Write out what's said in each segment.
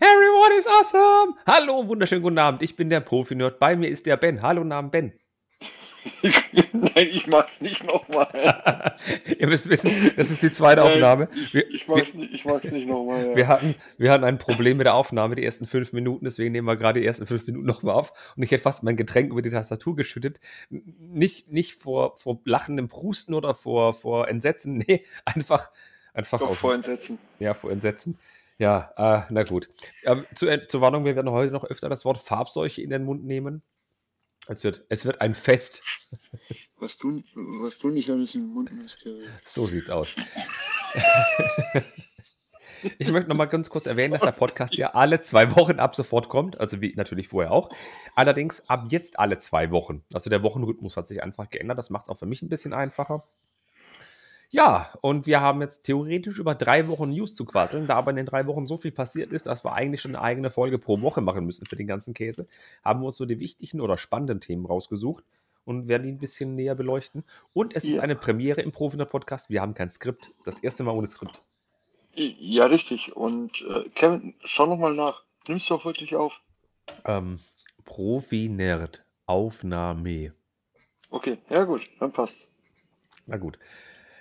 Everyone is awesome! Hallo, wunderschönen guten Abend. Ich bin der Profi-Nerd. Bei mir ist der Ben. Hallo, Namen Ben. Nein, ich mach's nicht nochmal. Ihr müsst wissen, das ist die zweite Aufnahme. Ich, Wir, ich, mach's nicht, ich mach's nicht nochmal. wir, Ja. hatten, wir hatten ein Problem mit der Aufnahme, die ersten fünf Minuten, deswegen nehmen wir gerade die ersten fünf Minuten nochmal auf. Und ich hätte fast mein Getränk über die Tastatur geschüttet. Nicht, nicht vor, vor lachendem Prusten oder vor, vor Entsetzen, nee, einfach, einfach Doch aus- vorhin setzen. Ja, vor Entsetzen. Ja, äh, na gut. Ähm, zu, äh, zur Warnung, wir werden heute noch öfter das Wort Farbseuche in den Mund nehmen. Es wird, es wird ein Fest. Was du, was du nicht alles in den Mund nimmst. So sieht's aus. Ich möchte noch mal ganz kurz erwähnen, dass der Podcast ja alle zwei Wochen ab sofort kommt, also wie natürlich vorher auch. Allerdings ab jetzt alle zwei Wochen. Also der Wochenrhythmus hat sich einfach geändert. Das macht es auch für mich ein bisschen einfacher. Ja, und wir haben jetzt theoretisch über drei Wochen News zu quasseln. Da aber in den drei Wochen so viel passiert ist, dass wir eigentlich schon eine eigene Folge pro Woche machen müssen für den ganzen Käse, haben wir uns so die wichtigen oder spannenden Themen rausgesucht und werden die ein bisschen näher beleuchten. Und es ist Ja. eine Premiere im Profinet Podcast. Wir haben kein Skript. Das erste Mal ohne Skript. Ja, richtig. Und äh, Kevin, schau nochmal nach. Nimmst du auch wirklich auf? Ähm, Profi-Nerd. Aufnahme. Okay, ja gut, dann passt. Na gut.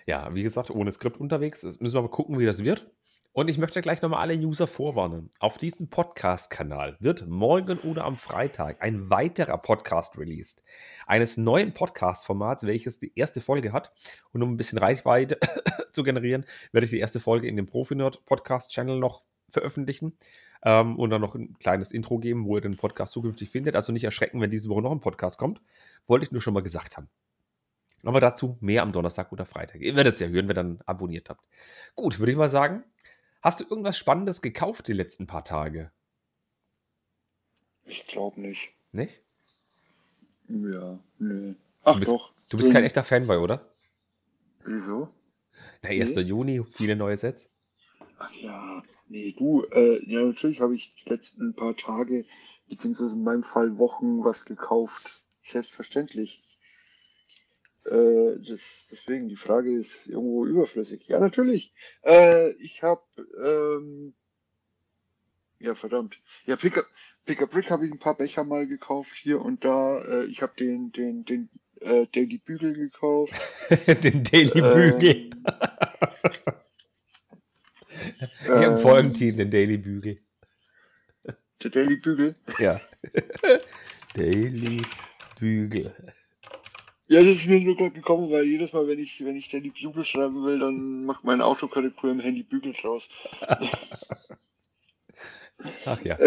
Ja, wie gesagt, ohne Skript unterwegs. Das müssen wir mal gucken, wie das wird. Und ich möchte gleich nochmal alle User vorwarnen. Auf diesem Podcast-Kanal wird morgen oder am Freitag ein weiterer Podcast released. Eines neuen Podcast-Formats, welches die erste Folge hat. Und um ein bisschen Reichweite zu generieren, werde ich die erste Folge in dem Profi-Nerd-Podcast-Channel noch veröffentlichen. Ähm, und dann noch ein kleines Intro geben, wo ihr den Podcast zukünftig findet. Also nicht erschrecken, wenn diese Woche noch ein Podcast kommt. Wollte ich nur schon mal gesagt haben. Aber dazu mehr am Donnerstag oder Freitag. Ihr werdet es ja hören, wenn ihr dann abonniert habt. Gut, würde ich mal sagen. Hast du irgendwas Spannendes gekauft die letzten paar Tage? Ich glaube nicht. Nicht? Ja, nö. Ach Du bist- doch. Du bist kein echter Fanboy, oder? Wieso? Der 1. Juni, viele neue Sets. Ach ja, nee, du, äh, ja, natürlich habe ich die letzten paar Tage, beziehungsweise in meinem Fall Wochen, was gekauft. Selbstverständlich. Äh, das, deswegen, die Frage ist irgendwo überflüssig. Ja, natürlich. Äh, ich habe, ähm, ja, verdammt. Ja, Pick Up, Pick Up Brick habe ich ein paar Becher mal gekauft hier und da. Äh, ich habe den, den, den, äh, Daily Bügel gekauft. Den Daily Bügel. Ähm, Hier im ähm, Folgentitel, den Daily Bügel. Der Daily Bügel. Ja. Daily Bügel. Ja, das ist mir nur gerade gekommen, weil jedes Mal, wenn ich, wenn ich Daily Bügel schreiben will, dann macht meine Autokorrektur im Handy Bügel draus. Ach ja.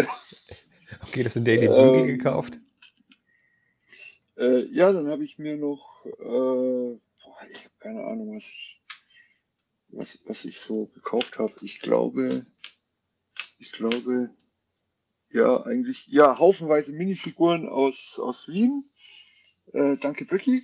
Okay, hast den Daily Bügel Ähm, gekauft. Äh, ja, dann habe ich mir noch, äh, boah, ich habe keine Ahnung, was ich, was, was ich so gekauft habe. Ich glaube, ich glaube, ja, eigentlich, ja, haufenweise Minifiguren aus, aus Wien. Äh, danke, Bricky.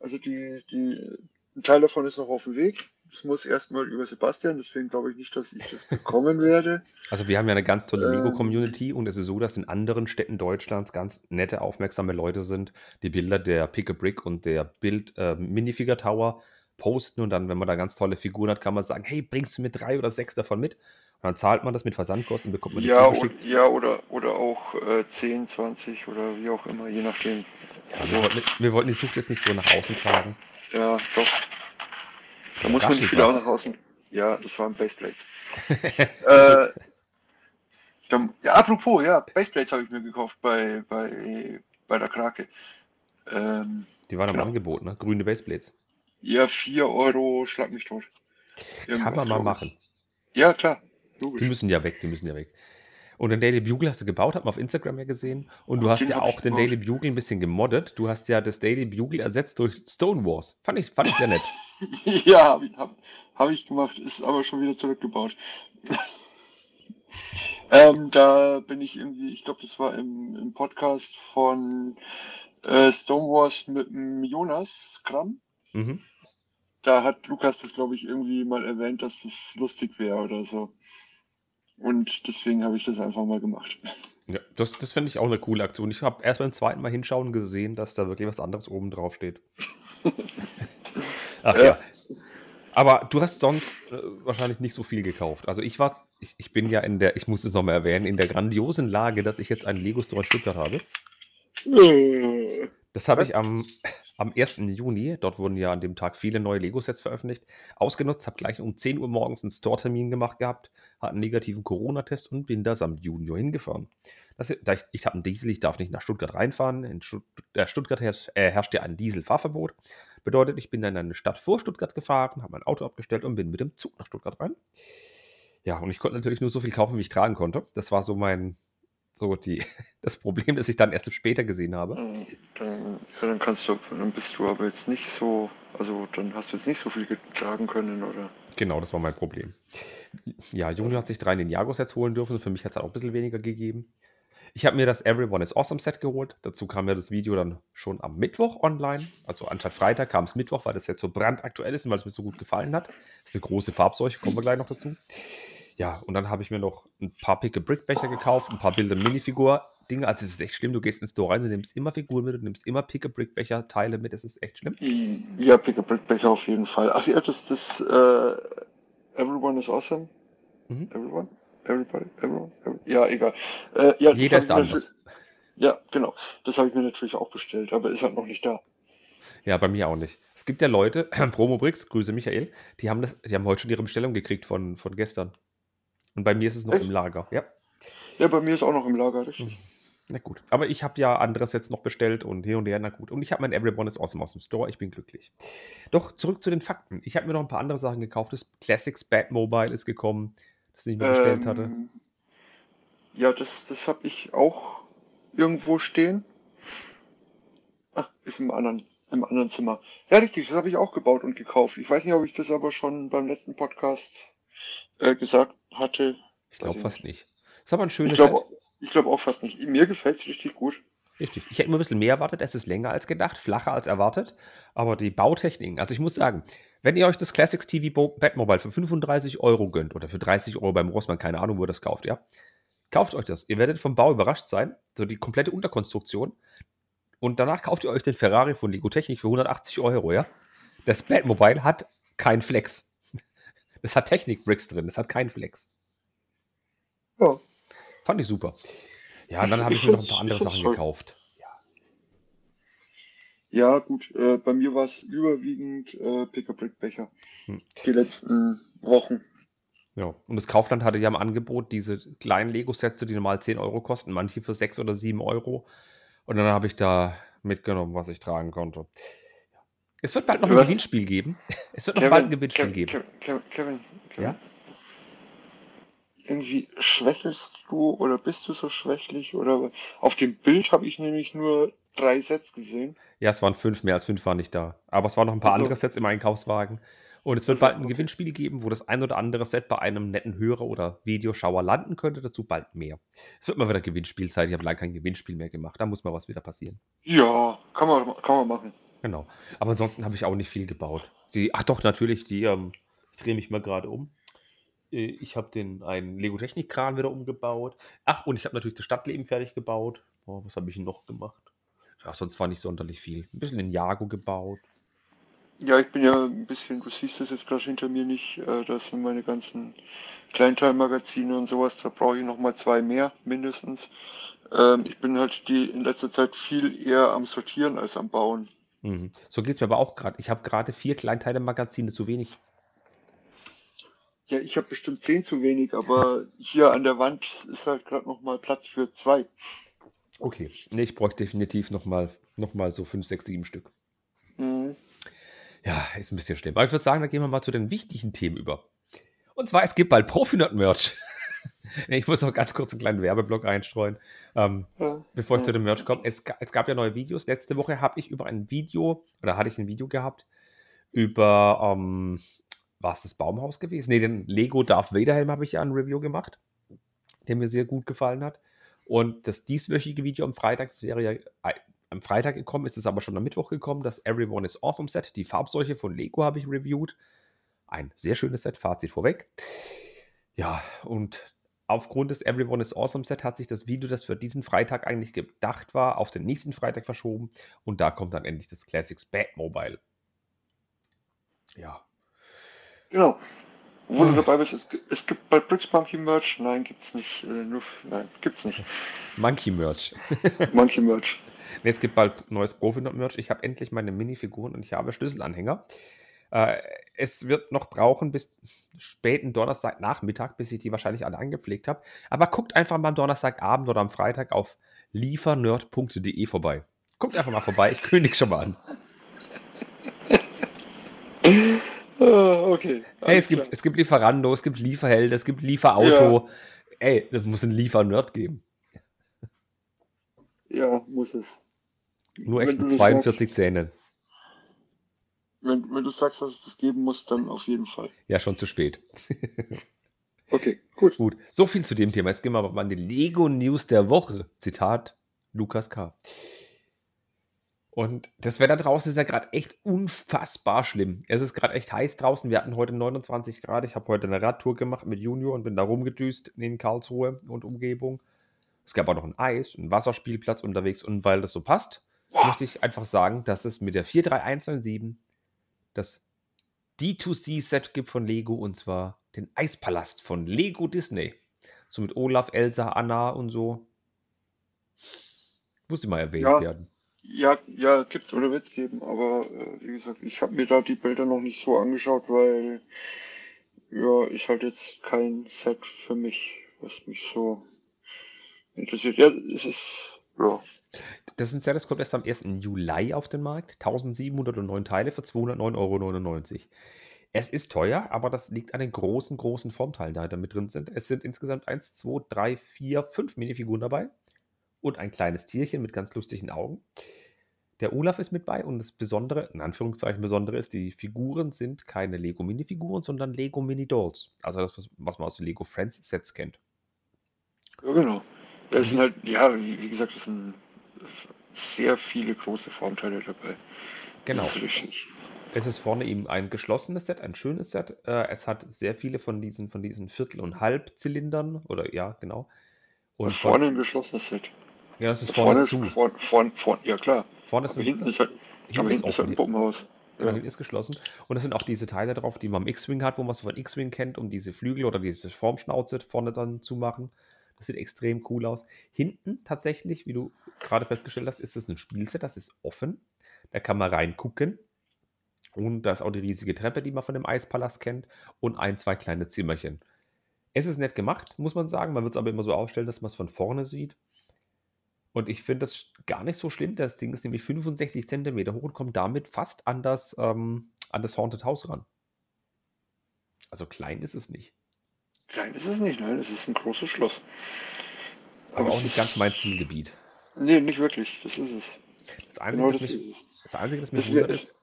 Also die, die, ein Teil davon ist noch auf dem Weg. Das muss erstmal über Sebastian, deswegen glaube ich nicht, dass ich das bekommen werde. Also wir haben ja eine ganz tolle Ähm. Lego-Community und es ist so, dass in anderen Städten Deutschlands ganz nette, aufmerksame Leute sind, die Bilder der Pick a Brick und der Bild äh, Minifigure Tower posten und dann, wenn man da ganz tolle Figuren hat, kann man sagen, hey, bringst du mir drei oder sechs davon mit? Dann zahlt man das mit Versandkosten, bekommt man die Ja, und, ja oder, oder auch äh, 10, 20 oder wie auch immer, je nachdem. Ja, wir, wollten, wir wollten die Sucht jetzt nicht so nach außen tragen. Ja, doch. Da muss man nicht wieder auch nach außen. Ja, das waren Baseplates. äh, dann, ja, apropos, ja, Baseplates habe ich mir gekauft bei, bei, bei der Krake. Ähm, Die waren am Genau. Angebot, ne? Grüne Baseplates. ja, 4 Euro, schlag mich tot. Kann Irgendwas, man mal machen. Ja, klar, Die logisch. müssen ja weg, die müssen ja weg. Und den Daily Bugle hast du gebaut, hat man auf Instagram ja gesehen. Und du Und hast ja auch den. Daily Bugle ein bisschen gemoddet. Du hast ja das Daily Bugle ersetzt durch Stone Wars. Fand ich, fand ich sehr nett. ja, habe ich, hab, hab ich gemacht, ist aber schon wieder zurückgebaut. ähm, da bin ich irgendwie, ich glaube, das war im, im Podcast von äh, Stonewars mit dem Jonas Skram. Mhm. Da hat Lukas das, glaube ich, irgendwie mal erwähnt, dass das lustig wäre oder so. Und deswegen habe ich das einfach mal gemacht. Ja, das, das finde ich auch eine coole Aktion. Ich habe erst beim zweiten Mal hinschauen gesehen, dass da wirklich was anderes oben drauf steht. Ach ja. Ja. Aber du hast sonst äh, wahrscheinlich nicht so viel gekauft. Also ich war, ich, ich bin ja in der, ich muss es nochmal erwähnen, in der grandiosen Lage, dass ich jetzt einen Lego Store in Stuttgart habe. Das habe ich am, am 1. Juni, dort wurden ja an dem Tag viele neue Lego-Sets veröffentlicht, ausgenutzt, habe gleich um 10 Uhr morgens einen Store-Termin gemacht gehabt, hatte einen negativen Corona-Test und bin da samt Junior hingefahren. Das, da ich ich habe einen Diesel, ich darf nicht nach Stuttgart reinfahren. In Stutt äh, Stuttgart herrscht, äh, herrscht ja ein Dieselfahrverbot. Bedeutet, ich bin dann in eine Stadt vor Stuttgart gefahren, habe mein Auto abgestellt und bin mit dem Zug nach Stuttgart rein. Ja, und ich konnte natürlich nur so viel kaufen, wie ich tragen konnte. Das war so mein, so die, das Problem, das ich dann erst später gesehen habe. Dann, ja, dann kannst du, dann bist du aber jetzt nicht so, also dann hast du jetzt nicht so viel getragen können, oder? Genau, das war mein Problem. Ja, Junior hat sich drei Ninjago-Sets holen dürfen. Für mich hat es auch ein bisschen weniger gegeben. Ich habe mir das Everyone is Awesome Set geholt. Dazu kam ja das Video dann schon am Mittwoch online. Also anstatt Freitag kam es Mittwoch, weil das Set so brandaktuell ist und weil es mir so gut gefallen hat. Das ist eine große Farbseuche, kommen wir gleich noch dazu. Ja, und dann habe ich mir noch ein paar Pick-a-Brick-Becher gekauft, ein paar Bilder Minifigur-Dinge. Also es ist echt schlimm, du gehst ins Store rein, du nimmst immer Figuren mit, du nimmst immer Pick-a-Brick-Becher, Teile mit, das ist echt schlimm. Ja, Pick a Brick Becher auf jeden Fall. Ach ja, das, das, äh, Everyone is awesome. Mhm. Everyone? Everybody? Everyone? Every ja, egal. Äh, ja, Jeder ist anders. Ja, genau. Das habe ich mir natürlich auch bestellt, aber ist halt noch nicht da. Ja, bei mir auch nicht. Es gibt ja Leute, Promobrix, Grüße Michael, die haben, das, die haben heute schon ihre Bestellung gekriegt von, von gestern. Und bei mir ist es noch Echt? im Lager. Ja, Ja, bei mir ist auch noch im Lager, richtig? na gut. Aber ich habe ja anderes jetzt noch bestellt und hin und her, na gut. Und ich habe mein Everyone is Awesome aus dem Store. Ich bin glücklich. Doch zurück zu den Fakten. Ich habe mir noch ein paar andere Sachen gekauft. Das Classics Batmobile ist gekommen, das ich mir bestellt hatte. Ähm, ja, das, das habe ich auch irgendwo stehen. Ach, ist im anderen, im anderen Zimmer. Ja, richtig, das habe ich auch gebaut und gekauft. Ich weiß nicht, ob ich das aber schon beim letzten Podcast äh, gesagt hatte. Ich glaube fast nicht. Ist aber ein schönes Ich glaube glaub auch fast nicht. Mir gefällt es richtig gut. Richtig. Ich hätte mir ein bisschen mehr erwartet. Es ist länger als gedacht, flacher als erwartet. Aber die Bautechniken, also ich muss sagen, wenn ihr euch das Classics TV Batmobile für 35 Euro gönnt oder für 30 Euro beim Rossmann, keine Ahnung, wo ihr das kauft, ja, kauft euch das. Ihr werdet vom Bau überrascht sein. So die komplette Unterkonstruktion. Und danach kauft ihr euch den Ferrari von Lego Technik für 180 Euro, ja. Das Batmobile hat kein Flex. Das hat Technik-Bricks drin, das hat keinen Flex. Ja. Fand ich super. Ja, dann habe ich ich mir noch ein paar andere Sachen toll. gekauft. Ja, gut. Äh, bei mir war es überwiegend äh, Pick-a-Brick-Becher. Hm. Die letzten Wochen. Ja, und das Kaufland hatte ja im Angebot diese kleinen Lego-Sets, die normal 10 Euro kosten, manche für 6 oder 7 Euro. Und dann habe ich da mitgenommen, was ich tragen konnte. Es wird bald noch ein? Gewinnspiel geben. Es wird noch bald ein Gewinnspiel Kevin, geben. Kevin, Kevin, Kevin, Kevin. Ja? Irgendwie schwächelst du oder bist du so schwächlich? Oder auf dem Bild habe ich nämlich nur drei Sets gesehen. Ja, es waren fünf, mehr als fünf waren nicht da. Aber es waren noch ein paar Ach so. andere Sets im Einkaufswagen. Und es wird bald ein Gewinnspiel geben, wo das ein oder andere Set bei einem netten Hörer oder Videoschauer landen könnte. Dazu bald mehr. Es wird mal wieder Gewinnspielzeit. Ich habe lange kein Gewinnspiel mehr gemacht. Da muss mal was wieder passieren. Ja, kann man, kann man machen. Genau. Aber ansonsten habe ich auch nicht viel gebaut. Die, ach doch, natürlich, die, ähm, ich drehe mich mal gerade um. Äh, Ich habe den einen Lego Technik Kran wieder umgebaut. Ach, und ich habe natürlich das Stadtleben fertig gebaut. Oh, was habe ich noch gemacht? Ja, sonst war nicht sonderlich viel. Ein bisschen in Jago gebaut. Ja, ich bin ja ein bisschen, du siehst das jetzt gerade hinter mir nicht, äh, das sind meine ganzen Kleinteilmagazine und sowas, da brauche ich nochmal zwei mehr, mindestens. Ähm, ich bin halt die in letzter Zeit viel eher am Sortieren als am Bauen. Mhm. So geht es mir aber auch gerade. Ich habe gerade vier Kleinteile-Magazine zu wenig. Ja, ich habe bestimmt zehn zu wenig, aber hier an der Wand ist halt gerade nochmal Platz für zwei. Okay. Nee, ich bräuchte definitiv nochmal noch mal so fünf, sechs, sieben Stück. Mhm. Ja, ist ein bisschen schlimm. Aber ich würde sagen, da gehen wir mal zu den wichtigen Themen über. Und zwar, es gibt bald Profinerd-Merch. ich muss noch ganz kurz einen kleinen Werbeblock einstreuen. Ähm, Ja. bevor ich zu Ja. dem Merch komme, es, es gab ja neue Videos. Letzte Woche habe ich über ein Video, oder hatte ich ein Video gehabt, über, ähm, war es das Baumhaus gewesen? Ne, den Lego Darth Vader Helm habe ich ja ein Review gemacht, der mir sehr gut gefallen hat. Und das dieswöchige Video am Freitag, das wäre ja am Freitag gekommen, ist es aber schon am Mittwoch gekommen. Das Everyone is Awesome Set, die Farbseuche von Lego habe ich reviewed. Ein sehr schönes Set, Fazit vorweg. Ja, und aufgrund des Everyone is Awesome Set hat sich das Video, das für diesen Freitag eigentlich gedacht war, auf den nächsten Freitag verschoben. Und da kommt dann endlich das Classics Batmobile. Ja. Genau. Wo du dabei bist, es, es gibt bei Bricks Monkey Merch. Nein, gibt's nicht. Äh, nur, nein, gibt's nicht. Monkey Merch. Monkey Merch. Nee, es gibt bald neues Profi-Merch. Ich habe endlich meine Minifiguren und ich habe Schlüsselanhänger. Äh, es wird noch brauchen bis späten Donnerstagnachmittag, bis ich die wahrscheinlich alle angepflegt habe. Aber guckt einfach mal am Donnerstagabend oder am Freitag auf liefernerd.de vorbei. Guckt einfach mal vorbei, ich kündige schon mal an. Ah, okay. Hey, es gibt, es gibt Lieferando, es gibt Lieferheld, es gibt Lieferauto. Ja. Ey, das muss ein Liefernerd geben. Ja, muss es. Nur echt mit 42 sagst, Zähnen. Wenn, wenn du sagst, dass es das geben muss, dann auf jeden Fall. Ja, schon zu spät. okay, gut. Gut, so viel zu dem Thema. Jetzt gehen wir mal an die Lego-News der Woche. Zitat Lukas K. Und das Wetter draußen ist ja gerade echt unfassbar schlimm. Es ist gerade echt heiß draußen. Wir hatten heute 29 Grad. Ich habe heute eine Radtour gemacht mit Junior und bin da rumgedüst in Karlsruhe und Umgebung. Es gab auch noch ein Eis, einen Wasserspielplatz unterwegs. Und weil das so passt, möchte ich einfach sagen, dass es mit der 43197 das D2C-Set gibt von Lego und zwar den Eispalast von Lego Disney. So mit Olaf, Elsa, Anna und so. Muss ich mal erwähnt ja. werden. Ja, ja, gibt's oder wird's geben, aber äh, wie gesagt, ich habe mir da die Bilder noch nicht so angeschaut, weil ja, ist halt jetzt kein Set für mich, was mich so interessiert. Ja, es ist, ja. Das ist Set, das kommt erst am 1. Juli auf den Markt. 1709 Teile für 209,99 Euro. Es ist teuer, aber das liegt an den großen, großen Formteilen, die da mit drin sind. Es sind insgesamt 1, 2, 3, 4, 5 Minifiguren dabei und ein kleines Tierchen mit ganz lustigen Augen. Der Olaf ist mit bei und das Besondere, in Anführungszeichen Besondere ist, die Figuren sind keine Lego Minifiguren, sondern Lego Mini Dolls. Also das, was man aus den Lego Friends Sets kennt. Ja, genau. Es sind halt, ja, wie, gesagt, es sind sehr viele große Formteile dabei. Genau. Das ist richtig. Es ist vorne eben ein geschlossenes Set, ein schönes Set. Äh, es hat sehr viele von diesen, von diesen Viertel- und Halbzylindern, oder ja, genau. Und das vorne ein geschlossenes Set. Ja, das ist vorne, vorne zu. Vorne, vorne, vorne, ja klar. Vorne ist aber hinten ist halt, hinten aber hinten ist halt ein Puppenhaus. Genau, hinten ist geschlossen. Und es sind auch diese Teile drauf, die man im X-Wing hat, wo man es von X-Wing kennt, um diese Flügel oder diese Formschnauze vorne dann zu machen. Das sieht extrem cool aus. Hinten tatsächlich, wie du gerade festgestellt hast, ist es ein Spielset, das ist offen. Da kann man reingucken. Und da ist auch die riesige Treppe, die man von dem Eispalast kennt. Und ein, zwei kleine Zimmerchen. Es ist nett gemacht, muss man sagen. Man wird es aber immer so aufstellen, dass man es von vorne sieht. Und ich finde das gar nicht so schlimm. Das Ding ist nämlich 65 cm hoch und kommt damit fast an das, ähm, an das Haunted House ran. Also klein ist es nicht. Klein ist es nicht, nein, es ist ein großes Schloss. Aber, Aber auch nicht ganz mein Zielgebiet. Nee, nicht wirklich, das ist es. Das Einzige, genau, das, das, mich, das Einzige, das mich wundert, ist,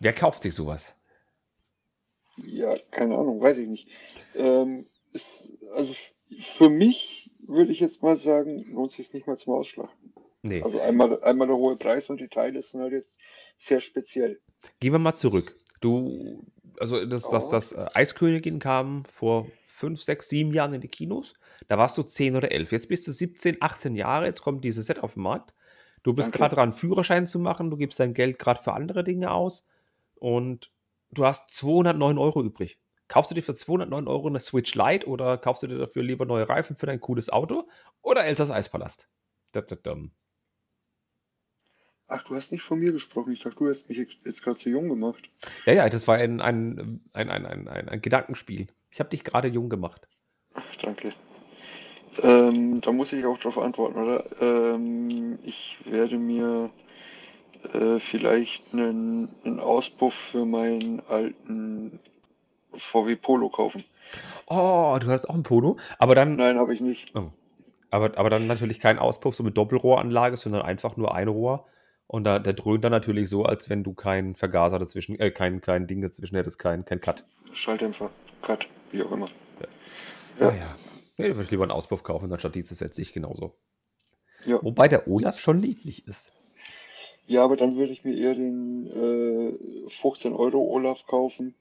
wer kauft sich sowas? Ja, keine Ahnung, weiß ich nicht. Ähm, ist, also für mich würde ich jetzt mal sagen, lohnt sich nicht mal zum Ausschlachten. Nee. Also einmal, einmal der hohe Preis und die Teile sind halt jetzt sehr speziell. Gehen wir mal zurück. Du, also das, oh. das, das äh, Eiskönigin kam vor fünf, sechs, sieben Jahren in die Kinos. Da warst du zehn oder elf. Jetzt bist du 17, 18 Jahre. Jetzt kommt dieses Set auf den Markt. Du bist gerade dran, Führerschein zu machen. Du gibst dein Geld gerade für andere Dinge aus. Und du hast 209 Euro übrig. Kaufst du dir für 209 Euro eine Switch Lite oder kaufst du dir dafür lieber neue Reifen für dein cooles Auto oder Elsas Eispalast? Ach, du hast nicht von mir gesprochen. Ich dachte, du hast mich jetzt gerade zu jung gemacht. Ja, ja, das war ein, ein, ein, ein, ein, ein, ein Gedankenspiel. Ich habe dich gerade jung gemacht. Ach, danke. Ähm, da muss ich auch darauf antworten, oder? Ähm, ich werde mir äh, vielleicht einen, einen Auspuff für meinen alten VW Polo kaufen. Oh, du hast auch einen Polo? Aber dann. Nein, habe ich nicht. Oh. Aber, aber dann natürlich kein Auspuff so mit Doppelrohranlage, sondern einfach nur ein Rohr. Und da, der dröhnt dann natürlich so, als wenn du keinen Vergaser dazwischen, äh, kein, kein Ding dazwischen hättest, kein, kein Cut. Schalldämpfer, Cut, wie auch immer. Ja. Ja, ja. Nee, würde ich lieber einen Auspuff kaufen, anstatt dieses setze ich genauso. Ja. Wobei der Olaf schon niedlich ist. Ja, aber dann würde ich mir eher den äh, 15 Euro Olaf kaufen,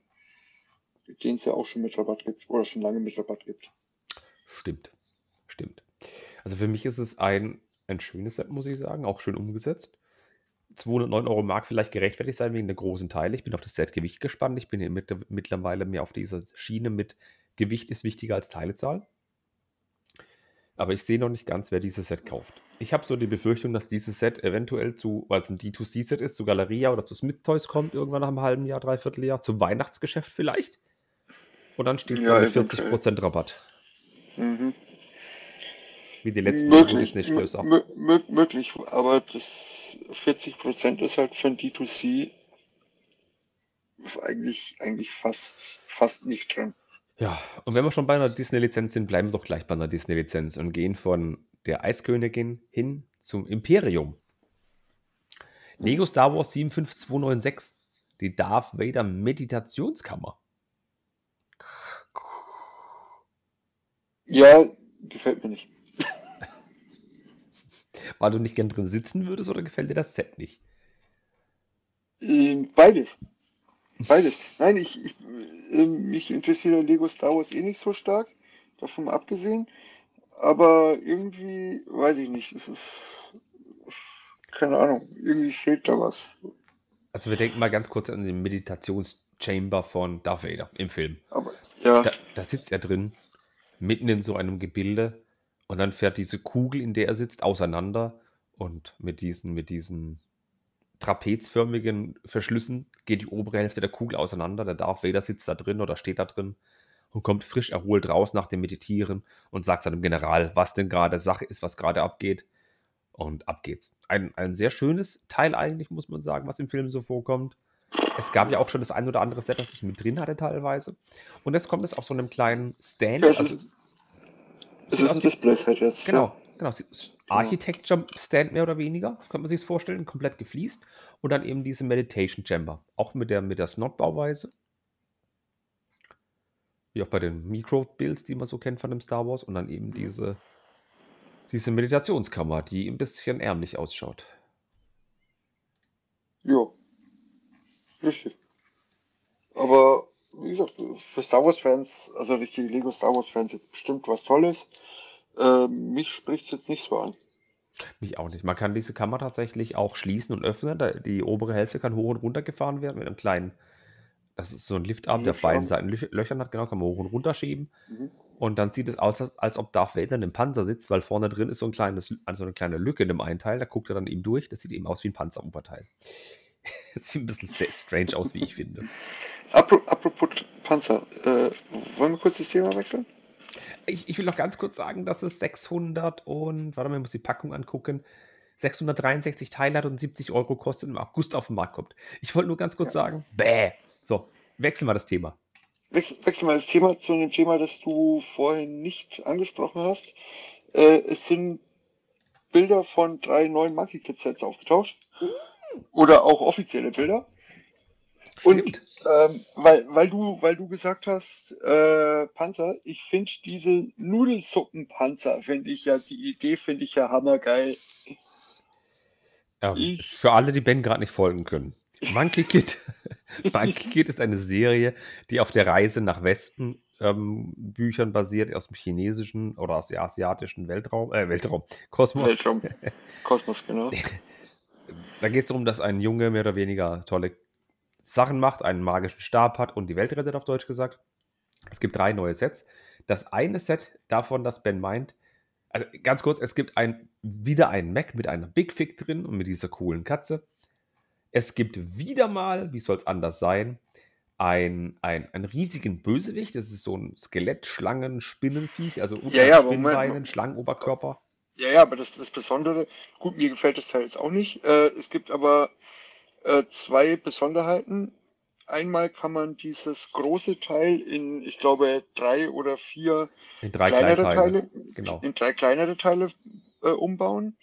den es ja auch schon mit Rabatt gibt oder schon lange mit Rabatt gibt. Stimmt, stimmt. Also für mich ist es ein, ein schönes Set, muss ich sagen, auch schön umgesetzt. 209 Euro mag vielleicht gerechtfertigt sein wegen der großen Teile. Ich bin auf das Set-Gewicht gespannt. Ich bin hier mit, mittlerweile mir auf dieser Schiene mit Gewicht ist wichtiger als Teilezahl. Aber ich sehe noch nicht ganz, wer dieses Set kauft. Ich habe so die Befürchtung, dass dieses Set eventuell zu, weil es ein D2C-Set ist, zu Galeria oder zu Smith Toys kommt, irgendwann nach einem halben Jahr, dreiviertel Jahr, zum Weihnachtsgeschäft vielleicht. Und dann steht es ja, mit 40% Rabatt. Mhm. Wie die letzten möglich, ist nicht größer. Möglich, aber das 40% ist halt für ein D2C eigentlich, eigentlich fast, fast nicht drin. Ja, und wenn wir schon bei einer Disney-Lizenz sind, bleiben wir doch gleich bei einer Disney-Lizenz und gehen von der Eiskönigin hin zum Imperium. Lego Star Wars 75296, die Darth Vader Meditationskammer. Ja, gefällt mir nicht. Weil du nicht gern drin sitzen würdest oder gefällt dir das Set nicht? Ähm, beides. Beides. Nein, ich, ich äh, mich interessiert Lego Star Wars eh nicht so stark, davon abgesehen. Aber irgendwie, weiß ich nicht, es ist, keine Ahnung, irgendwie fehlt da was. Also wir denken mal ganz kurz an den Meditationschamber von Darth Vader im Film. Aber, ja. Da, da sitzt er drin, mitten in so einem Gebilde und dann fährt diese Kugel, in der er sitzt, auseinander und mit diesen, mit diesen trapezförmigen Verschlüssen geht die obere Hälfte der Kugel auseinander. Der Darth Vader sitzt da drin oder steht da drin und kommt frisch erholt raus nach dem Meditieren und sagt seinem General, was denn gerade Sache ist, was gerade abgeht. Und ab geht's. Ein, ein sehr schönes Teil eigentlich, muss man sagen, was im Film so vorkommt. Es gab ja auch schon das ein oder andere Set, das es mit drin hatte teilweise. Und jetzt kommt es auf so einem kleinen Stand. Also, es ist ein Display-Set jetzt. Genau, genau. Architecture-Stand mehr oder weniger, könnte man sich vorstellen, komplett gefliest. Und dann eben diese Meditation Chamber, auch mit der, mit der Snot-Bauweise. Wie auch bei den Micro-Builds, die man so kennt von dem Star Wars. Und dann eben diese, diese Meditationskammer, die ein bisschen ärmlich ausschaut. Ja, richtig. Aber wie gesagt, für Star Wars-Fans, also richtige Lego Star Wars-Fans, jetzt bestimmt was Tolles. Äh, mich spricht es jetzt nicht so an. Mich auch nicht. Man kann diese Kammer tatsächlich auch schließen und öffnen. Die obere Hälfte kann hoch und runter gefahren werden mit einem kleinen, das ist so ein Liftarm, der auf beiden Seiten Löchern hat, genau, kann man hoch und runter schieben. Mhm. Und dann sieht es aus, als, als ob Darth Vader in einem Panzer sitzt, weil vorne drin ist so, ein kleines, also eine kleine Lücke in dem einen Teil, da guckt er dann eben durch. Das sieht eben aus wie ein Sieht ein bisschen strange aus, wie ich finde. Apropos Panzer, äh, wollen wir kurz das Thema wechseln? Ich, ich, will noch ganz kurz sagen, dass es 600 und, warte mal, ich muss die Packung angucken, 663 Teile hat und 70 Euro kostet im August auf den Markt kommt. Ich wollte nur ganz kurz ja. sagen, bäh. So, wechseln wir das Thema. Wechsel, wechseln wir das Thema zu einem Thema, das du vorhin nicht angesprochen hast. Äh, es sind Bilder von drei neuen Monkey Kid Sets aufgetaucht. Mhm. Oder auch offizielle Bilder. Und ähm, weil, weil, du, weil du gesagt hast, äh, Panzer, ich finde diese Nudelsuppenpanzer, finde ich ja, die Idee finde ich ja hammergeil. Ja, ich, für alle, die Ben gerade nicht folgen können. Monkey Kid, Monkey Kid ist eine Serie, die auf der Reise nach Westen ähm, Büchern basiert, aus dem chinesischen oder aus dem asiatischen Weltraum, äh, Weltraum, Kosmos. Weltraum, Kosmos, genau. da geht es darum, dass ein Junge mehr oder weniger tolle Sachen macht, einen magischen Stab hat und die Welt rettet, auf Deutsch gesagt. Es gibt drei neue Sets. Das eine Set davon, das Ben meint, also ganz kurz, es gibt ein, wieder einen Mac mit einer Big Fig drin und mit dieser coolen Katze. Es gibt wieder mal, wie soll es anders sein, ein, ein, einen riesigen Bösewicht. Das ist so ein Skelett, Schlangen, Spinnenviech, also ja, ja, Spinnbeinen, Schlangenoberkörper. Ja, ja, aber das, das Besondere, gut, mir gefällt das Teil jetzt auch nicht. Äh, es gibt aber äh, zwei Besonderheiten. Einmal kann man dieses große Teil in, ich glaube, drei oder vier in drei kleinere Teile, genau. in drei kleinere Teile äh, umbauen.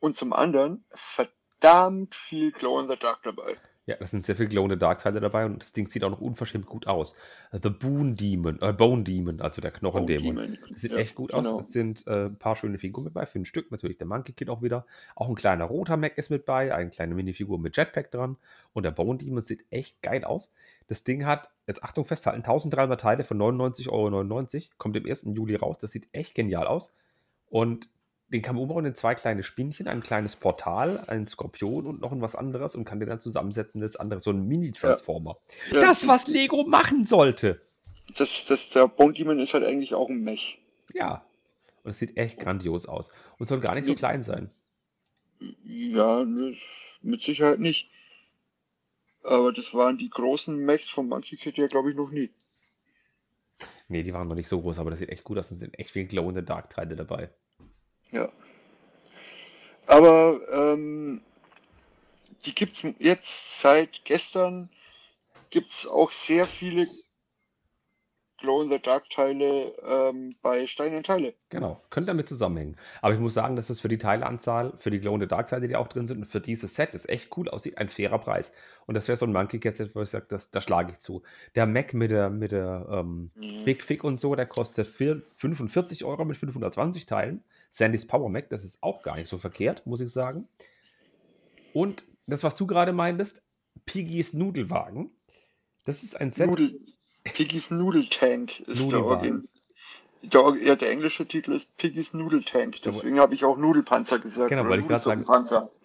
Und zum anderen verdammt viel Glow in the Dark dabei. Ja, das sind sehr viele Glow in the Dark Teile dabei und das Ding sieht auch noch unverschämt gut aus. The Boon Demon, äh, Bone Demon, also der Knochendämon. Das sieht ja, echt gut genau. aus. Es sind äh, ein paar schöne Figuren mit bei, für ein Stück. Natürlich der Monkey Kid auch wieder. Auch ein kleiner roter Mac ist mit bei, eine kleine Minifigur mit Jetpack dran. Und der Bone Demon sieht echt geil aus. Das Ding hat, jetzt Achtung festhalten, 1300 Teile für 99,99 Euro. Kommt im 1. Juli raus. Das sieht echt genial aus. Und den kann man umbauen in zwei kleine Spinnchen, ein kleines Portal, ein Skorpion und noch ein was anderes und kann den dann zusammensetzen, das andere, so ein Mini-Transformer. Ja, das, was Lego machen sollte. Das, das, der Bone Demon ist halt eigentlich auch ein Mech. Ja. Und es sieht echt grandios aus. Und soll gar nicht so klein sein. Ja, mit Sicherheit nicht. Aber das waren die großen Mechs vom Monkey Kid ja, glaube ich, noch nie. Nee, die waren noch nicht so groß, aber das sieht echt gut aus und sind echt viele Glow-in-the-Dark-Teile dabei. Ja. Aber ähm, die gibt's jetzt seit gestern gibt's auch sehr viele Glow-in-the-Dark-Teile ähm, bei Stein und Teile. Genau, könnte damit zusammenhängen. Aber ich muss sagen, dass es für die Teileanzahl, für die Glow-in-the-Dark-Teile, die auch drin sind, und für dieses Set, das echt cool aussieht, ein fairer Preis. Und das wäre so ein Monkey Cat Set, wo ich sage, das, da schlage ich zu. Der Mac mit der, mit der ähm, Big Fig und so, der kostet vier- 45 Euro mit 520 Teilen. Sandys Power Mac, das ist auch gar nicht so verkehrt, muss ich sagen. Und das, was du gerade meintest, Piggys Nudelwagen. Das ist ein Set. Nudel, Piggy's Nudeltank ist der Nudelwagen. Origin. Der, ja, der englische Titel ist Piggy's Nudeltank. Deswegen habe ich auch Nudelpanzer gesagt. Genau, wollte ich gerade sagen.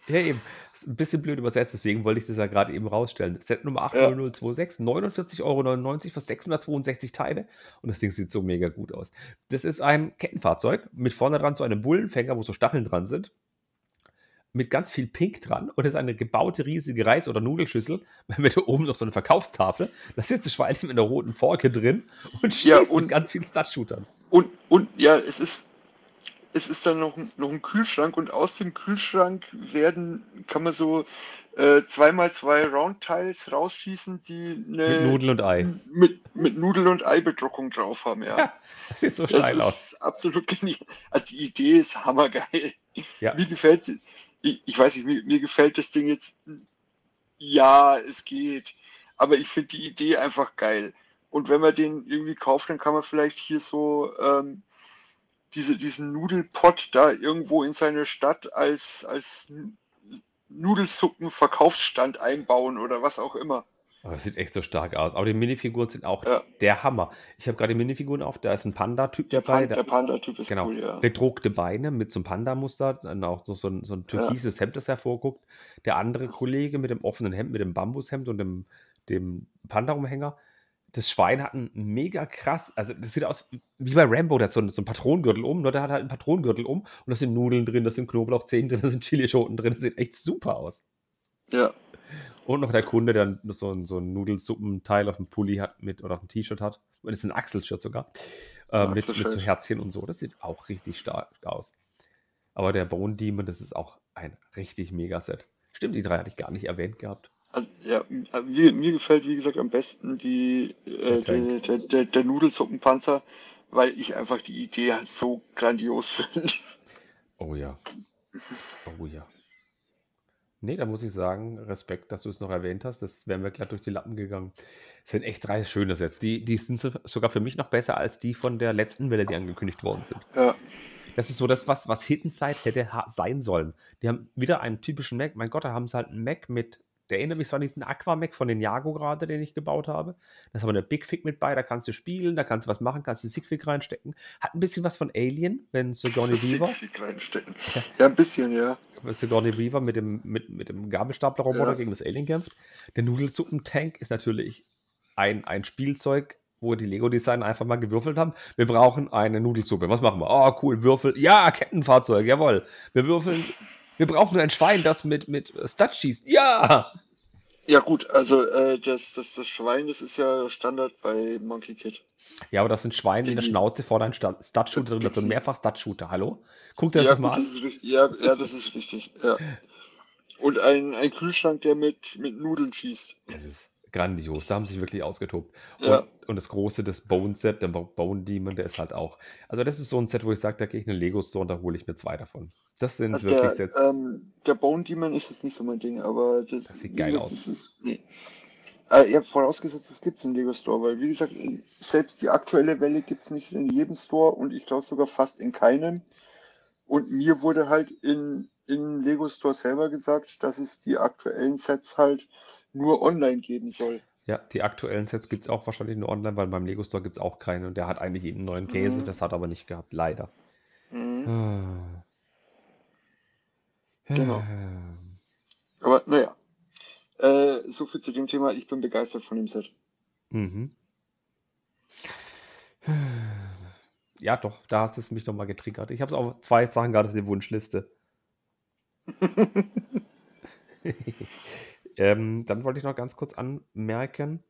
Ja, eben. Ist ein bisschen blöd übersetzt, deswegen wollte ich das ja gerade eben rausstellen. Set Nummer Ja. 80026, 49,99 Euro für 662 Teile. Und das Ding sieht so mega gut aus. Das ist ein Kettenfahrzeug mit vorne dran so einem Bullenfänger, wo so Stacheln dran sind. Mit ganz viel Pink dran. Und es ist eine gebaute riesige Reis- oder Nudelschüssel mit da oben noch so eine Verkaufstafel. Da sitzt das Schweinchen mit einer roten Forke drin und schießt Ja, mit und- ganz vielen Stud-Shootern. Und, und ja, es ist, es ist dann noch, ein- noch ein Kühlschrank und aus dem Kühlschrank werden, kann man so äh, zweimal zwei Round-Tiles rausschießen, die Mit eine Nudeln und Ei. mit, mit Nudel- und Ei-Bedruckung drauf haben, ja. Ja, das sieht so Das steil aus. ist absolut genial. Also die Idee ist hammergeil. Ja. Mir gefällt ich, ich weiß nicht, mir, mir gefällt das Ding jetzt. Ja, es geht. Aber ich finde die Idee einfach geil. Und wenn man den irgendwie kauft, dann kann man vielleicht hier so ähm, diese, diesen Nudelpott da irgendwo in seine Stadt als, als Nudelsuppen-Verkaufsstand einbauen oder was auch immer. Aber das sieht echt so stark aus. Aber die Minifiguren sind auch Ja. der Hammer. Ich habe gerade die Minifiguren auf, da ist ein Panda-Typ dabei. Pan, der- Panda-Typ ist genau, cool, ja. bedruckte Beine mit so einem Panda-Muster, dann auch so, so, ein, so ein türkises Hemd, das hervorguckt. Der andere Kollege mit dem offenen Hemd, mit dem Bambushemd und dem, dem Panda-Umhänger. Das Schwein hat ein mega krass, also das sieht aus wie bei Rambo, der hat so, einen- so einen Patronengürtel um, nur der hat halt einen Patronengürtel um und da sind Nudeln drin, da sind Knoblauchzehen drin, da sind Chilischoten drin, das sieht echt super aus. Ja, Und noch der Kunde, der so ein, so ein Nudelsuppenteil auf dem Pulli hat mit oder auf dem T-Shirt hat. Und es ist ein Achselshirt sogar. Äh, Ein mit, mit so. Herzchen und so. Das sieht auch richtig stark aus. Aber der Bone Demon, das ist auch ein richtig mega Set. Stimmt, die drei hatte ich gar nicht erwähnt gehabt. Also, ja, äh, mir, mir gefällt, wie gesagt, am besten die, äh, Der der, der, der, Nudelsuppenpanzer, weil ich einfach die Idee halt so grandios finde. Oh ja. Oh ja. Nee, da muss ich sagen, Respekt, dass du es noch erwähnt hast. Das wären wir glatt durch die Lappen gegangen. Es sind echt drei schöne Sets. Die, die sind so, sogar für mich noch besser als die von der letzten Welle, die angekündigt worden sind. Ja, Das ist so das, was, was Hidden Side hätte sein sollen. Die haben wieder einen typischen Mac. Mein Gott, da haben sie halt einen Mac mit. Der erinnert mich so an diesen Aqua-Mac von den Jago gerade, den ich gebaut habe. Da ist aber eine Big Fig mit bei, da kannst du spielen, da kannst du was machen, kannst du Sigfig reinstecken. Hat ein bisschen was von Alien, wenn Sigourney Weaver, Siegfried reinstecken. Ja, ein bisschen, ja. wenn Sigourney Weaver mit dem, mit, mit dem Gabelstaplerroboter Ja. gegen das Alien kämpft. Der Nudelsuppentank ist natürlich ein, ein Spielzeug, wo die Lego-Designer einfach mal gewürfelt haben. Wir brauchen eine Nudelsuppe. Was machen wir? Oh, cool, Würfel. Ja, Kettenfahrzeug, jawohl. Wir würfeln. Wir brauchen ein Schwein, das mit, mit Stud schießt. Ja! Ja, gut, also äh, das, das, das Schwein, das ist ja Standard bei Monkey Kid. Ja, aber das sind Schweine in der Schnauze vor deinem Stud-Shooter drin. Das ist so ein Mehrfach-Stud-Shooter. Hallo? Guck dir das Ja, mal gut, an. das ist. Ja, ja, das ist richtig. Ja. Und ein, ein Kühlschrank, der mit, mit Nudeln schießt. Das ist grandios. Da haben sie sich wirklich ausgetobt. Ja. Und, und das große, das Bone-Set, der Bo- Bone Demon, der ist halt auch. Also, das ist so ein Set, wo ich sage, da gehe ich in den Lego-Store und da hole ich mir zwei davon. Das sind Also wirklich der, Sets. ähm, der Bone Demon ist jetzt nicht so mein Ding, aber das, Das sieht geil gesagt, aus. Das ist, nee. Äh, ihr habt vorausgesetzt, es gibt es im Lego Store, weil wie gesagt, selbst die aktuelle Welle gibt es nicht in jedem Store und ich glaube sogar fast in keinem. Und mir wurde halt in, in Lego Store selber gesagt, dass es die aktuellen Sets halt nur online geben soll. Ja, die aktuellen Sets gibt es auch wahrscheinlich nur online, weil beim Lego Store gibt es auch keine und der hat eigentlich jeden neuen Käse. Mhm. Das hat er aber nicht gehabt, leider. Mhm. Ah. Genau. Aber naja. Äh, so viel zu dem Thema. Ich bin begeistert von dem Set. Mhm. Ja, doch, da hast es mich nochmal getriggert. Ich habe auch zwei Sachen gerade auf der Wunschliste. ähm, dann wollte ich noch ganz kurz anmerken,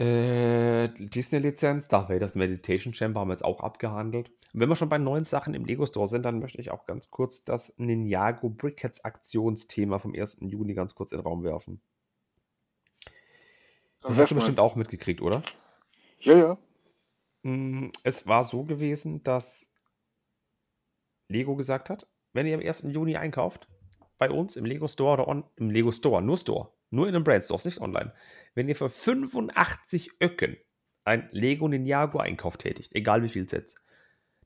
äh, Disney-Lizenz, Darth Vader's Meditation Chamber haben wir jetzt auch abgehandelt. Und wenn wir schon bei neuen Sachen im Lego Store sind, dann möchte ich auch ganz kurz das Ninjago Brickheads Aktionsthema vom 1. Juni ganz kurz in den Raum werfen. Das hast du bestimmt auch mitgekriegt, oder? Ja, ja. Mm, es war so gewesen, dass Lego gesagt hat, wenn ihr am 1. Juni einkauft, bei uns im Lego Store oder on, im Lego Store, nur Store, nur in den Brand Stores, nicht online, wenn ihr für 85 Öcken ein Lego Ninjago Einkauf tätigt, egal wie viel Sets,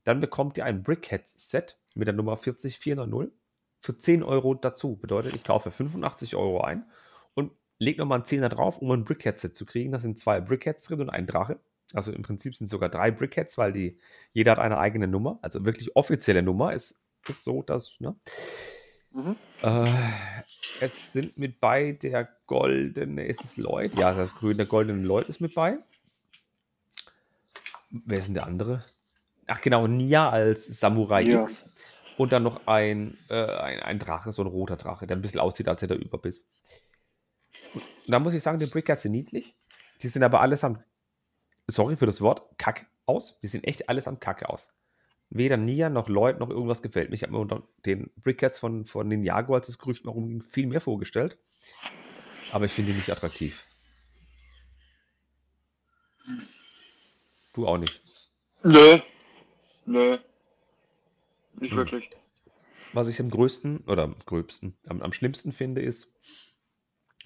dann bekommt ihr ein Brickheads Set mit der Nummer 40490 für 10 Euro dazu. Bedeutet, ich kaufe 85 Euro ein und lege nochmal einen Zehner drauf, um ein Brickhead Set zu kriegen. Da sind zwei Brickheads drin und ein Drache. Also im Prinzip sind sogar drei Brickheads, weil die, jeder hat eine eigene Nummer. Also wirklich offizielle Nummer ist, ist so, dass, ne? Mhm. Äh, es sind mit bei der goldene, ist es Lloyd? Ja, das grüne, goldene Lloyd ist mit bei. Wer ist denn der andere? Ach genau, Nia als Samurai ja. X. Und dann noch ein, äh, ein, ein, Drache, so ein roter Drache, der ein bisschen aussieht, als hätte er Überbiss. Und da muss ich sagen, die Brickheads sind niedlich. Die sind aber allesamt, sorry für das Wort, kack aus. Die sehen echt allesamt kacke aus weder Nia noch Lloyd noch irgendwas gefällt mir. Ich habe mir unter den Brickheads von, von Ninjago, als das Gerücht mal rumging, viel mehr vorgestellt. Aber ich finde die nicht attraktiv. Du auch nicht. Nö. Nö. Nicht hm. wirklich. Was ich am größten oder am gröbsten, am, am schlimmsten finde, ist,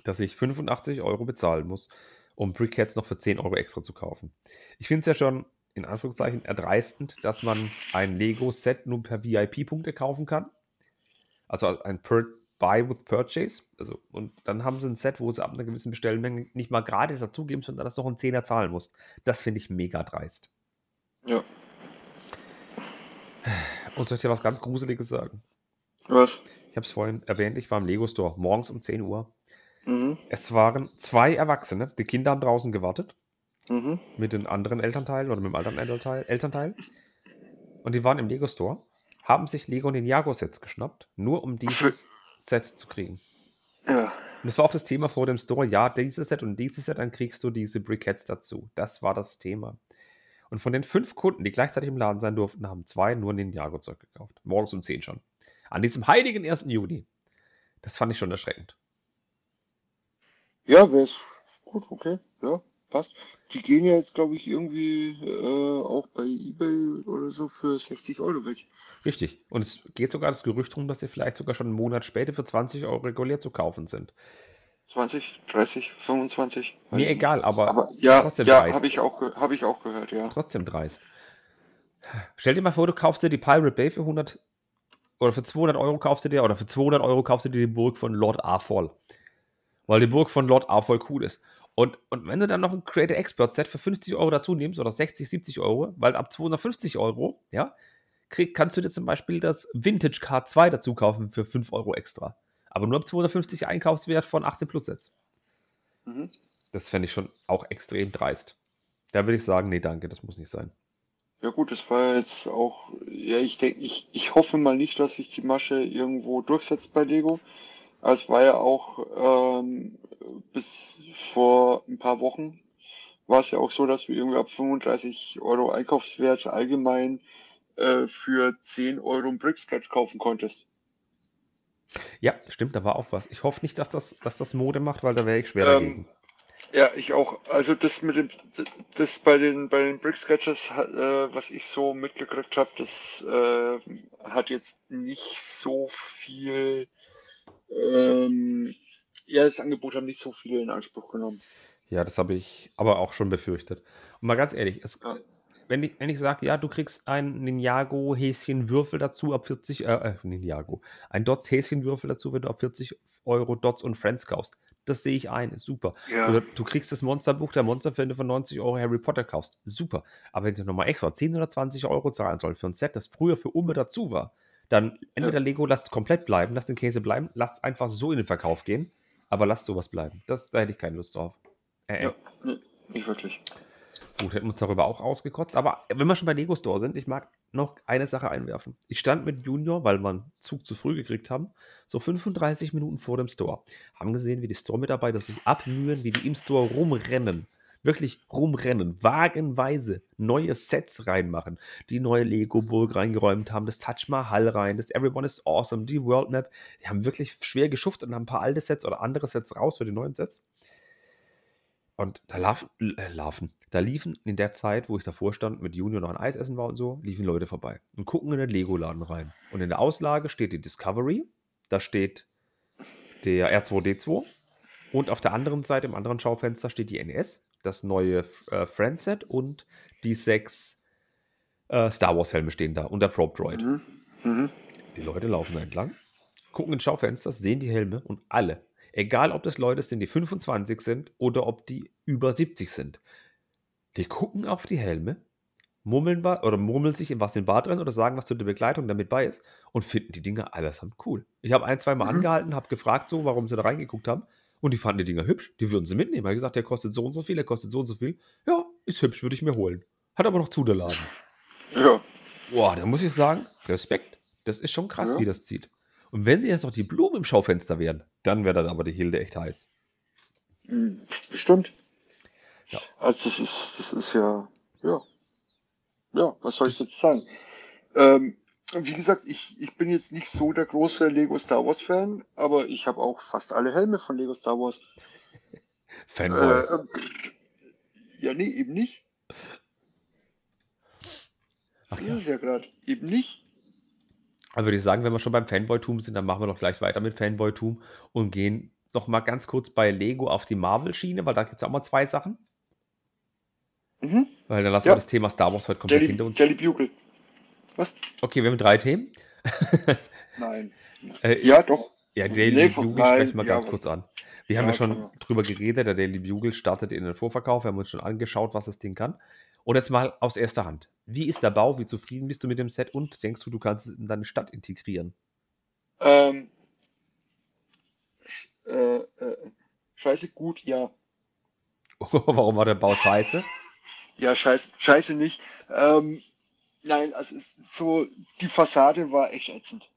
dass ich 85 Euro bezahlen muss, um Brickheads noch für 10 Euro extra zu kaufen. Ich finde es ja schon in Anführungszeichen erdreistend, dass man ein Lego-Set nur per VIP-Punkte kaufen kann. Also ein per Buy with Purchase. Also, und dann haben sie ein Set, wo sie ab einer gewissen Bestellmenge nicht mal gratis dazugeben, sondern dass du noch einen Zehner zahlen musst. Das finde ich mega dreist. Ja. Und soll ich dir was ganz Gruseliges sagen? Was? Ich habe es vorhin erwähnt, ich war im Lego Store morgens um 10 Uhr. Mhm. Es waren zwei Erwachsene, die Kinder haben draußen gewartet. Mhm. Mit den anderen Elternteilen oder mit dem anderen Elternteil, Elternteil. Und die waren im Lego Store, haben sich Lego Ninjago Sets geschnappt, nur um dieses Set zu kriegen. Ja. Und das war auch das Thema vor dem Store. Ja, dieses Set und dieses Set, dann kriegst du diese Briquettes dazu. Das war das Thema. Und von den fünf Kunden, die gleichzeitig im Laden sein durften, haben zwei nur Ninjago-Zeug gekauft. Morgens um 10 schon. An diesem heiligen 1. Juni. Das fand ich schon erschreckend. Ja, wäre es gut, okay. Ja, passt. Die gehen ja jetzt, glaube ich, irgendwie äh, auch bei eBay oder so für 60 Euro weg. Richtig. Und es geht sogar das Gerücht rum, dass sie vielleicht sogar schon einen Monat später für 20 Euro regulär zu kaufen sind. 20, 30, 25? Mir egal, aber, aber ja, ja habe ich, auch, hab ich auch gehört, ja. Trotzdem dreist. Stell dir mal vor, du kaufst dir die Pirate Bay für 100 oder für 200 Euro kaufst du dir oder für 200 Euro kaufst du dir die Burg von Lord Arfol. Weil die Burg von Lord Arfol cool ist. Und, und wenn du dann noch ein Creator Expert Set für 50 Euro dazu nimmst oder 60, 70 Euro, weil ab 250 Euro, ja, krieg, kannst du dir zum Beispiel das Vintage K2 dazu kaufen für 5 Euro extra. Aber nur ab 250 Einkaufswert von 18 Plus Sets. Mhm. Das fände ich schon auch extrem dreist. Da würde ich sagen, nee, danke, das muss nicht sein. Ja gut, das war jetzt auch, ja, ich denke, ich, ich hoffe mal nicht, dass sich die Masche irgendwo durchsetzt bei Lego. Es war ja auch ähm, bis vor ein paar Wochen war es ja auch so, dass wir irgendwie ab 35 Euro Einkaufswert allgemein äh, für 10 Euro ein Bricksketch kaufen konntest. Ja, stimmt, da war auch was. Ich hoffe nicht, dass das, dass das Mode macht, weil da wäre ich schwer ähm, dagegen. Ja, ich auch. Also das mit dem, das bei den bei den Brick Sketches, äh, was ich so mitgekriegt habe, das äh, hat jetzt nicht so viel ähm, ja, das Angebot haben nicht so viele in Anspruch genommen. Ja, das habe ich aber auch schon befürchtet. Und mal ganz ehrlich, es, ja. wenn ich, wenn ich sage, ja, du kriegst ein Ninjago-Häschenwürfel dazu ab 40, äh, äh, Ninjago, ein Dots-Häschenwürfel dazu, wenn du ab 40 Euro Dots und Friends kaufst. Das sehe ich ein, ist super. Ja. Oder du kriegst das Monsterbuch der Monsterfilme von 90 Euro Harry Potter kaufst. Super. Aber wenn du nochmal extra 10 oder 20 Euro zahlen sollst für ein Set, das früher für Umme dazu war, dann entweder Lego lasst es komplett bleiben, lasst den Käse bleiben, lasst es einfach so in den Verkauf gehen, aber lasst sowas bleiben. Das, da hätte ich keine Lust drauf. Äh, äh. ja, nicht wirklich. Gut, hätten wir uns darüber auch ausgekotzt. Aber wenn wir schon bei Lego Store sind, ich mag noch eine Sache einwerfen. Ich stand mit Junior, weil wir einen Zug zu früh gekriegt haben, so 35 Minuten vor dem Store. Haben gesehen, wie die Store-Mitarbeiter sich abmühen, wie die im Store rumrennen. Wirklich rumrennen, wagenweise neue Sets reinmachen, die neue Lego-Burg reingeräumt haben, das Touch Mahal rein, das Everyone is Awesome, die World Map. Die haben wirklich schwer geschuftet und haben ein paar alte Sets oder andere Sets raus für die neuen Sets. Und da laufen, äh, laufen, da liefen in der Zeit, wo ich davor stand, mit Junior noch ein Eis essen war und so, liefen Leute vorbei und gucken in den Lego-Laden rein. Und in der Auslage steht die Discovery, da steht der R2D2 und auf der anderen Seite, im anderen Schaufenster, steht die NES, das neue äh, Friendset und die sechs äh, Star Wars-Helme stehen da und der Probe Droid. Mhm. Mhm. Die Leute laufen da entlang, gucken ins Schaufenster, sehen die Helme und alle Egal, ob das Leute sind, die 25 sind oder ob die über 70 sind. Die gucken auf die Helme, murmeln oder murmeln sich in was in den Bart drin oder sagen was zu der Begleitung damit bei ist und finden die Dinger allesamt cool. Ich habe ein, zwei Mal mhm. angehalten, habe gefragt, so, warum sie da reingeguckt haben. Und die fanden die Dinger hübsch. Die würden sie mitnehmen. Er hat gesagt, der kostet so und so viel, der kostet so und so viel. Ja, ist hübsch, würde ich mir holen. Hat aber noch zu der Laden. Ja. Boah, da muss ich sagen, Respekt. Das ist schon krass, ja. wie das zieht. Und wenn sie jetzt noch die Blumen im Schaufenster wären, dann wäre dann aber die Hilde echt heiß. Hm, bestimmt. Ja. Also das ist, das ist ja, ja. Ja, was soll ich jetzt sagen? Ähm, wie gesagt, ich, ich bin jetzt nicht so der große Lego Star Wars Fan, aber ich habe auch fast alle Helme von Lego Star Wars. Fanboy. Äh, äh, ja, nee, eben nicht. Ach, ja. ist ja gerade. Eben nicht. Also würde ich sagen, wenn wir schon beim Fanboy-Tum sind, dann machen wir doch gleich weiter mit Fanboy-Tum und gehen noch mal ganz kurz bei Lego auf die Marvel-Schiene, weil da gibt es auch mal zwei Sachen. Mhm. Weil dann lassen ja. wir das Thema Star Wars heute komplett Jelly, hinter uns. Jelly Bugle. Was? Okay, wir haben drei Themen. nein. äh, ja, doch. Ja, Daily nee, Bugle sprechen wir ja, ganz kurz an. Wir ja, haben ja schon drüber geredet, der Daily Bugle startet in den Vorverkauf. Wir haben uns schon angeschaut, was das Ding kann. Und jetzt mal aus erster Hand. Wie ist der Bau? Wie zufrieden bist du mit dem Set? Und denkst du, du kannst es in deine Stadt integrieren? Ähm, äh, äh, scheiße gut, ja. Warum war der Bau scheiße? Ja, scheiße, scheiße nicht. Ähm, nein, also es ist so, die Fassade war echt ätzend.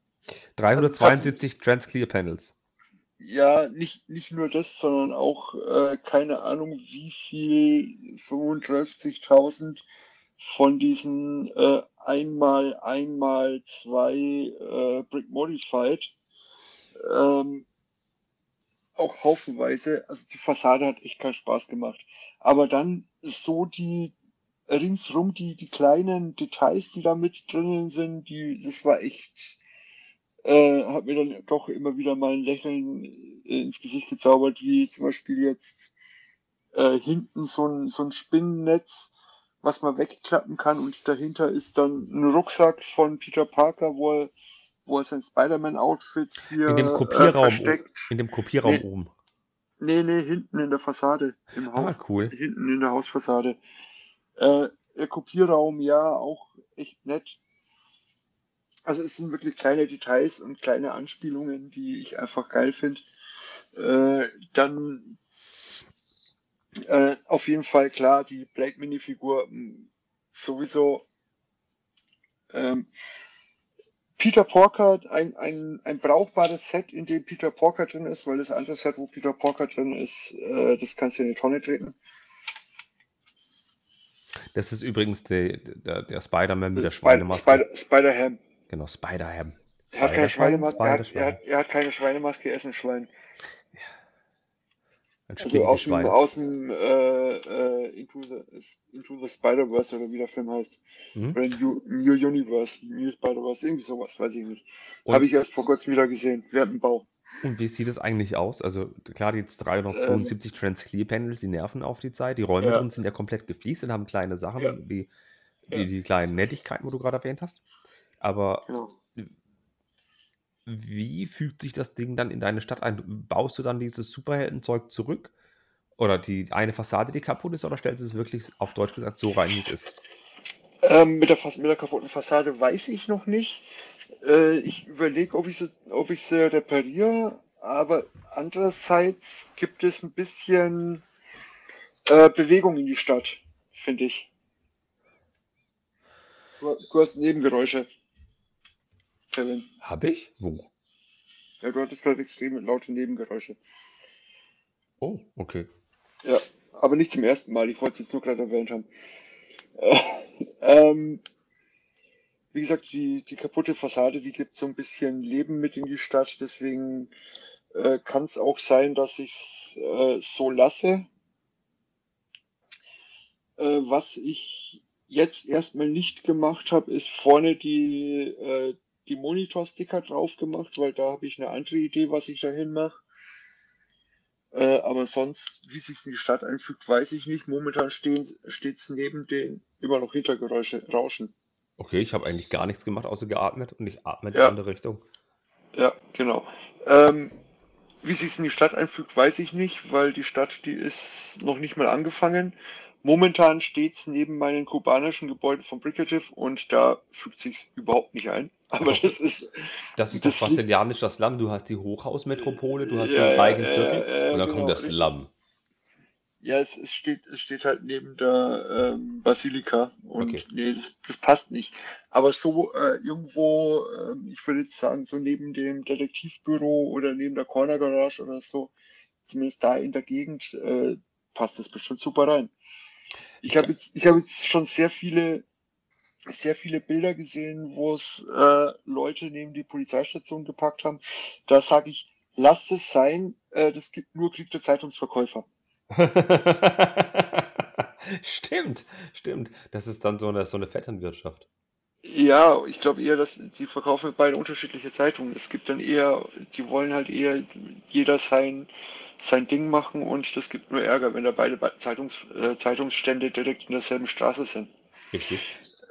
372 also, Transclear Panels. Ja, nicht, nicht nur das, sondern auch äh, keine Ahnung, wie viel 35.000 von diesen äh, einmal, einmal zwei äh, Brick Modified. Ähm, auch haufenweise. Also die Fassade hat echt keinen Spaß gemacht. Aber dann so die ringsrum die, die kleinen Details, die da mit drinnen sind, die, das war echt, äh, hat mir dann doch immer wieder mal ein Lächeln ins Gesicht gezaubert, wie zum Beispiel jetzt äh, hinten so ein, so ein Spinnennetz, was man wegklappen kann und dahinter ist dann ein Rucksack von Peter Parker, wo er, wo er sein Spider-Man-Outfit hier in dem äh, Kopierraum, äh, versteckt. In dem Kopierraum nee, oben. Nee, nee, hinten in der Fassade im ah, Haus. Ah, cool. Hinten in der Hausfassade. Äh, Kopierraum, ja, auch echt nett. Also es sind wirklich kleine Details und kleine Anspielungen, die ich einfach geil finde. Äh, dann äh, auf jeden Fall klar, die Blade Minifigur hm, sowieso. Ähm, Peter Porker, ein, ein, ein brauchbares Set, in dem Peter Porker drin ist, weil das andere Set, wo Peter Porker drin ist, äh, das kannst du in die Tonne treten. Das ist übrigens der, der, der Spider-Man mit der Schweinemaske. Spider, Spider-Ham. Genau, Spider-Ham. Er hat keine Schweinemaske, er hat, er, hat, er hat keine Schweinemaske, er ist ein Schwein. Ein also aus dem, aus dem äh, äh, Into the, Into the Spider-Verse oder wie der Film heißt. Mhm. Oder New, New Universe, New Spider-Verse, irgendwie sowas, weiß ich nicht. Habe ich erst vor kurzem wieder gesehen, während dem Bau. Und wie sieht es eigentlich aus? Also klar, die jetzt 372 ähm, Trans-Clear-Panels, die nerven auf die Zeit. Die Räume ja. drin sind ja komplett gefliest und haben kleine Sachen, ja. wie die, ja. die kleinen Nettigkeiten, wo du gerade erwähnt hast. Aber genau. wie fügt sich das Ding dann in deine Stadt ein? Baust du dann dieses Superheldenzeug zurück? Oder die eine Fassade, die kaputt ist, oder stellst du es wirklich auf Deutsch gesagt so rein, wie es ist? Ähm, mit, der mit der kaputten Fassade weiß ich noch nicht. Äh, ich überlege, ob ich sie, ob ich sie repariere, aber andererseits gibt es ein bisschen äh, Bewegung in die Stadt, finde ich. Du, du hast Nebengeräusche. Kevin. Hab ich? Wo? Ja, du hattest gerade extrem laute Nebengeräusche. Oh, okay. Ja, aber nicht zum ersten Mal. Ich wollte es jetzt nur gerade erwähnt haben. Äh, ähm, wie gesagt, die, die kaputte Fassade, die gibt so ein bisschen Leben mit in die Stadt. Deswegen äh, kann es auch sein, dass ich es äh, so lasse. Äh, was ich jetzt erstmal nicht gemacht habe, ist vorne die, äh, die Monitor-Sticker drauf gemacht, weil da habe ich eine andere Idee, was ich dahin mache. Äh, aber sonst, wie sich in die Stadt einfügt, weiß ich nicht. Momentan steht es neben den immer noch Hintergeräusche, Rauschen. Okay, ich habe eigentlich gar nichts gemacht, außer geatmet und ich atme in ja. die andere Richtung. Ja, genau. Ähm, wie sich in die Stadt einfügt, weiß ich nicht, weil die Stadt, die ist noch nicht mal angefangen. Momentan steht es neben meinen kubanischen Gebäuden von Bricative und da fügt sich überhaupt nicht ein. Aber das ist. Das ist das, das brasilianisch das Lamm. Du hast die Hochhausmetropole, du hast ja, den reichen Viertel ja, ja, und dann genau, kommt das Lamm. Ja, es, es, steht, es steht halt neben der ähm, Basilika und okay. nee, das, das, passt nicht. Aber so äh, irgendwo, äh, ich würde jetzt sagen, so neben dem Detektivbüro oder neben der Corner Garage oder so, zumindest da in der Gegend, äh, passt das bestimmt super rein. Ich habe jetzt, ich habe jetzt schon sehr viele, sehr viele Bilder gesehen, wo es äh, Leute neben die Polizeistation gepackt haben. Da sage ich, lasst es sein, äh, das gibt nur Krieg der Zeitungsverkäufer. stimmt, stimmt. Das ist dann so eine, so eine Vetternwirtschaft. Ja, ich glaube eher, dass die verkaufen beide unterschiedliche Zeitungen. Es gibt dann eher, die wollen halt eher jeder sein, sein Ding machen und das gibt nur Ärger, wenn da beide Zeitungs, äh, Zeitungsstände direkt in derselben Straße sind. Richtig.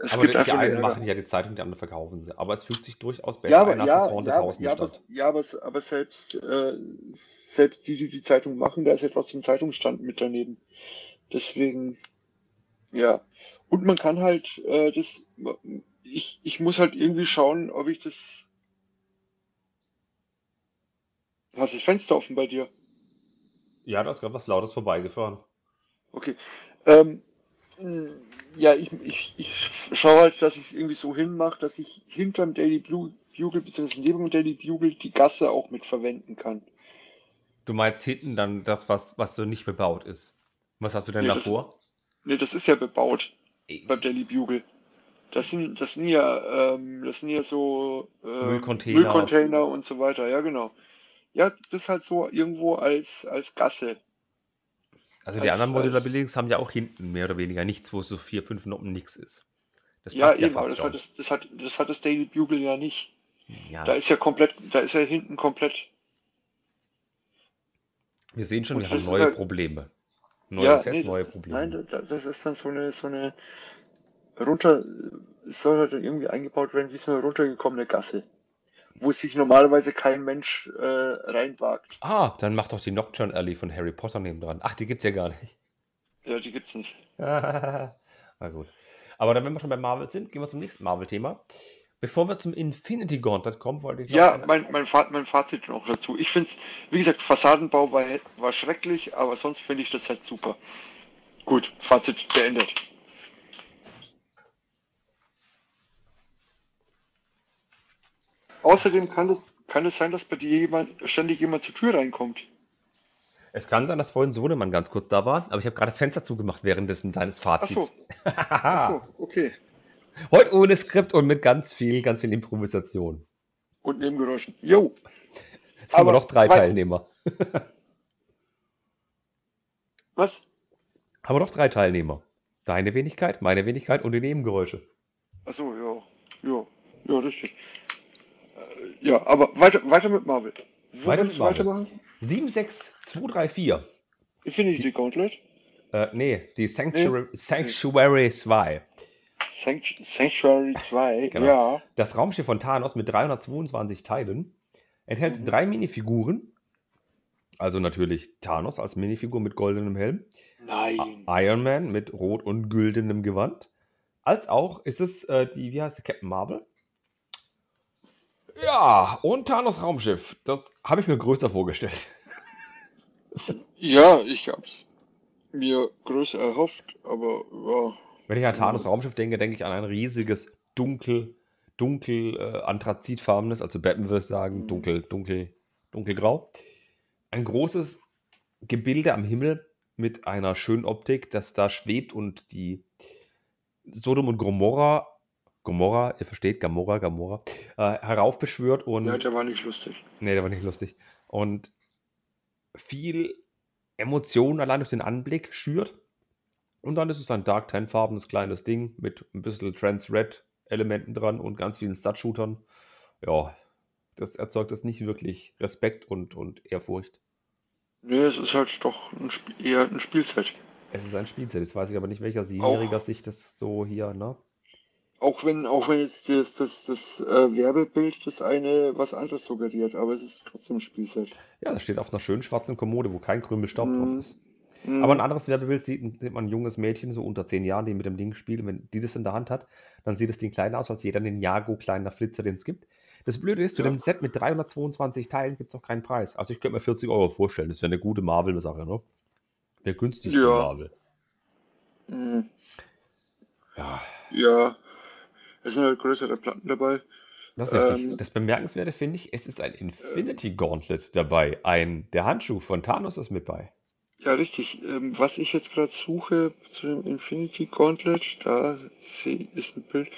Es aber gibt die, die einen machen ja die Zeitung, die anderen verkaufen sie. Aber es fühlt sich durchaus besser ja, aber, ein ja, ja, ja, aber, ja, aber, aber selbst, äh, selbst die, die die Zeitung machen, da ist ja trotzdem Zeitungsstand mit daneben. Deswegen, ja. Und man kann halt äh, das, ich, ich muss halt irgendwie schauen, ob ich das. Hast du das Fenster offen bei dir? Ja, da ist gerade was Lautes vorbeigefahren. Okay. Ähm, ja, ich, ich, ich schaue halt, dass ich es irgendwie so hinmache, dass ich hinterm Daily Bugle bzw. neben dem Daily Bugle die Gasse auch mit verwenden kann. Du meinst hinten dann das, was, was so nicht bebaut ist. Was hast du denn nee, davor? Das, nee, das ist ja bebaut Ey. beim Daily Bugle. Das sind, das sind ja, ähm, das sind ja so äh, Müllcontainer. Müllcontainer und so weiter, ja genau. Ja, das ist halt so irgendwo als, als Gasse. Also die als, anderen Modular Buildings haben ja auch hinten mehr oder weniger nichts, wo so vier, fünf Noppen nichts ist. Das ja, eben, ja aber das hat, das, das, hat, das hat das Daily Bugle ja nicht. Ja. Da ist ja komplett, da ist ja hinten komplett. Wir sehen schon, wir haben neue halt, Probleme. Neue ja, nee, neue Probleme. Nein, das ist dann so eine, so eine runter, soll halt irgendwie eingebaut werden wie so eine runtergekommene Gasse wo sich normalerweise kein Mensch äh, reinwagt. Ah, dann mach doch die Nocturne Alley von Harry Potter neben dran. Ach, die gibt's ja gar nicht. Ja, die gibt's nicht. Na gut. Aber dann, wenn wir schon bei Marvel sind, gehen wir zum nächsten Marvel-Thema. Bevor wir zum Infinity Gauntlet kommen, wollte ich noch. Ja, mein, mein, mein Fazit noch dazu. Ich finde es, wie gesagt, Fassadenbau war, war schrecklich, aber sonst finde ich das halt super. Gut, Fazit beendet. Außerdem kann es, kann es sein, dass bei dir jemand, ständig jemand zur Tür reinkommt. Es kann sein, dass vorhin Sohnemann ganz kurz da war, aber ich habe gerade das Fenster zugemacht währenddessen deines Fazits. Ach so. Ach so, okay. Heute ohne Skript und mit ganz viel, ganz viel Improvisation. Und Nebengeräuschen. Jo. Jetzt haben wir noch drei Teilnehmer. Was? Haben wir noch drei Teilnehmer. Deine Wenigkeit, meine Wenigkeit und die Nebengeräusche. Achso, ja. Ja, ja, richtig. Ja, aber weiter, weiter mit Marvel. Wo weiter mit Marvel. weitermachen? 76234. Infinity die, Gauntlet? Äh, nee, die Sanctuary, nee. Sanctuary 2. Sanctuary 2, genau. ja. Das Raumschiff von Thanos mit 322 Teilen enthält mhm. drei Minifiguren. Also natürlich Thanos als Minifigur mit goldenem Helm. Nein. Iron Man mit rot und güldenem Gewand. als auch ist es äh, die, wie heißt sie, Captain Marvel. Ja, und Thanos Raumschiff. Das habe ich mir größer vorgestellt. Ja, ich hab's mir größer erhofft, aber ja. Wenn ich an Thanos Raumschiff denke, denke ich an ein riesiges, dunkel, dunkel, äh, anthrazitfarbenes, also Batman würde ich sagen, Mhm. dunkel, dunkel, dunkelgrau. Ein großes Gebilde am Himmel mit einer schönen Optik, das da schwebt und die Sodom und Gomorra, Gomorra, ihr versteht, Gamora, Gamora, äh, heraufbeschwört und Ja, der war nicht lustig. Nee, der war nicht lustig. Und viel Emotion allein durch den Anblick schürt. Und dann ist es ein Dark Ten-farbenes kleines Ding mit ein bisschen Trans-Red-Elementen dran und ganz vielen Stud-Shootern. Ja, das erzeugt jetzt nicht wirklich Respekt und, und Ehrfurcht. Nee, es ist halt doch ein eher ein Spielset. Es ist ein Spielset. Jetzt weiß ich aber nicht, welcher Siebenjähriger sich das so hier, ne? Auch wenn, auch wenn jetzt das, das, das äh, Werbebild das eine was anderes suggeriert, aber es ist trotzdem ein Spielset. Ja, das steht auf einer schönen schwarzen Kommode, wo kein Krümel Staub drauf ist. Mhm. Aber ein anderes Werbebild sieht, sieht man ein junges Mädchen, so unter zehn Jahren, die mit dem Ding spielt. Und wenn die das in der Hand hat, dann sieht das Ding kleiner aus als jeder Ninjago kleiner Flitzer, den es gibt. Das Blöde ist, zu Ja. dem Set mit 322 Teilen gibt es auch keinen Preis. Also ich könnte mir 40 Euro vorstellen. Das wäre eine gute Marvel-Sache, ne? Der günstigste Ja. Marvel. Mhm. Ja, Ja, es sind halt größere Platten dabei. das ist richtig. Ähm. Das Bemerkenswerte finde ich, es ist ein Infinity Gauntlet dabei. Ein, der Handschuh von Thanos ist mit bei. Ja, richtig. Ähm, was ich jetzt gerade suche zu dem Infinity Gauntlet, da ist ein Bild.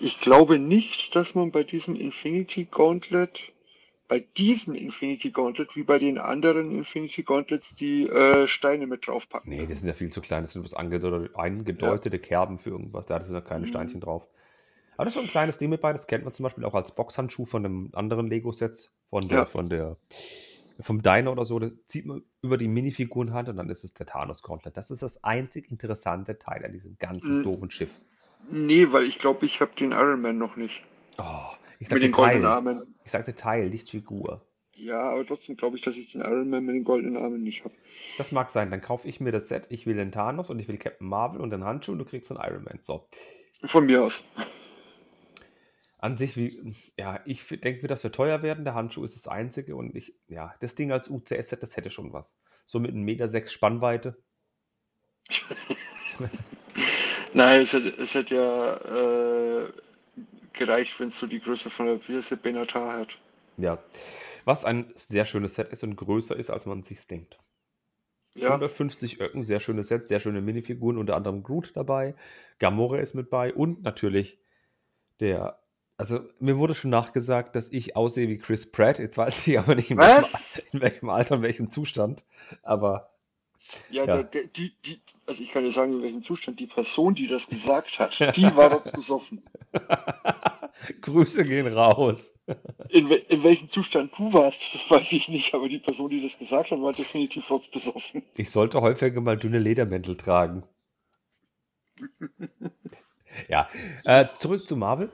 Ich glaube nicht, dass man bei diesem Infinity Gauntlet, bei diesem Infinity Gauntlet, wie bei den anderen Infinity Gauntlets, die äh, Steine mit draufpacken. Nee, die sind ja viel zu klein. Das sind bloß angedeutete, eingedeutete Kerben für irgendwas. Da sind ja keine Mhm. Steinchen drauf. Aber das ist so ein kleines Ding mit bei. Das kennt man zum Beispiel auch als Boxhandschuh von einem anderen Lego-Set. Von der, Ja. von der, vom Diner oder so. Das zieht man über die Minifigurenhand und dann ist es der Thanos Gauntlet. Das ist das einzig interessante Teil an diesem ganzen Mhm. doofen Schiff. Nee, weil ich glaube, ich habe den Iron Man noch nicht. Oh, ich Mit sagte den goldenen Teil. Armen. Ich sagte Teil, nicht Figur. Ja, aber trotzdem glaube ich, dass ich den Iron Man mit den goldenen Armen nicht habe. Das mag sein. Dann kaufe ich mir das Set. Ich will den Thanos und ich will Captain Marvel und den Handschuh und du kriegst so einen Iron Man. So. Von mir aus. An sich, wie, ja, ich denke, das wird teuer werden. Der Handschuh ist das einzige und ich, ja, das Ding als UCS-Set, das hätte schon was. So mit einem Meter sechs Spannweite. Nein, es hätte, es hätte ja äh, gereicht, wenn es so die Größe von der Wirse Benatar hat. Ja. Was ein sehr schönes Set ist und größer ist, als man sich denkt. Ja, 150 Öcken, sehr schönes Set, sehr schöne Minifiguren, unter anderem Groot dabei. Gamora ist mit bei und natürlich der. Also, mir wurde schon nachgesagt, dass ich aussehe wie Chris Pratt. Jetzt weiß ich aber nicht, in welchem, in welchem Alter, in welchem Zustand. Aber ja, Ja. Der, der, die, die, also ich kann dir sagen, in welchem Zustand die Person, die das gesagt hat, die war dort besoffen. Grüße gehen raus. In, wel- in welchem Zustand du warst, das weiß ich nicht, aber die Person, die das gesagt hat, war definitiv dort besoffen. Ich sollte häufiger mal dünne Ledermäntel tragen. ja, äh, zurück zu Marvel.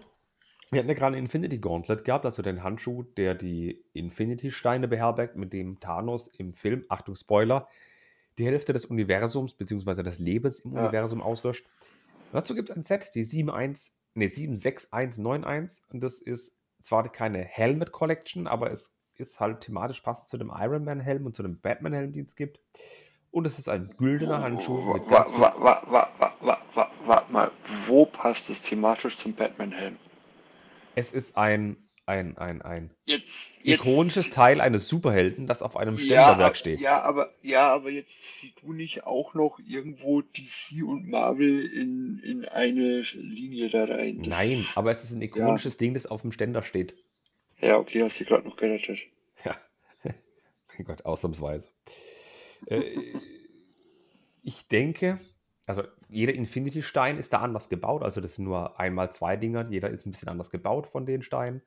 Wir hatten ja gerade Infinity Gauntlet gehabt, also den Handschuh, der die Infinity-Steine beherbergt, mit dem Thanos im Film, Achtung Spoiler, die Hälfte des Universums bzw. des Lebens im Ja. Universum auslöscht. Dazu gibt es ein Set, die 71, nee, 76191 und das ist zwar keine Helmet Collection, aber es ist halt thematisch passend zu dem Iron Man Helm und zu dem Batman Helm, den es gibt. Und es ist ein güldener Handschuh Wa- mit wa- wa- wa- Warte mal, wo passt es thematisch zum Batman-Helm? Es ist ein, ein, ein, ein Jetzt, jetzt ikonisches Teil eines Superhelden, das auf einem ja, Ständerwerk ab- steht. Ja, aber ja, aber jetzt siehst du nicht auch noch irgendwo DC und Marvel in, in eine Linie da rein. Das- Nein, aber es ist ein ikonisches Ding, das auf dem Ständer steht. Ja, okay, hast du gerade noch gerettet. Ja. mein Gott, ausnahmsweise. Äh, ich denke, also jeder Infinity-Stein ist da anders gebaut. Also das sind nur einmal zwei Dinger. Jeder ist ein bisschen anders gebaut von den Steinen.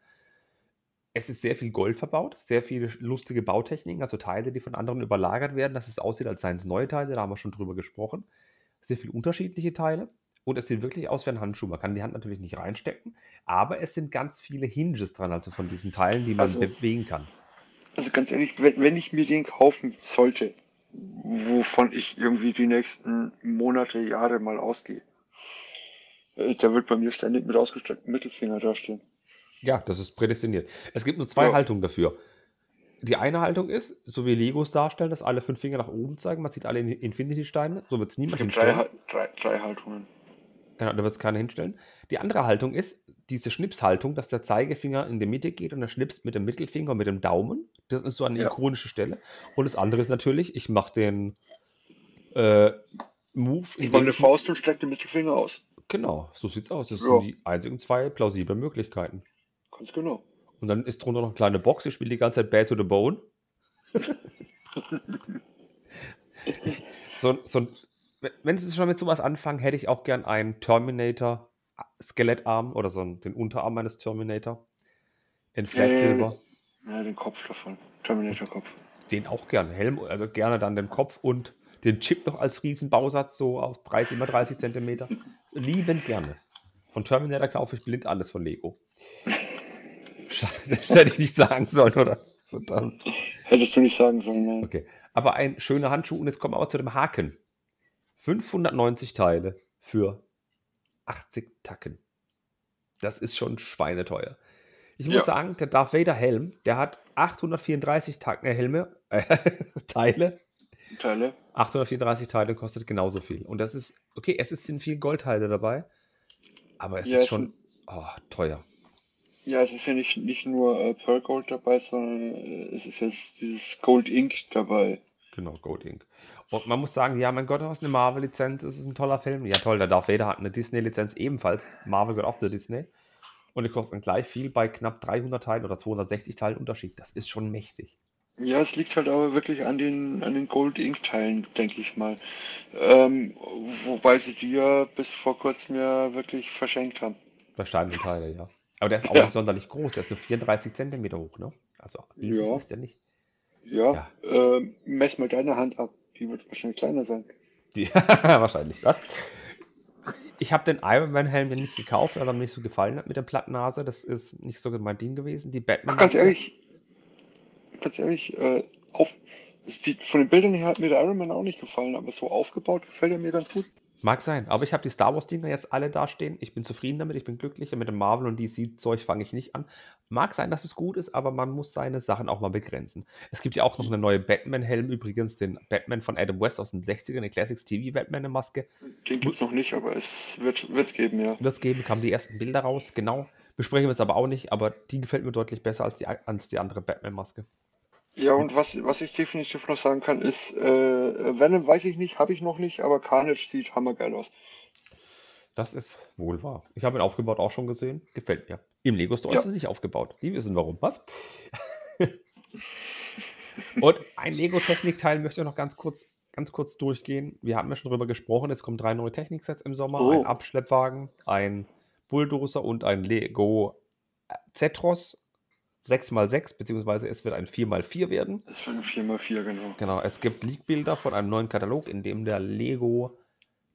Es ist sehr viel Gold verbaut, sehr viele lustige Bautechniken, also Teile, die von anderen überlagert werden, dass es aussieht, als seien es neue Teile. Da haben wir schon drüber gesprochen. Sehr viele unterschiedliche Teile. Und es sieht wirklich aus wie ein Handschuh. Man kann die Hand natürlich nicht reinstecken, aber es sind ganz viele Hinges dran, also von diesen Teilen, die man Also- bewegen kann. Also ganz ehrlich, wenn, wenn ich mir den kaufen sollte, wovon ich irgendwie die nächsten Monate, Jahre mal ausgehe, Äh, Der wird bei mir ständig mit ausgestrecktem Mittelfinger dastehen. Ja, das ist prädestiniert. Es gibt nur zwei Ja. Haltungen dafür. Die eine Haltung ist, so wie Legos darstellen, dass alle fünf Finger nach oben zeigen. Man sieht alle In- Infinity-Steine. So wird es Es niemand gibt drei, drei, drei Haltungen. Genau, da wird es keiner hinstellen. Die andere Haltung ist diese Schnipshaltung, dass der Zeigefinger in die Mitte geht und er schnipst mit dem Mittelfinger und mit dem Daumen. Das ist so eine Ja. ikonische Stelle. Und das andere ist natürlich, ich mache den äh, Move. Ich mache eine ich- Faust und strecke den Mittelfinger aus. Genau, so sieht's aus. Das Ja. sind die einzigen zwei plausiblen Möglichkeiten. Ganz genau. Und dann ist drunter noch eine kleine Box. Ich spiele die ganze Zeit Bad to the Bone. so, so wenn- wenn Sie schon mit sowas anfangen, hätte ich auch gern einen Terminator Skelettarm oder so den Unterarm eines Terminator in Flat Ja, ja, ja. Silver. Den Kopf davon. Terminator-Kopf. Den auch gerne. Helm, also gerne dann den Kopf und den Chip noch als Riesenbausatz, so aus 30 mal 30 Zentimeter. Liebend gerne. Von Terminator kaufe ich blind alles von Lego. Schade, das hätte ich nicht sagen sollen, oder? Verdammt. Hättest du nicht sagen sollen, nein. Okay. Aber ein schöner Handschuh und jetzt kommen wir aber zu dem Haken. 590 Teile für 80 Tacken. Das ist schon schweineteuer. Ich muss Ja. sagen, der Darth Vader Helm, der hat 834 Tacken, äh, Helme, äh, Teile. Teile. 834 Teile kostet genauso viel. Und das ist, okay, es sind viel Goldteile dabei, aber es Ja, ist schon oh, teuer. Ja, es ist ja nicht, nicht nur äh, Pearl Gold dabei, sondern äh, es ist jetzt dieses Gold Ink dabei. Genau, Gold Ink. Und man muss sagen, ja, mein Gott, du hast eine Marvel-Lizenz, es ist ein toller Film. Ja, toll, der Darth Vader hat eine Disney-Lizenz ebenfalls. Marvel gehört auch zu Disney. Und die kosten gleich viel bei knapp 300 Teilen oder 260 Teilen Unterschied. Das ist schon mächtig. Ja, es liegt halt aber wirklich an den, an den Gold Ink Teilen, denke ich mal. Ähm, wobei sie die ja bis vor kurzem ja wirklich verschenkt haben. Und Teile, ja. Aber der ist auch Ja. nicht sonderlich groß. Der ist nur 34 Zentimeter hoch, ne? Also, Ja. ist der nicht. Ja, ähm, mess mal deine Hand ab. Die wird wahrscheinlich kleiner sein. Die, wahrscheinlich, was? Ich habe den Iron Man Helm nicht gekauft, weil er mir nicht so gefallen hat mit der Plattennase. Das ist nicht so mein Ding gewesen. Die Batman. Ach, ganz ehrlich, ganz ehrlich, äh, auf, die, von den Bildern her hat mir der Iron Man auch nicht gefallen, aber so aufgebaut gefällt er mir ganz gut. Mag sein, aber ich habe die Star Wars Dinger jetzt alle dastehen. Ich bin zufrieden damit, ich bin glücklich. Mit dem Marvel und DC Zeug fange ich nicht an. Mag sein, dass es gut ist, aber man muss seine Sachen auch mal begrenzen. Es gibt ja auch noch eine neue Batman Helm übrigens, den Batman von Adam West aus den 60ern, eine Classics TV Batman eine Maske. Den gibt's noch nicht, aber es wird es geben, ja. Wird es geben, kamen die ersten Bilder raus, genau. Besprechen wir es aber auch nicht, aber die gefällt mir deutlich besser als die, als die andere Batman Maske. Ja, und was, was ich definitiv noch sagen kann, ist, äh, Venom weiß ich nicht, habe ich noch nicht, aber Carnage sieht hammergeil aus. Das ist wohl wahr. Ich habe ihn aufgebaut auch schon gesehen. Gefällt mir. Im Lego Store Ja. ist er nicht aufgebaut. Die wissen warum. Was? Und ein Lego-Technikteil möchte ich noch ganz kurz, ganz kurz durchgehen. Wir haben ja schon drüber gesprochen. Es kommen drei neue Techniksets im Sommer: Oh. ein Abschleppwagen, ein Bulldozer und ein Lego Zetros 6x6, beziehungsweise es wird ein 4x4 werden. Das wird ein 4x4, genau. Genau, es gibt Leakbilder von einem neuen Katalog, in dem der Lego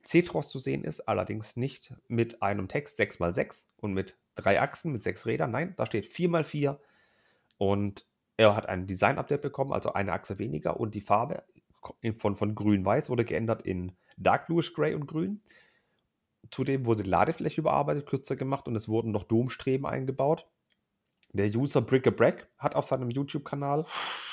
Cetros zu sehen ist, allerdings nicht mit einem Text 6x6 und mit drei Achsen, mit sechs Rädern. Nein, da steht 4x4 und er hat ein Design-Update bekommen, also eine Achse weniger und die Farbe von, von grün-weiß wurde geändert in Dark Bluish Gray und grün. Zudem wurde die Ladefläche überarbeitet, kürzer gemacht und es wurden noch Domstreben eingebaut. Der User Brick a Brack hat auf seinem YouTube-Kanal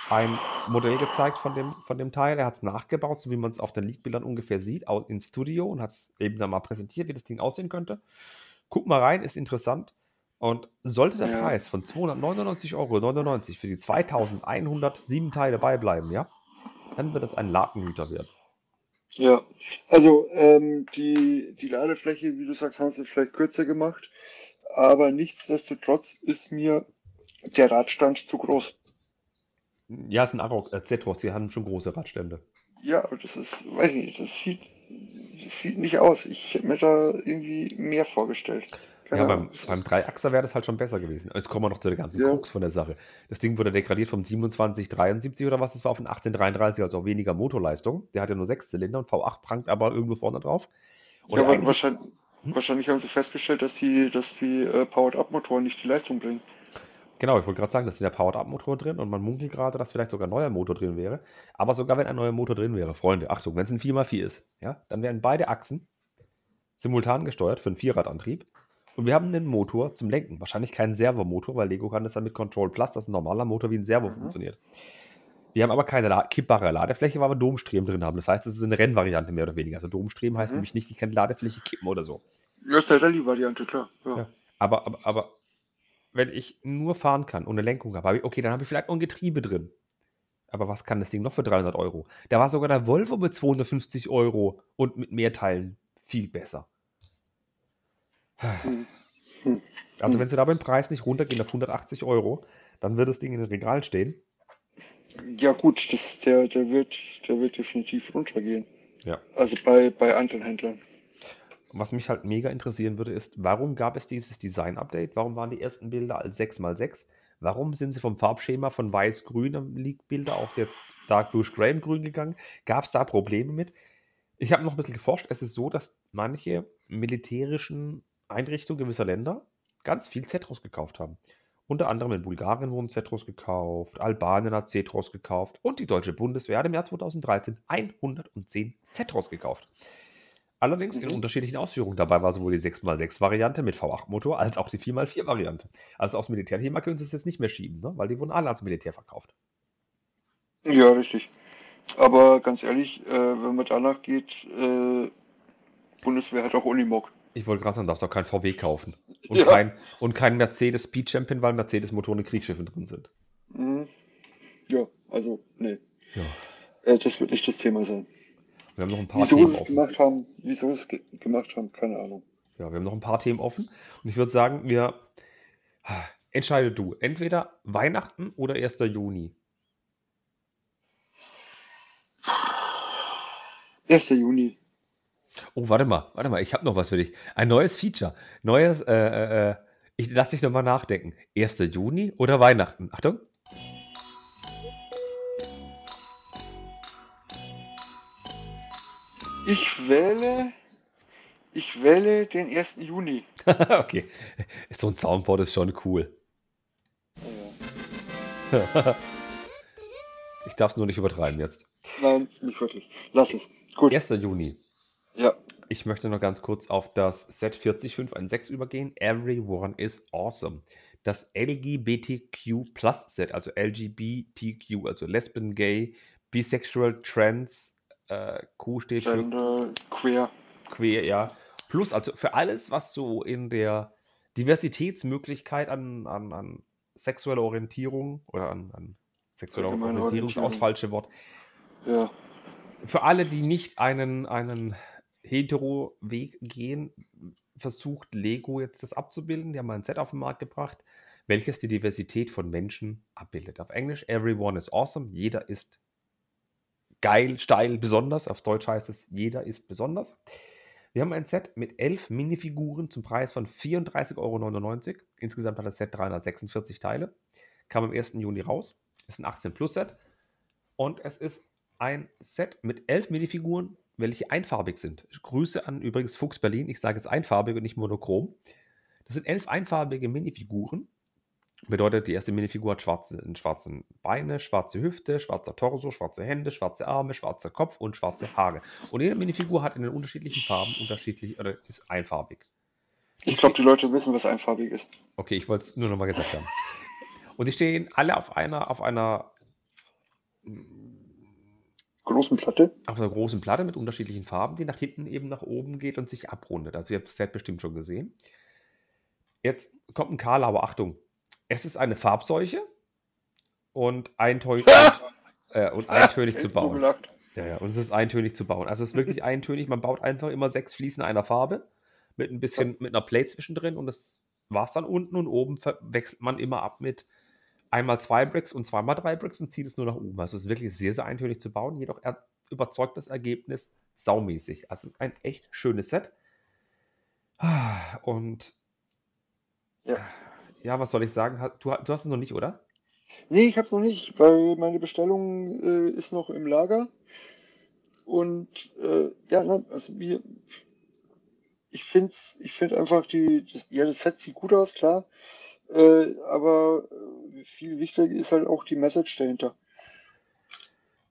ein Modell gezeigt von dem, von dem Teil. Er hat es nachgebaut, so wie man es auf den Leak-Bildern ungefähr sieht, au- ins Studio und hat es eben dann mal präsentiert, wie das Ding aussehen könnte. Guck mal rein, ist interessant. Und sollte der. Preis von 299,99 Euro für die 2107 Teile beibleiben, ja, dann wird das ein Ladenhüter werden. Ja, also ähm, die, die Ladefläche, wie du sagst, haben sie vielleicht kürzer gemacht, aber nichtsdestotrotz ist mir der Radstand zu groß. Ja, es sind Arox, äh, Zetros, die haben schon große Radstände. Ja, aber das ist, weiß ich nicht, das sieht, das sieht nicht aus. Ich hätte mir da irgendwie mehr vorgestellt. Keine Ja, beim, beim Dreiachser wäre das halt schon besser gewesen. Jetzt kommen wir noch zu der ganzen Ja. Krux von der Sache. Das Ding wurde degradiert vom 2773 oder was, das war auf den 1833, also auch weniger Motorleistung. Der hatte nur sechs Zylinder und V8 prangt aber irgendwo vorne drauf. Und ja, aber wahrscheinlich? Wahrscheinlich haben sie festgestellt, dass die, dass die äh, Powered-Up-Motoren nicht die Leistung bringen. Genau, ich wollte gerade sagen, da sind ja Powered-Up-Motor drin und man munkelt gerade, dass vielleicht sogar ein neuer Motor drin wäre. Aber sogar wenn ein neuer Motor drin wäre, Freunde, Achtung, wenn es ein 4x4 ist, ja, dann wären beide Achsen simultan gesteuert für einen Vierradantrieb. Und wir haben einen Motor zum Lenken. Wahrscheinlich keinen Servomotor, weil Lego kann das dann mit Control Plus, das ist ein normaler Motor wie ein Servo Mhm. funktioniert. Wir haben aber keine La kippbare Ladefläche, weil wir Domstreben drin haben. Das heißt, es ist eine Rennvariante mehr oder weniger. Also Domstreben heißt Mhm. nämlich nicht, die kann die Ladefläche kippen oder so. Ja, ist der Rallye-Variante, klar. Ja. Ja. Aber, aber, aber wenn ich nur fahren kann und eine Lenkung habe, habe ich, okay, dann habe ich vielleicht noch ein Getriebe drin. Aber was kann das Ding noch für 300 Euro? Da war sogar der Volvo mit 250 Euro und mit mehr Teilen viel besser. Hm. Also Hm. wenn sie da beim Preis nicht runtergehen auf 180 Euro, dann wird das Ding in den Regalen stehen. Ja, gut, das, der, der, wird, der wird definitiv runtergehen. Ja. Also bei, bei anderen Händlern. Was mich halt mega interessieren würde, ist, warum gab es dieses Design-Update? Warum waren die ersten Bilder als 6x6? Warum sind sie vom Farbschema von weiß-grün am Leak-Bilder auf jetzt Dark Blue Grey grün gegangen? Gab es da Probleme mit? Ich habe noch ein bisschen geforscht. Es ist so, dass manche militärischen Einrichtungen gewisser Länder ganz viel Zetros gekauft haben. Unter anderem in Bulgarien wurden Zetros gekauft, Albanien hat Zetros gekauft und die deutsche Bundeswehr hat im Jahr 2013 110 Zetros gekauft. Allerdings in Mhm. unterschiedlichen Ausführungen. Dabei war sowohl die 6x6-Variante mit V8-Motor als auch die 4x4-Variante. Also aufs Militärthema können sie es jetzt nicht mehr schieben, ne? weil die wurden alle ans Militär verkauft. Ja, richtig. Aber ganz ehrlich, äh, wenn man danach geht, äh, Bundeswehr hat auch Unimog. Ich wollte gerade sagen, darfst auch kein VW kaufen. Und, Ja. kein, und Mercedes Speed Champion, weil Mercedes-Motoren in Kriegsschiffen drin sind. Mhm. Ja, also, nee. Ja. Äh, das wird nicht das Thema sein. Wir haben noch ein paar Wieso Themen es offen. gemacht haben, wieso es ge gemacht haben, keine Ahnung. Ja, wir haben noch ein paar Themen offen. Und ich würde sagen, wir entscheide du. Entweder Weihnachten oder 1. Juni. 1. Juni. Oh, warte mal, warte mal, ich habe noch was für dich. Ein neues Feature. Neues, äh, äh, äh, ich lass dich nochmal nachdenken. 1. Juni oder Weihnachten? Achtung. Ich wähle, ich wähle den 1. Juni. okay. So ein Soundboard ist schon cool. Ja. ich darf es nur nicht übertreiben jetzt. Nein, nicht wirklich. Lass es. Gut. 1. Juni. Ja. Ich möchte noch ganz kurz auf das Set 40516 übergehen. Everyone is awesome. Das LGBTQ Plus Set, also LGBTQ, also Lesbian, Gay, Bisexual, Trans, äh, Q steht für Gender, Queer. queer, ja. Plus, also für alles, was so in der Diversitätsmöglichkeit an, an, an sexueller Orientierung oder an, an sexueller Orientierung ist auch das falsche Wort. Ja. Für alle, die nicht einen, einen Hetero-Weg gehen, versucht Lego jetzt das abzubilden. Die haben ein Set auf den Markt gebracht, welches die Diversität von Menschen abbildet. Auf Englisch, everyone is awesome. Jeder ist geil, steil, besonders. Auf Deutsch heißt es, jeder ist besonders. Wir haben ein Set mit elf Minifiguren zum Preis von 34,99 Euro. Insgesamt hat das Set 346 Teile. Kam am 1. Juni raus. Ist ein 18-Plus-Set. Und es ist ein Set mit elf Minifiguren, welche einfarbig sind. Grüße an übrigens Fuchs Berlin. Ich sage jetzt einfarbig und nicht monochrom. Das sind elf einfarbige Minifiguren. Bedeutet, die erste Minifigur hat schwarze, schwarze Beine, schwarze Hüfte, schwarzer Torso, schwarze Hände, schwarze Arme, schwarzer Kopf und schwarze Haare. Und jede Minifigur hat in den unterschiedlichen Farben unterschiedlich oder ist einfarbig. Ich glaube, die Leute wissen, was einfarbig ist. Okay, ich wollte es nur nochmal gesagt haben. Und die stehen alle auf einer, auf einer, Großen Platte. auf einer großen Platte mit unterschiedlichen Farben, die nach hinten eben nach oben geht und sich abrundet. Also ihr habt das Set bestimmt schon gesehen. Jetzt kommt ein Karl, aber Achtung. Es ist eine Farbseuche und eintönig, äh, und eintönig zu so bauen. Ja, ja, und es ist eintönig zu bauen. Also es ist wirklich eintönig. Man baut einfach immer sechs Fliesen einer Farbe mit ein bisschen, mit einer Plate zwischendrin und das war es dann unten und oben wechselt man immer ab mit einmal zwei Bricks und zweimal drei Bricks und zieht es nur nach oben. Also es ist wirklich sehr, sehr eintönig zu bauen, jedoch er überzeugt das Ergebnis saumäßig. Also es ist ein echt schönes Set. Und Ja. ja, was soll ich sagen? Du, du hast es noch nicht, oder? Nee, ich hab's noch nicht, weil meine Bestellung äh, ist noch im Lager. Und äh, ja, nein, also wir, ich finde ich find einfach, die, das, ja, das Set sieht gut aus, klar. Äh, aber äh, viel wichtiger ist halt auch die Message dahinter.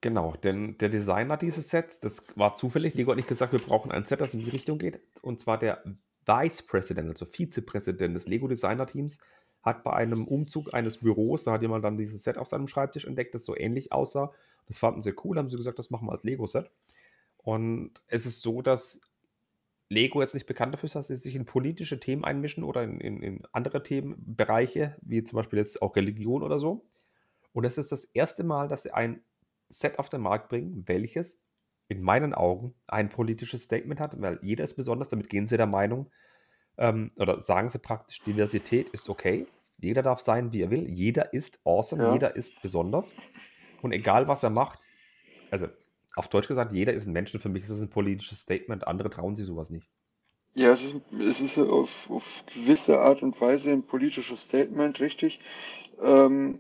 Genau, denn der Designer dieses Sets, das war zufällig, Lego hat nicht gesagt, wir brauchen ein Set, das in die Richtung geht. Und zwar der Vice President, also Vizepräsident des Lego Designer Teams, hat bei einem Umzug eines Büros, da hat jemand dann dieses Set auf seinem Schreibtisch entdeckt, das so ähnlich aussah. Das fanden sie cool, haben sie gesagt, das machen wir als Lego-Set. Und es ist so, dass Lego jetzt nicht bekannt dafür ist, dass sie sich in politische Themen einmischen oder in, in, in andere Themenbereiche, wie zum Beispiel jetzt auch Religion oder so. Und es ist das erste Mal, dass sie ein Set auf den Markt bringen, welches in meinen Augen ein politisches Statement hat, weil jeder ist besonders, damit gehen sie der Meinung, ähm, oder sagen sie praktisch, Diversität ist okay, jeder darf sein, wie er will, jeder ist awesome, Ja. jeder ist besonders und egal was er macht, also auf Deutsch gesagt, jeder ist ein Mensch für mich ist es ein politisches Statement, andere trauen sich sowas nicht. Ja, es ist, es ist auf, auf gewisse Art und Weise ein politisches Statement, richtig. Ähm,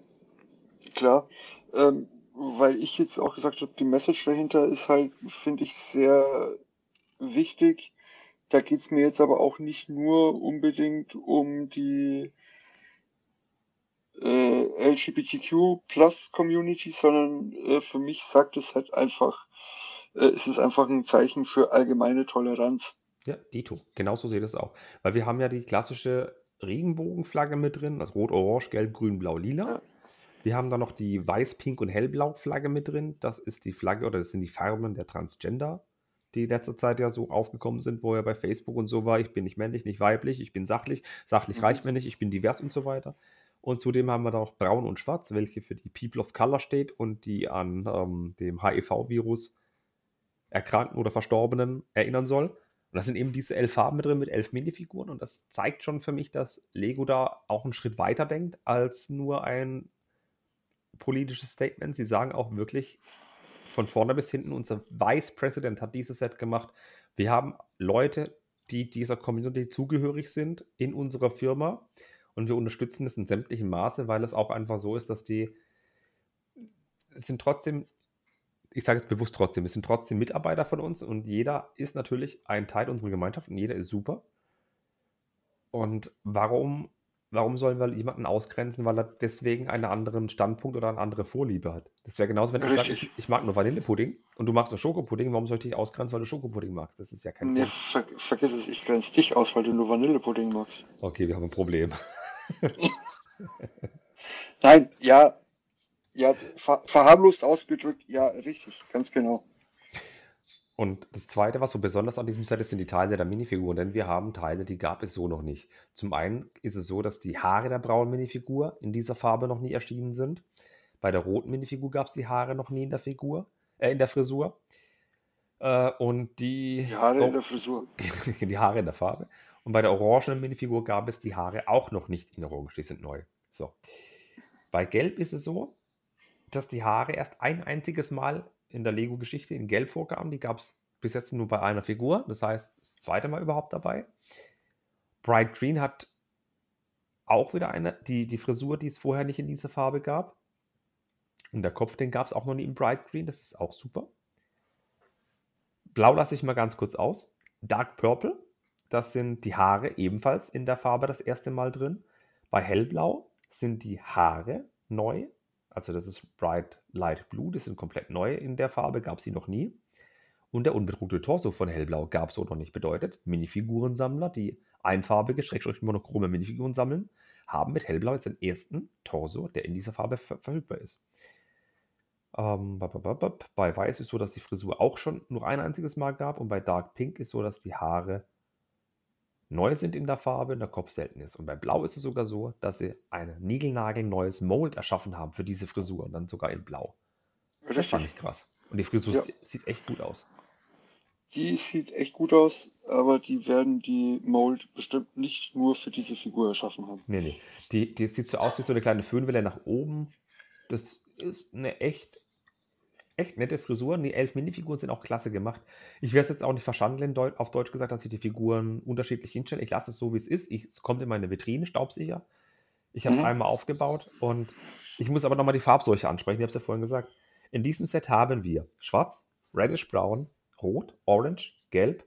klar. Ähm, weil ich jetzt auch gesagt habe, die Message dahinter ist halt, finde ich, sehr wichtig. Da geht es mir jetzt aber auch nicht nur unbedingt um die äh, LGBTQ Plus Community, sondern äh, für mich sagt es halt einfach, äh, es ist einfach ein Zeichen für allgemeine Toleranz. Ja, Dito. Genauso sehe ich das auch. Weil wir haben ja die klassische Regenbogenflagge mit drin, also rot, orange, gelb, grün, blau, lila. Ja. Wir haben dann noch die weiß, pink und hellblau Flagge mit drin. Das ist die Flagge oder das sind die Farben der Transgender, die in letzter Zeit ja so aufgekommen sind, wo ja bei Facebook und so war, ich bin nicht männlich, nicht weiblich, ich bin sachlich, sachlich Mhm. reicht mir nicht, ich bin divers und so weiter. Und zudem haben wir da noch braun und schwarz, welche für die People of Color steht und die an ähm, dem HIV-Virus Erkrankten oder Verstorbenen erinnern soll. Und das sind eben diese elf Farben mit drin mit elf Minifiguren. Und das zeigt schon für mich, dass Lego da auch einen Schritt weiter denkt als nur ein politisches Statement. Sie sagen auch wirklich von vorne bis hinten, unser Vice President hat dieses Set gemacht. Wir haben Leute, die dieser Community zugehörig sind in unserer Firma. Und wir unterstützen es in sämtlichem Maße, weil es auch einfach so ist, dass die sind trotzdem ich sage jetzt bewusst trotzdem, es sind trotzdem Mitarbeiter von uns und jeder ist natürlich ein Teil unserer Gemeinschaft und jeder ist super. Und warum, warum sollen wir jemanden ausgrenzen, weil er deswegen einen anderen Standpunkt oder eine andere Vorliebe hat? Das wäre genauso, wenn ich sage, ich, ich mag nur Vanillepudding und du magst nur Schokopudding, warum soll ich dich ausgrenzen, weil du Schokopudding magst? Das ist ja kein Nee, Grund. ver vergiss es, ich grenze dich aus, weil du nur Vanillepudding magst. Okay, wir haben ein Problem. Nein, ja, ja, ver verharmlost ausgedrückt, ja, richtig, ganz genau. Und das Zweite, was so besonders an diesem Set ist, sind die Teile der Minifiguren, denn wir haben Teile, die gab es so noch nicht. Zum einen ist es so, dass die Haare der braunen Minifigur in dieser Farbe noch nie erschienen sind. Bei der roten Minifigur gab es die Haare noch nie in der Figur, äh, in der Frisur. Äh, und die, Die Haare oh, in der Frisur. die Haare in der Farbe. Und bei der orangenen Minifigur gab es die Haare auch noch nicht in Orange, die sind neu. So. Bei Gelb ist es so, dass die Haare erst ein einziges Mal in der Lego-Geschichte in Gelb vorkamen. Die gab es bis jetzt nur bei einer Figur. Das heißt, das zweite Mal überhaupt dabei. Bright Green hat auch wieder eine, die, die Frisur, die es vorher nicht in dieser Farbe gab. Und der Kopf, den gab es auch noch nie in Bright Green. Das ist auch super. Blau lasse ich mal ganz kurz aus. Dark Purple, das sind die Haare ebenfalls in der Farbe das erste Mal drin. Bei Hellblau sind die Haare neu. Also das ist Bright Light Blue, die sind komplett neu in der Farbe, gab es sie noch nie. Und der unbedruckte Torso von Hellblau gab es so noch nicht. Bedeutet, Minifigurensammler, die einfarbige, schrägstrich monochrome Minifiguren sammeln, haben mit Hellblau jetzt den ersten Torso, der in dieser Farbe ver verfügbar ist. Ähm, bei Weiß ist so, dass die Frisur auch schon nur ein einziges Mal gab und bei Dark Pink ist so, dass die Haare neu sind in der Farbe und der Kopf selten ist. Und bei Blau ist es sogar so, dass sie ein niegelnagelneues Mold erschaffen haben für diese Frisur und dann sogar in Blau. Das fand Richtig. ich krass. Und die Frisur Ja. sie- sieht echt gut aus. Die sieht echt gut aus, aber die werden die Mold bestimmt nicht nur für diese Figur erschaffen haben. Nee, nee. Die, die sieht so aus wie so eine kleine Föhnwelle nach oben. Das ist eine echt, echt nette Frisur. Und die elf Minifiguren sind auch klasse gemacht. Ich werde es jetzt auch nicht verschandeln, auf Deutsch gesagt, dass ich die Figuren unterschiedlich hinstelle. Ich lasse es so, wie es ist. Ich, es kommt in meine Vitrine, staubsicher. Ich habe es Mhm. einmal aufgebaut und ich muss aber nochmal die Farbseuche ansprechen. Ich habe es ja vorhin gesagt. In diesem Set haben wir schwarz, reddish brown, rot, orange, gelb,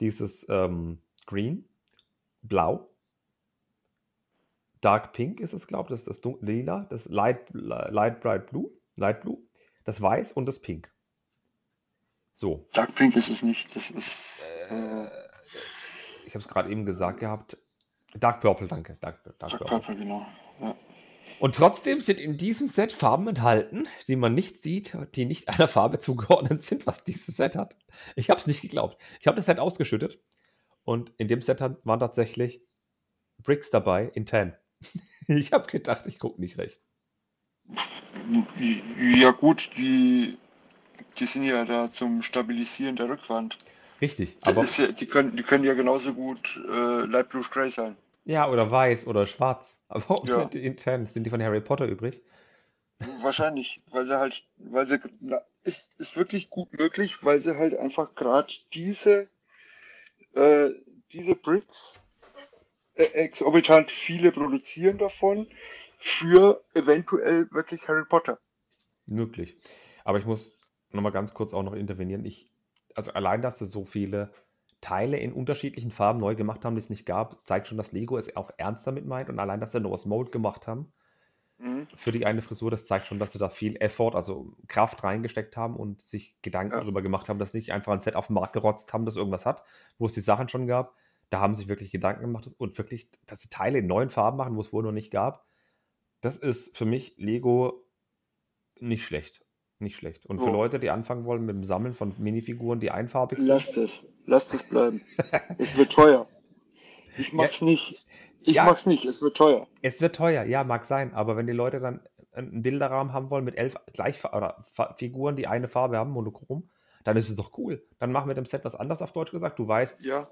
dieses ähm, green, blau, Dark Pink ist es, glaube ich, das ist das Lila, das Light, Light Bright Blue, Light Blue, Das Weiß und das Pink. So. Dark Pink ist es nicht. Das ist. Äh, Ich habe es gerade eben gesagt gehabt. Dark Purple, danke. Dark, Dark Dark Purple. Purple, genau. Ja. Und trotzdem sind in diesem Set Farben enthalten, die man nicht sieht, die nicht einer Farbe zugeordnet sind, was dieses Set hat. Ich habe es nicht geglaubt. Ich habe das Set ausgeschüttet und in dem Set waren tatsächlich Bricks dabei in 10. Ich habe gedacht, ich gucke nicht recht. ja, gut, die, die sind ja da zum Stabilisieren der Rückwand. Richtig, Das aber ja, die, können, die können ja genauso gut äh, Light Blue Stray sein. ja, oder weiß oder schwarz. Aber warum Ja. sind die in 10? Sind die von Harry Potter übrig? Wahrscheinlich, weil sie halt, weil sie, na, ist, ist wirklich gut möglich, weil sie halt einfach gerade diese, äh, diese Bricks äh, exorbitant viele produzieren davon für eventuell wirklich Harry Potter. Möglich. Aber ich muss nochmal ganz kurz auch noch intervenieren. Ich, also allein, dass sie so viele Teile in unterschiedlichen Farben neu gemacht haben, die es nicht gab, zeigt schon, dass Lego es auch ernst damit meint. Und allein, dass sie Noah's Mold gemacht haben Mhm. für die eine Frisur, das zeigt schon, dass sie da viel Effort, also Kraft reingesteckt haben und sich Gedanken Ja. darüber gemacht haben, dass nicht einfach ein Set auf den Markt gerotzt haben, das irgendwas hat, wo es die Sachen schon gab. Da haben sie sich wirklich Gedanken gemacht und wirklich, dass sie Teile in neuen Farben machen, wo es wohl noch nicht gab. Das ist für mich Lego nicht schlecht. Nicht schlecht. Und für Oh. Leute, die anfangen wollen mit dem Sammeln von Minifiguren, die einfarbig sind, Lasst es, lasst es bleiben. es wird teuer. Ich mag's nicht. Ich Ja. mag's nicht, es wird teuer. es wird teuer, ja, mag sein, aber wenn die Leute dann einen Bilderrahmen haben wollen mit elf gleich oder Figuren, die eine Farbe haben, monochrom, dann ist es doch cool. Dann mach mit dem Set was anderes auf Deutsch gesagt. Du weißt, Ja,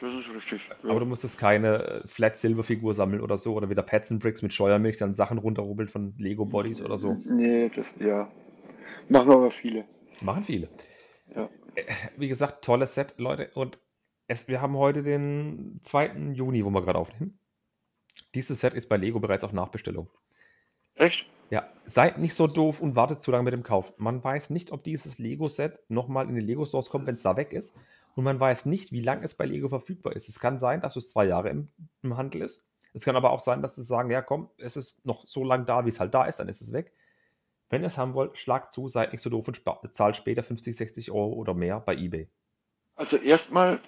das ist richtig. Ja. aber du musstest keine äh, Flat Silver Figur sammeln oder so oder wieder Pets and Bricks mit Scheuermilch, dann Sachen runterrubbeln von Lego Bodies oder so. Nee, das, ja. Machen aber viele. Machen viele. Ja. Wie gesagt, tolles Set, Leute. Und es, wir haben heute den 2. Juni, wo wir gerade aufnehmen. Dieses Set ist bei Lego bereits auf Nachbestellung. Echt? Ja, seid nicht so doof und wartet zu lange mit dem Kauf. Man weiß nicht, ob dieses Lego-Set nochmal in die Lego-Stores kommt, wenn es da weg ist. Und man weiß nicht, wie lange es bei Lego verfügbar ist. Es kann sein, dass es zwei Jahre im, im Handel ist. Es kann aber auch sein, dass sie sagen, ja komm, es ist noch so lange da, wie es halt da ist, dann ist es weg. Wenn ihr es haben wollt, schlagt zu, seid nicht so doof und zahlt später 50, 60 Euro oder mehr bei eBay. Also erstmal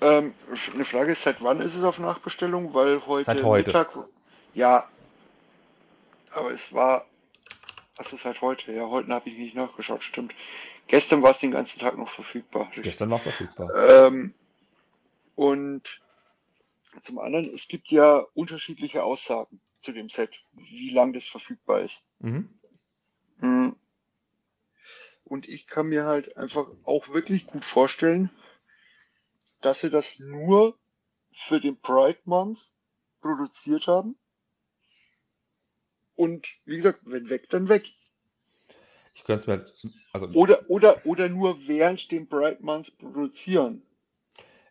ähm, eine Frage, seit wann ist es auf Nachbestellung? Weil heute, Seit heute. Mittag. Ja. Aber es war. Also seit heute, ja, heute habe ich nicht nachgeschaut, stimmt. Gestern war es den ganzen Tag noch verfügbar. Gestern war verfügbar. Ähm, und zum anderen, es gibt ja unterschiedliche Aussagen zu dem Set, wie lang das verfügbar ist. Mhm. Mm. Und ich kann mir halt einfach auch wirklich gut vorstellen, dass sie das nur für den Pride Month produziert haben. Und wie gesagt, wenn weg, dann weg. Ich könnte es mir, also, Oder, oder, oder nur während dem Pride Month produzieren.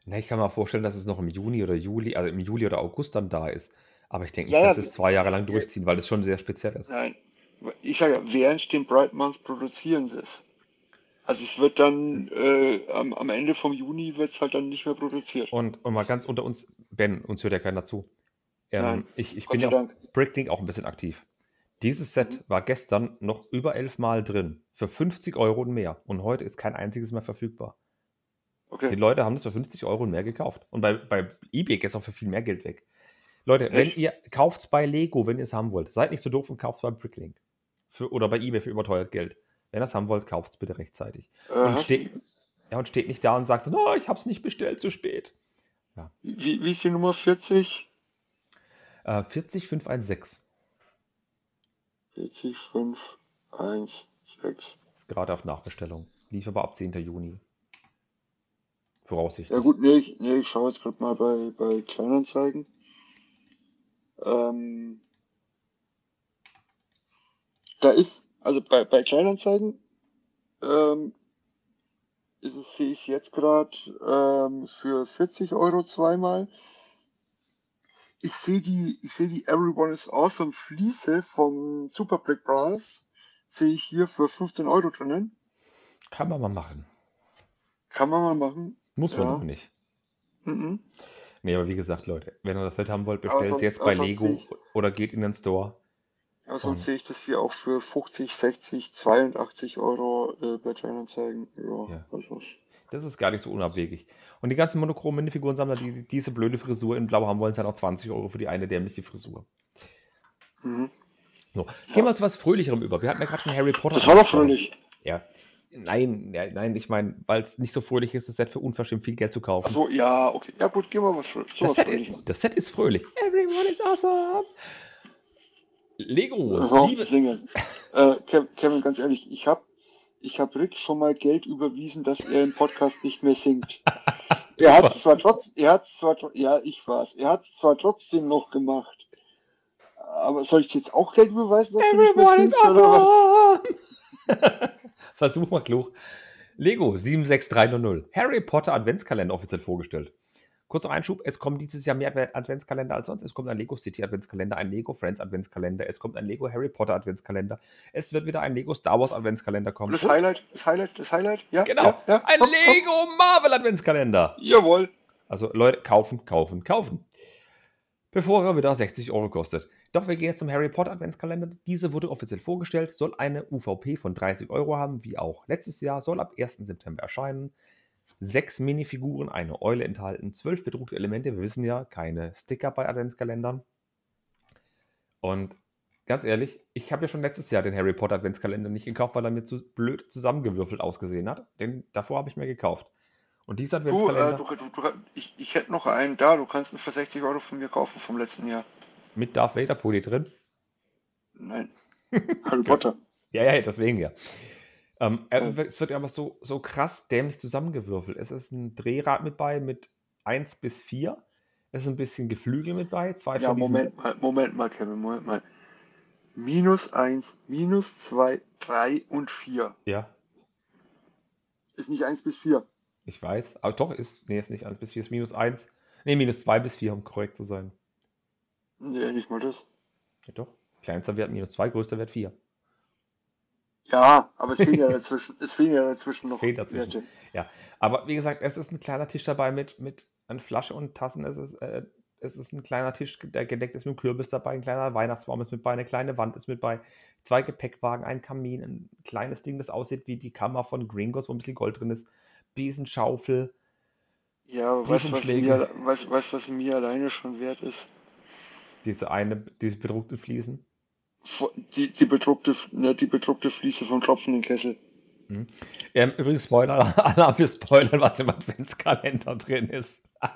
na, ich kann mir vorstellen, dass es noch im Juni oder Juli, also im Juli oder August dann da ist. Aber ich denke nicht, Ja, ja, dass es zwei Jahre lang durchziehen, weil das schon sehr speziell ist. Nein, ich sage ja, während dem Pride Month produzieren sie es. Also es wird dann äh, am, am Ende vom Juni wird es halt dann nicht mehr produziert. Und, und mal ganz unter uns, Ben, uns hört ja keiner zu. Ähm, Nein, ich, ich bin ja Dank. Bricklink auch ein bisschen aktiv. Dieses Set Mhm. war gestern noch über elf Mal drin. Für 50 Euro und mehr. Und heute ist kein einziges mehr verfügbar. Die Okay. Leute haben das für 50 Euro und mehr gekauft. Und bei, bei eBay geht es auch für viel mehr Geld weg. Leute, wenn Echt? ihr kauft es bei Lego, wenn ihr es haben wollt, seid nicht so doof und kauft es bei Bricklink. Für, oder bei eBay für überteuert Geld. Wenn ihr es haben wollt, kauft es bitte rechtzeitig. Äh, Und steht, ja, und steht nicht da und sagt, no, ich habe es nicht bestellt, zu spät. wie, wie ist die Nummer 40? Äh, 40516 40, 5, 1, 6. ist gerade auf Nachbestellung. Lief aber ab 10. Juni. Voraussichtlich. Ja gut, nee, ich, nee, ich schaue jetzt gerade mal bei, bei Kleinanzeigen. Ähm, da ist, also bei, bei Kleinanzeigen ähm, ist es, sehe ich jetzt gerade ähm, für 40 Euro zweimal. Ich sehe die, ich sehe die Everyone is Awesome Fliese vom Super Brick Brothers, sehe ich hier für 15 Euro drinnen. Kann man mal machen. Kann man mal machen. Muss man Ja. aber nicht. Mhm. Nee, aber wie gesagt, Leute, wenn ihr das Set haben wollt, bestellt es jetzt bei Lego ich- oder geht in den Store. Aber sonst sehe ich das hier auch für 50, 60, 82 Euro äh, bei Kleinanzeigen. Ja, Ja. also. Das ist gar nicht so unabwegig. Und die ganzen monochromen Minifigurensammler, die die diese blöde Frisur in Blau haben wollen, zahlen auch 20 Euro für die eine dämliche Frisur. Mhm. So, gehen wir zu was Fröhlicherem über. Wir hatten ja gerade schon Harry Potter. Das war doch fröhlich. Ja. Nein, ja, nein, ich meine, weil es nicht so fröhlich ist, das Set für unverschämt viel Geld zu kaufen. Achso, ja, okay. Ja gut, gehen wir was fröhlich. So das, was Set fröhlich. ist, das Set ist fröhlich. Everyone is awesome. Lego. Singen. äh, Kev- Kevin, ganz ehrlich, ich habe ich hab Rick schon mal Geld überwiesen, dass er im Podcast nicht mehr singt. Er hat zwar trotz, er hat zwar, ja, ich war's. Er hat zwar trotzdem noch gemacht. Aber soll ich jetzt auch Geld überweisen, dass du nicht mehr Everyone is singst, oder was? awesome. Versuch mal klug. Lego 76300. Harry Potter Adventskalender offiziell vorgestellt. Kurzer Einschub, es kommen dieses Jahr mehr Adve- Adventskalender als sonst. Es kommt ein Lego City Adventskalender, ein Lego Friends Adventskalender, es kommt ein Lego Harry Potter Adventskalender, es wird wieder ein Lego Star Wars Adventskalender kommen. Das Highlight, das Highlight, das Highlight, ja? Genau, Ja, ja, ein komm. Lego Marvel Adventskalender. Jawohl. Also Leute, kaufen, kaufen, kaufen. Bevor er wieder 60 Euro kostet. Doch wir gehen jetzt zum Harry Potter Adventskalender. Diese wurde offiziell vorgestellt, soll eine UVP von 30 Euro haben, wie auch letztes Jahr, soll ab 1. September erscheinen. Sechs Minifiguren, eine Eule enthalten, zwölf bedruckte Elemente. Wir wissen ja, keine Sticker bei Adventskalendern. Und ganz ehrlich, ich habe ja schon letztes Jahr den Harry Potter Adventskalender nicht gekauft, weil er mir zu blöd zusammengewürfelt ausgesehen hat. Den davor habe ich mir gekauft. Und dieser Du, Adventskalender äh, du, du, du, ich, ich hätte noch einen da, du kannst ihn für 60 Euro von mir kaufen vom letzten Jahr. mit Darth Vader Pulli drin. Nein. Harry Potter. Ja, ja, deswegen ja. Ähm, äh, Ja. Es wird aber so, so krass dämlich zusammengewürfelt. Es ist ein Drehrad mit bei mit 1 bis 4. Es ist ein bisschen Geflügel mit bei. Zwei Ja, Moment mal, Moment mal, Kevin, Moment mal. Minus 1, minus 2, 3 und 4. Ja, Ist nicht 1 bis 4. ich weiß. Aber doch, ist, nee, ist nicht 1 bis 4, ist minus 1. Nee, minus 2 bis 4, um korrekt zu sein. Nee, nicht mal das. Ja, doch. Kleinster Wert minus 2, größter Wert 4. Ja, aber es fehlen ja dazwischen, es fehlen ja dazwischen Es noch fehlt dazwischen. Werte. Aber wie gesagt, es ist ein kleiner Tisch dabei mit, mit einer Flasche und Tassen. Es ist, äh, es ist ein kleiner Tisch, der gedeckt ist mit einem Kürbis dabei. Ein kleiner Weihnachtsbaum ist mit bei. Eine kleine Wand ist mit bei. Zwei Gepäckwagen, ein Kamin, ein kleines Ding, das aussieht wie die Kammer von Gringos, wo ein bisschen Gold drin ist. Besenschaufel. Ja, weißt was, mir, weißt, weißt, was mir alleine schon wert ist? Diese eine, diese bedruckten Fliesen. Die, die, bedruckte, ne, die bedruckte Fliese vom tropfenden Kessel. Ähm, übrigens, Spoiler, Alarm für Spoilern, was im Adventskalender drin ist.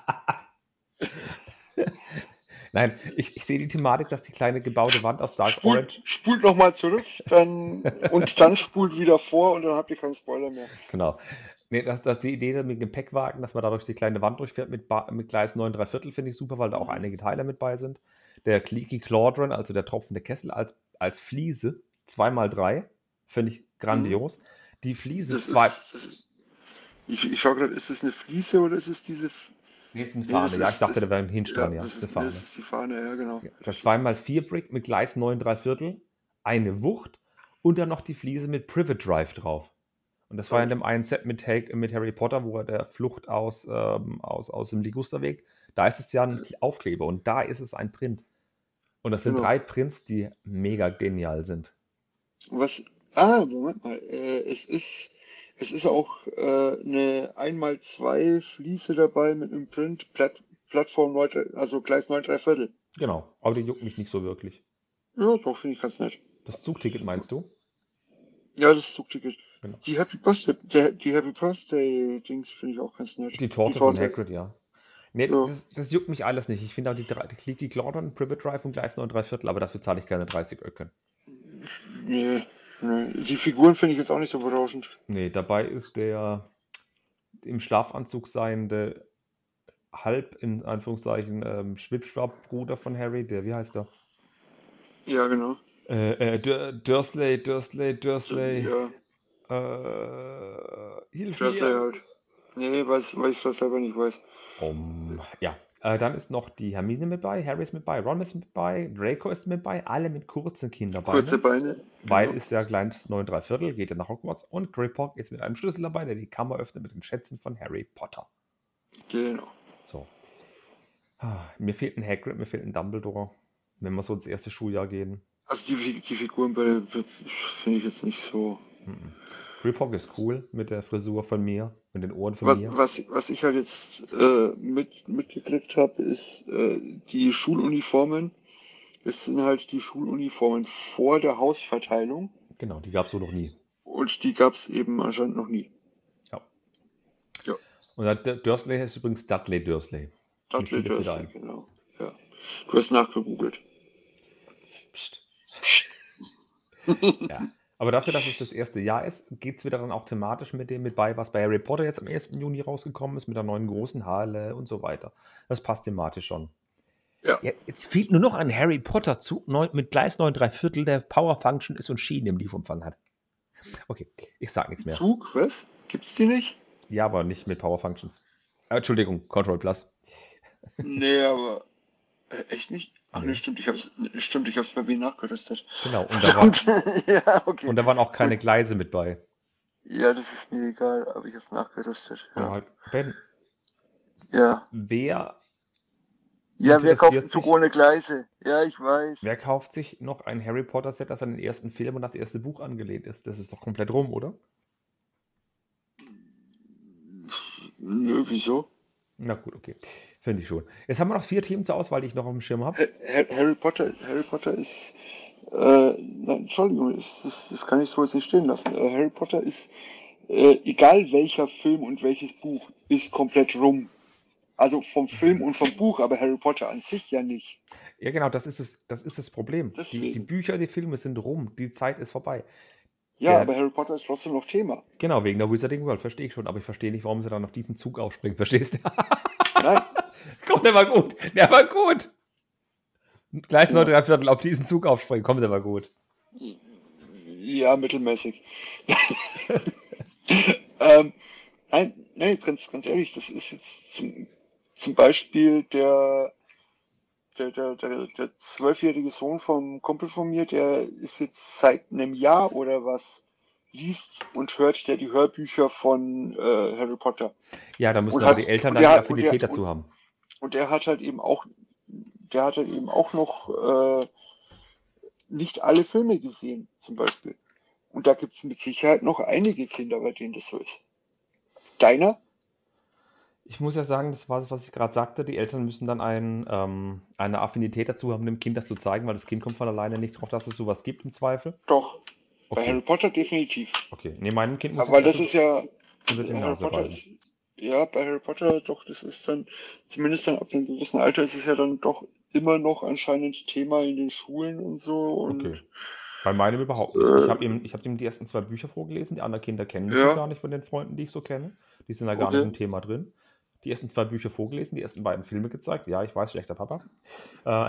Nein, ich, ich sehe die Thematik, dass die kleine gebaute Wand aus Dark Orange Spult, spult nochmal zurück dann, und dann spult wieder vor und dann habt ihr keinen Spoiler mehr. Genau. Nee, das, das die Idee mit dem Gepäckwagen, dass man dadurch die kleine Wand durchfährt mit, ba mit Gleis 9 3 Viertel, finde ich super, weil da auch einige Teile mit bei sind. Der Clicky Claudron, also der tropfende Kessel als, als Fliese, 2x3, finde ich grandios. Die Fliese Das zwei. ist, das ist, ich, ich schaue gerade, ist das eine Fliese oder ist es diese. Nee, ist eine Nee, Fahne, das ja, ich ist- dachte, das- da wäre ein Hinge dran, ja. das, ist ist, eine Fahne. das ist die Fahne, ja, genau. Der 2x4 Brick mit Gleis 9 3 Viertel, eine Wucht und dann noch die Fliese mit Privet Drive drauf. Und das war in dem einen Set mit, mit Harry Potter, wo er der Flucht aus, ähm, aus, aus dem Ligusterweg, da ist es ja ein Aufkleber und da ist es ein Print. Und das sind Genau. drei Prints, die mega genial sind. Was. Ah, Moment mal. Äh, es ist. Es ist auch äh, eine 1x2 Fliese dabei mit einem Print, Platt, Plattform 9, also Gleis 9 3 Viertel. Genau, aber die juckt mich nicht so wirklich. Ja, doch, finde ich ganz nett. Das Zugticket meinst du? Ja, das Zugticket. Genau. Die Happy Birthday, die Happy Birthday Dings finde ich auch ganz nett. Die Torte, von Hagrid, ja. Nee, Ja. Das, das juckt mich alles nicht. Ich finde auch die, die Clicky Claudon, Privet Drive und Gleis 9 3 Viertel, aber dafür zahle ich keine 30 Öcken. Nee, nee. Die Figuren finde ich jetzt auch nicht so berauschend. Nee, dabei ist der im Schlafanzug seiende halb in Anführungszeichen ähm, Schwipschwapp-Bruder von Harry, der, wie heißt der? Ja, genau. Äh, äh, Dur- Dursley, Dursley, Dursley. Ja, Äh, hilf Dursley mir. halt. Nee, weiß, weiß ich was selber nicht weiß. Um, ja, äh, dann ist noch die Hermine mit bei, Harry ist mit bei, Ron ist mit bei, Draco ist mit bei, alle mit kurzen Kinderbeinen. Kurze Beine. Weil Genau. ist ja kleines 9 3 Viertel, geht er nach Hogwarts und Griphock ist mit einem Schlüssel dabei, der die Kammer öffnet mit den Schätzen von Harry Potter. Genau. So. Ah, Mir fehlt ein Hagrid, mir fehlt ein Dumbledore, wenn wir so ins erste Schuljahr gehen. Also die, die Figuren finde ich jetzt nicht so. Mhm. Griphock ist cool mit der Frisur von mir, mit den Ohren von Was, mir. was, was ich halt jetzt äh, mit, mitgekriegt habe, ist äh, die Schuluniformen. Es sind halt die Schuluniformen vor der Hausverteilung Genau, die gab es so noch nie. und die gab es eben anscheinend noch nie. Und der Dursley heißt übrigens Dudley Dursley. Dudley Dursley, genau. Ja. Du hast nachgegoogelt. Psst. ja. Aber dafür, dass es das erste Jahr ist, geht es wieder dann auch thematisch mit dem mit bei, was bei Harry Potter jetzt am 1. Juni rausgekommen ist, mit der neuen großen Halle und so weiter. Das passt thematisch schon. Ja. jetzt fehlt nur noch ein Harry Potter Zug mit Gleis 9 3 Viertel, der Power Function ist und Schienen im Liefumfang hat. Okay, ich sag nichts mehr. Zug, was? Gibt's die nicht? Ja, aber nicht mit Power Functions. Äh, Entschuldigung, Control Plus. Nee, aber äh, echt nicht? Ach nee, stimmt, ich hab's, stimmt, ich hab's bei mir nachgerüstet. Genau. Und da, war, Verdammt. ja, okay. und da waren auch keine Gleise mit bei. ja, das ist mir egal, aber ich hab's nachgerüstet. Ja. Ja. Halt, ben, Ja, wer, ja wer kauft einen Zug sich- ohne Gleise? Ja, ich weiß. wer kauft sich noch ein Harry Potter Set, das an den ersten Film und das erste Buch angelehnt ist? Das ist doch komplett rum, oder? Nö, wieso? Na gut, okay. Finde ich schon. Jetzt haben wir noch vier Themen zur Auswahl, die ich noch auf dem Schirm habe. Ha- Ha- Harry Potter, Harry Potter ist, äh, nein, Entschuldigung, das, das, das kann ich so jetzt nicht stehen lassen. Äh, Harry Potter ist, äh, egal welcher Film und welches Buch, ist komplett rum. Also vom Film und vom Buch, aber Harry Potter an sich ja nicht. Ja, genau, das ist es, das ist das Problem. Die, die. Bücher, die Filme sind rum, die Zeit ist vorbei. Ja, Ja. aber Harry Potter ist trotzdem noch Thema. Genau, wegen der Wizarding World, verstehe ich schon, aber ich verstehe nicht, warum sie dann auf diesen Zug aufspringen, verstehst du? Nein, Komm, der war gut, der war gut. Gleich noch Ja. drei Viertel auf diesen Zug aufspringen, komm, der war gut. ja, mittelmäßig. ähm, nein, nein, ganz, ganz ehrlich, das ist jetzt zum, zum Beispiel der, der, der, der, der zwölfjährige Sohn vom Kumpel von mir, der ist jetzt seit einem Jahr oder was, liest und hört der die Hörbücher von äh, Harry Potter. Ja, da müssen Und aber hat- die Eltern und dann die der- Affinität und der- dazu haben. Und der hat halt eben auch, der hat halt eben auch noch äh, nicht alle Filme gesehen, zum Beispiel. Und da gibt es mit Sicherheit noch einige Kinder, bei denen das so ist. Deiner? Ich muss ja sagen, das war, was ich gerade sagte, die Eltern müssen dann ein, ähm, eine Affinität dazu haben, dem Kind das zu zeigen, weil das Kind kommt von alleine nicht drauf, dass es sowas gibt im Zweifel. Doch. Bei Harry Okay, Potter definitiv. okay. Nee, meinem Kind muss Aber ich das ist ja, Harry Potter ist, ja, bei Harry Potter doch, das ist dann, zumindest dann ab einem gewissen Alter ist es ja dann doch immer noch anscheinend Thema in den Schulen und so. Und Okay. Bei meinem überhaupt nicht. Ich Äh. habe ihm, ich hab ihm die ersten zwei Bücher vorgelesen. Die anderen Kinder kennen mich Ja. gar nicht von den Freunden, die ich so kenne. Die sind da gar Okay. nicht im Thema drin. Die ersten zwei Bücher vorgelesen, die ersten beiden Filme gezeigt. Ja, ich weiß, schlechter Papa. Äh,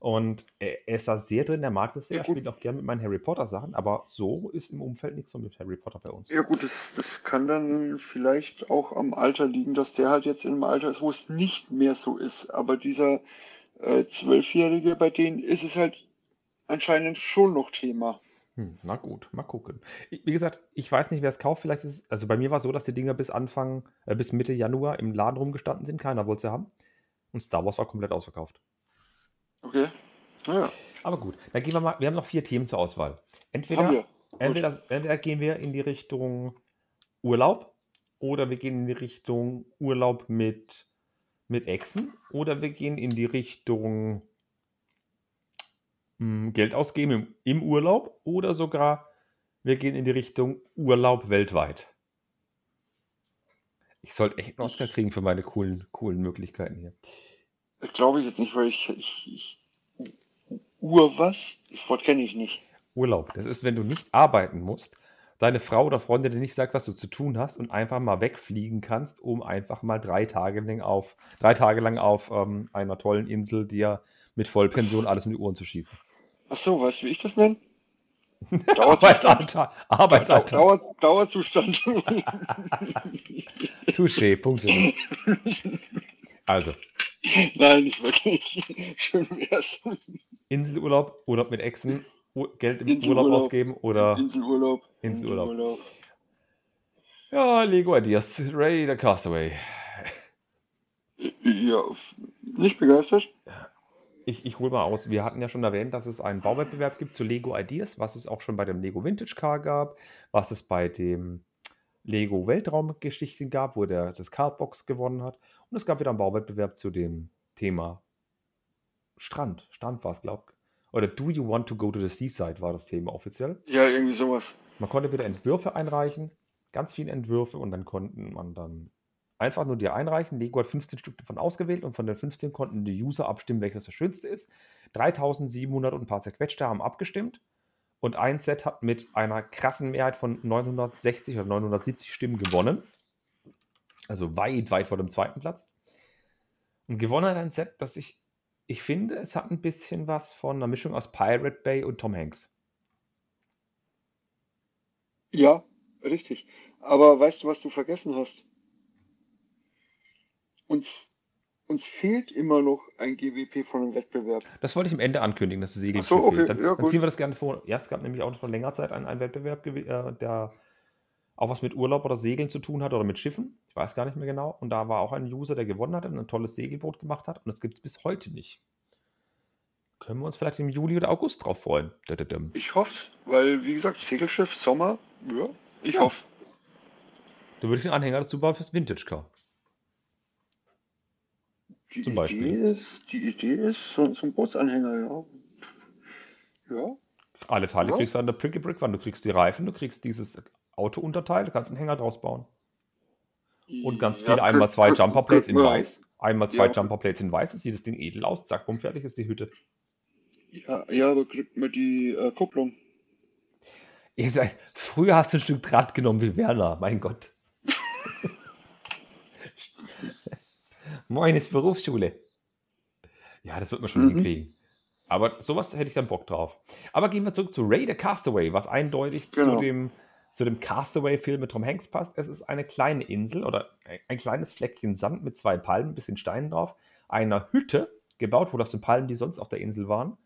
und er, er ist da sehr drin, er mag das sehr, Ja, spielt auch gerne mit meinen Harry Potter Sachen, aber so ist im Umfeld nichts so mit Harry Potter bei uns. Ja gut, das, das kann dann vielleicht auch am Alter liegen, dass der halt jetzt in einem Alter ist, wo es nicht mehr so ist. Aber dieser äh, Zwölfjährige, bei denen ist es halt anscheinend schon noch Thema. Hm, na gut, mal gucken. Wie gesagt, ich weiß nicht, wer es kauft. Vielleicht ist es, also bei mir war es so, dass die Dinger bis Anfang, äh, bis Mitte Januar im Laden rumgestanden sind. Keiner wollte sie haben. Und Star Wars war komplett ausverkauft. Okay? Ja, Aber gut, dann gehen wir mal. Wir haben noch vier Themen zur Auswahl. Entweder, entweder, entweder gehen wir in die Richtung Urlaub oder wir gehen in die Richtung Urlaub mit, mit Echsen oder wir gehen in die Richtung Geld ausgeben im, im Urlaub oder sogar wir gehen in die Richtung Urlaub weltweit. Ich sollte echt einen Oscar kriegen für meine coolen, coolen Möglichkeiten hier. Glaube ich jetzt nicht, weil ich, ich, ich Ur was? Das Wort kenne ich nicht. Urlaub. Das ist, wenn du nicht arbeiten musst, deine Frau oder Freundin dir nicht sagt, was du zu tun hast und einfach mal wegfliegen kannst, um einfach mal drei Tage lang auf, drei Tage lang auf ähm, einer tollen Insel dir mit Vollpension alles mit die Ohren zu schießen. Ach so, weißt du, wie ich das nenne? Dauerzustand. Arbeitsalter. Arbeitsalter. Dauer, Dauerzustand. Touché, Punkte. Also, Nein, nicht wirklich. Schön wär's. Inselurlaub, Urlaub mit Echsen, Geld im Inselurlaub. Urlaub ausgeben oder Inselurlaub. Inselurlaub. ja, Lego Ideas, Ray the Castaway. Ja, nicht begeistert? Ich, ich hole mal aus. Wir hatten ja schon erwähnt, dass es einen Bauwettbewerb gibt zu Lego Ideas, was es auch schon bei dem Lego Vintage Car gab, was es bei dem Lego Weltraumgeschichten gab, wo der das Cardbox gewonnen hat. Und es gab wieder einen Bauwettbewerb zu dem Thema Strand. Strand war es, glaube ich. Oder Do You Want to Go to the Seaside war das Thema offiziell. Ja, irgendwie sowas. Man konnte wieder Entwürfe einreichen, ganz viele Entwürfe und dann konnten man dann einfach nur die einreichen. Lego hat 15 Stück davon ausgewählt und von den 15 konnten die User abstimmen, welches das schönste ist. 3700 und ein paar zerquetschte haben abgestimmt und ein Set hat mit einer krassen Mehrheit von 960 oder 970 Stimmen gewonnen. Also weit, weit vor dem zweiten Platz. Und gewonnen hat ein Set, das ich, ich finde, es hat ein bisschen was von einer Mischung aus Pirate Bay und Tom Hanks. Ja, richtig. Aber weißt du, was du vergessen hast? Uns, uns fehlt immer noch ein GWP von einem Wettbewerb. Das wollte ich am Ende ankündigen, dass das Segel so, okay, fehlt. Dann, ja, dann ziehen wir das gerne vor. Ja, es gab nämlich auch vor längerer Zeit einen, einen Wettbewerb, äh, der auch was mit Urlaub oder Segeln zu tun hat oder mit Schiffen. Ich weiß gar nicht mehr genau. Und da war auch ein User, der gewonnen hat und ein tolles Segelboot gemacht hat. Und das gibt es bis heute nicht. Können wir uns vielleicht im Juli oder August drauf freuen. Ich hoffe weil, wie gesagt, Segelschiff, Sommer, ja, ich Ja. hoffe Da würde ich einen Anhänger dazu bauen fürs Vintage Car. Die Zum Idee Beispiel. ist, die Idee ist so, so ein Bootsanhänger, ja. Ja, Alle Teile Ja. kriegst du an der Pricky Brick Wand. Du kriegst die Reifen, du kriegst dieses Autounterteil, du kannst einen Hänger draus bauen. Und ganz Ja, viele einmal zwei Jumperplates in weiß. Einmal zwei Ja. Jumperplates in weiß, dann sieht das Ding edel aus. Zack, bumm, fertig ist die Hütte. Ja, ja, aber kriegt man die äh, Kupplung. Ihr seid, früher hast du ein Stück Draht genommen wie Werner, mein Gott. Moin, ist Berufsschule. Ja, das wird man schon Mhm. hinkriegen. Aber sowas hätte ich dann Bock drauf. Aber gehen wir zurück zu Ray the Castaway, was eindeutig zu Genau. dem, zu dem Castaway-Film mit Tom Hanks passt. Es ist eine kleine Insel oder ein, ein kleines Fleckchen Sand mit zwei Palmen, ein bisschen Steinen drauf, einer Hütte gebaut, wo das sind Palmen, die sonst auf der Insel waren.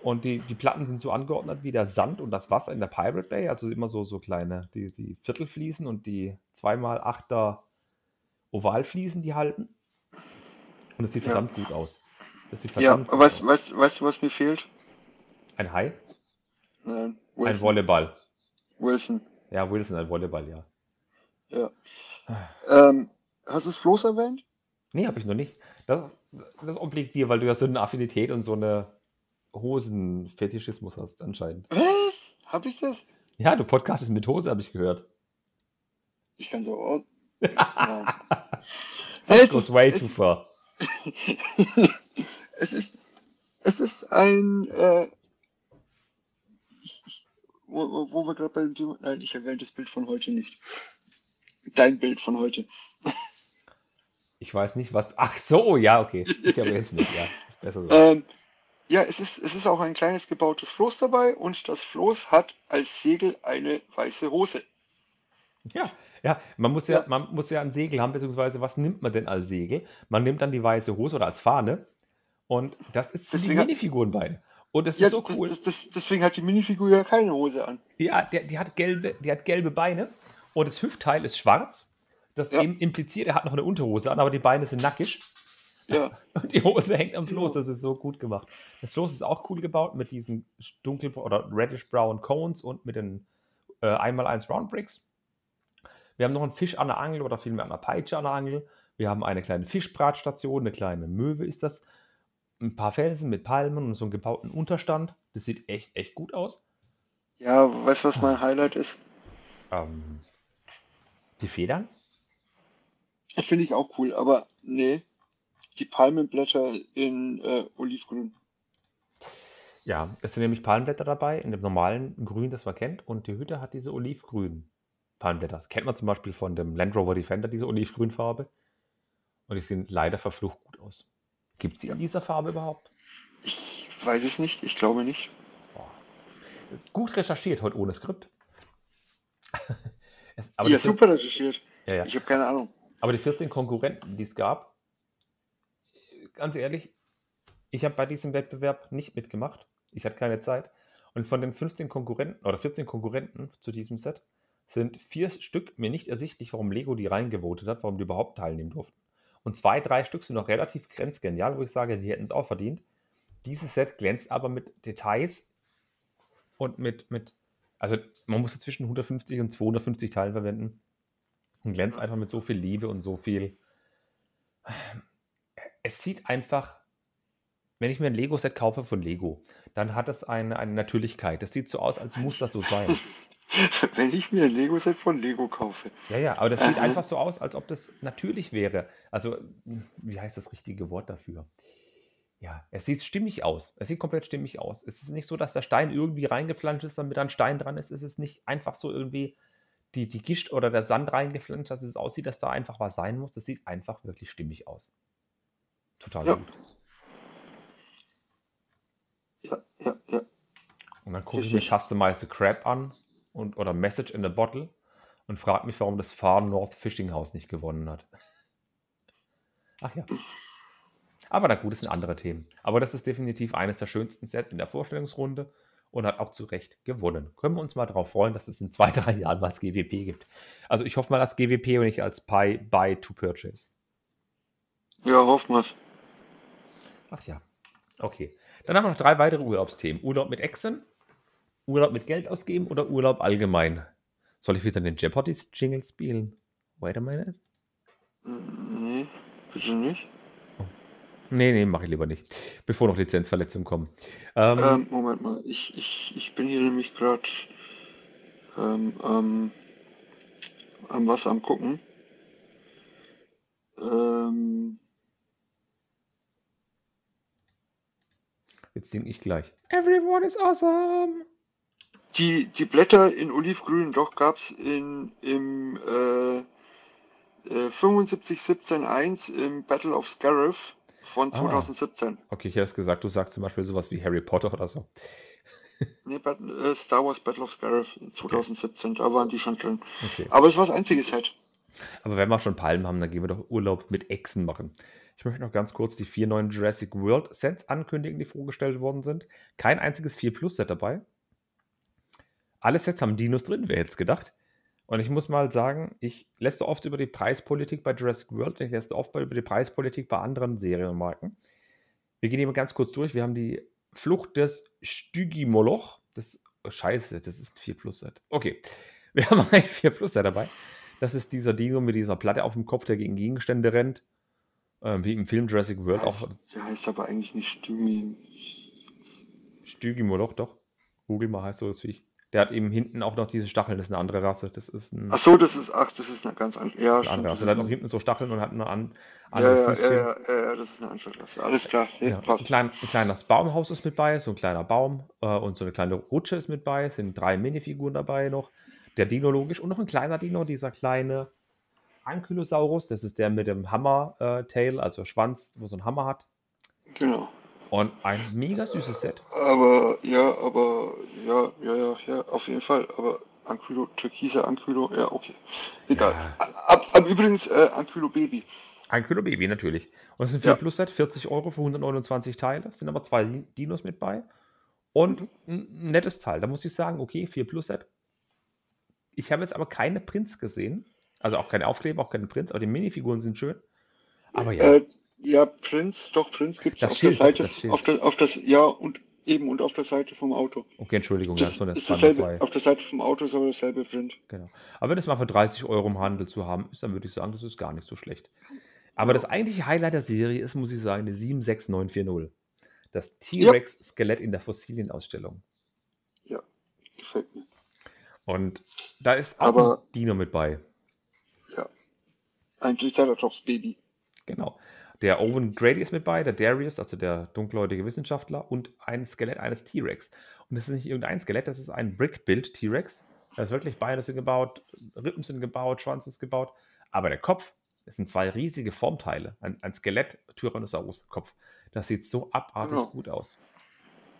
Und die, die Platten sind so angeordnet wie der Sand und das Wasser in der Pirate Bay, also immer so, so kleine, die, die Viertelfliesen und die zweimal Achter Ovalfliesen, die halten. Und es sieht Ja. verdammt gut aus. Das sieht Ja, verdammt gut weißt, aus. weißt, weißt du, was mir fehlt? Ein Hai? Nein, Ein Wilson. Volleyball. Wilson. Ja, Wilson, ein Volleyball, ja. Ja. Ähm, hast du es Floß erwähnt? Nee, habe ich noch nicht. Das, das obliegt dir, weil du ja so eine Affinität und so eine Hosenfetischismus hast, anscheinend. Was? Hab ich das? Ja, du podcastest mit Hose, habe ich gehört. Ich kann so aus. Ja. Das es, goes ist, way too far. es ist es ist ein äh, wo, wo- wir gerade bei dem Thema. Nein, ich erwähne das Bild von heute nicht. Dein Bild von heute. Ich weiß nicht, was. Ach so, ja, okay. Ich aber jetzt nicht, ja. Ist besser so. Ähm, ja, es ist, es ist auch ein kleines gebautes Floß dabei und das Floß hat als Segel eine weiße Hose. Ja, ja, man muss ja, Ja. man muss ja ein Segel haben, beziehungsweise was nimmt man denn als Segel? Man nimmt dann die weiße Hose oder als Fahne und das ist die Deswegen hat- Minifiguren bei. Und das ist Ja, so das- cool. Das, das, deswegen hat die Minifigur ja keine Hose an. Ja, der, die, hat gelbe, die hat gelbe Beine und das Hüftteil ist schwarz. Das Ja. im- impliziert, er hat noch eine Unterhose an, aber die Beine sind nackig. Ja, Und die Hose hängt am Floß. Genau. Das ist so gut gemacht. Das Floß ist auch cool gebaut mit diesen dunkel- oder reddish-brown Cones und mit den äh, 1x1 Round Bricks. Wir haben noch einen Fisch an der Angel oder vielmehr an der Peitsche an der Angel. Wir haben eine kleine Fischbratstation, eine kleine Möwe ist das. Ein paar Felsen mit Palmen und so einen gebauten Unterstand. Das sieht echt, echt gut aus. ja weißt du, was mein Highlight ist? Ähm, die Federn? Finde ich auch cool, aber nee. Die Palmenblätter in äh, Olivgrün. Ja, es sind nämlich Palmblätter dabei, in dem normalen Grün, das man kennt. Und die Hütte hat diese olivgrünen Palmblätter. Das kennt man zum Beispiel von dem Land Rover Defender, diese olivgrünfarbe. Und die sehen leider verflucht gut aus. Gibt es die in dieser Farbe überhaupt? Ich weiß es nicht, ich glaube nicht. Boah. Gut recherchiert, heute ohne Skript. es, ja, super recherchiert. Ja, ja. Ich habe keine Ahnung. aber die 14 Konkurrenten, die es gab, ganz ehrlich, ich habe bei diesem Wettbewerb nicht mitgemacht. Ich hatte keine Zeit. Und von den 15 Konkurrenten oder 14 Konkurrenten zu diesem Set sind vier Stück mir nicht ersichtlich, warum Lego die reingevotet hat, warum die überhaupt teilnehmen durften. Und zwei, drei Stück sind noch relativ grenzgenial, wo ich sage, die hätten es auch verdient. dieses Set glänzt aber mit Details und mit, mit also man muss zwischen 150 und 250 Teilen verwenden und glänzt einfach mit so viel Liebe und so viel. Es sieht einfach, wenn ich mir ein Lego-Set kaufe von Lego, dann hat es eine, eine Natürlichkeit. Das sieht so aus, als muss das so sein. Wenn ich mir ein Lego-Set von Lego kaufe. Ja, ja, aber das sieht einfach so aus, als ob das natürlich wäre. Also, wie heißt das richtige Wort dafür? Ja, es sieht stimmig aus. Es sieht komplett stimmig aus. Es ist nicht so, dass der Stein irgendwie reingeflanscht ist, damit da ein Stein dran ist. Es ist nicht einfach so irgendwie die, die Gischt oder der Sand reingeflanscht, dass es aussieht, dass da einfach was sein muss. Das sieht einfach wirklich stimmig aus. Total Ja, gut. ja, ja, ja. Und dann gucke ich mir Richtig. Customize the Crab an und, oder Message in a Bottle und frage mich, warum das Far North Fishing House nicht gewonnen hat. Ach ja. Aber na gut, das sind andere Themen. Aber das ist definitiv eines der schönsten Sets in der Vorstellungsrunde und hat auch zu Recht gewonnen. Können wir uns mal darauf freuen, dass es in zwei, drei Jahren mal das GWP gibt. Also ich hoffe mal als GWP und nicht als Buy, Buy to Purchase. Ja, hoffen wir's. Ach ja. Okay. Dann haben wir noch drei weitere Urlaubsthemen. Urlaub mit Exen, Urlaub mit Geld ausgeben oder Urlaub allgemein. Soll ich wieder den Jeopardy-Jingle spielen? Wait a minute. Nee, bitte nicht. Nee, nee, mache ich lieber nicht. Bevor noch Lizenzverletzungen kommen. Ähm, Ähm, Moment mal, ich, ich, ich bin hier nämlich gerade ähm, am was am gucken. Ähm, jetzt singe ich gleich. Everyone is awesome. Die, die Blätter in Olivgrün, doch gab's in im äh, äh, 75-17-1 im Battle of Scarif von Ah. 2017. Okay, ich hätte es gesagt, du sagst zum Beispiel sowas wie Harry Potter oder so. Nee, äh, Star Wars Battle of Scarif 2017, da waren die schon drin. Okay. Aber es war das einzige Set. Aber wenn wir schon Palmen haben, dann gehen wir doch Urlaub mit Echsen machen. Ich möchte noch ganz kurz die vier neuen Jurassic World Sets ankündigen, die vorgestellt worden sind. Kein einziges 4 Plus Set dabei. Alle Sets haben Dinos drin, wer hätte es gedacht. Und ich muss mal sagen, ich lässt oft über die Preispolitik bei Jurassic World und ich lässt oft über die Preispolitik bei anderen Serienmarken. Wir gehen hier mal ganz kurz durch. Wir haben die Flucht des Stygimoloch. Das, oh, scheiße, das ist ein 4 Plus Set. Okay, wir haben ein 4 Plus Set dabei. Das ist dieser Dino mit dieser Platte auf dem Kopf, der gegen Gegenstände rennt. Ähm, wie im Film Jurassic World Heißt, auch. der heißt aber eigentlich nicht Stümi. Stygimoloch, doch. Google mal heißt so das Viech. Der hat eben hinten auch noch diese Stacheln. Das ist eine andere Rasse. Das ist ein, Ach so, das ist, ach, das ist eine ganz andere. Ja, eine andere Rasse. Der hat auch hinten so Stacheln und hat eine an, andere ja, ja, ja, ja, ja, das ist eine andere Klasse. Alles klar, Ja, ein, passt. klein, ein kleines Baumhaus ist mit bei, so ein kleiner Baum äh, und so eine kleine Rutsche ist mit bei. Es sind drei Minifiguren dabei noch. Der Dino logisch und noch ein kleiner Dino, dieser kleine Ankylosaurus. Das ist der mit dem Hammer-Tail, also Schwanz, wo so ein Hammer hat. Genau. Und ein mega süßes Set. Aber, ja, aber, ja, ja, ja, ja, auf jeden Fall. Aber Ankylo, türkise Ankylo, ja, okay. Egal. Ja. Ab, ab übrigens, äh, Ankylo Baby. Ein Kilo Baby natürlich. Und es ist ein 4 Ja. Plus Set, 40 Euro für 129 Teile. Es sind aber zwei Dinos mit bei. Und Mhm. ein nettes Teil. Da muss ich sagen, okay, 4 Plus Set. Ich habe jetzt aber keine Prints gesehen. Also auch keine Aufkleber, auch keine Prints, aber die Minifiguren sind schön. Aber ja, Äh, ja, Prinz, doch, Prinz gibt es Das auf Schild, der Seite, das auf der, auf das, ja, und eben und auf der Seite vom Auto. okay, Entschuldigung, ja, Das eine ist 2 dasselbe, 2. auf der Seite vom Auto ist aber dasselbe Print. Genau. Aber wenn es mal für 30 Euro im Handel zu haben ist, dann würde ich sagen, das ist gar nicht so schlecht. Aber Ja. das eigentliche Highlight der Serie ist, muss ich sagen, eine 76940. Das T-Rex-Skelett in der Fossilienausstellung. Gefällt mir. Und da ist auch Aber- ein Dino mit bei. Ja. Ein Triceratops Baby. Genau. Der Owen Grady ist mit bei, der Darius, also der dunkelhäutige Wissenschaftler, und ein Skelett eines T-Rex. Und das ist nicht irgendein Skelett, das ist ein Brick-Build T-Rex. Da ist wirklich Beine sind gebaut, Rippen sind gebaut, Schwanz ist gebaut. Aber der Kopf, das sind zwei riesige Formteile. Ein, ein Skelett-Tyrannosaurus-Kopf. Das sieht so abartig Genau. gut aus.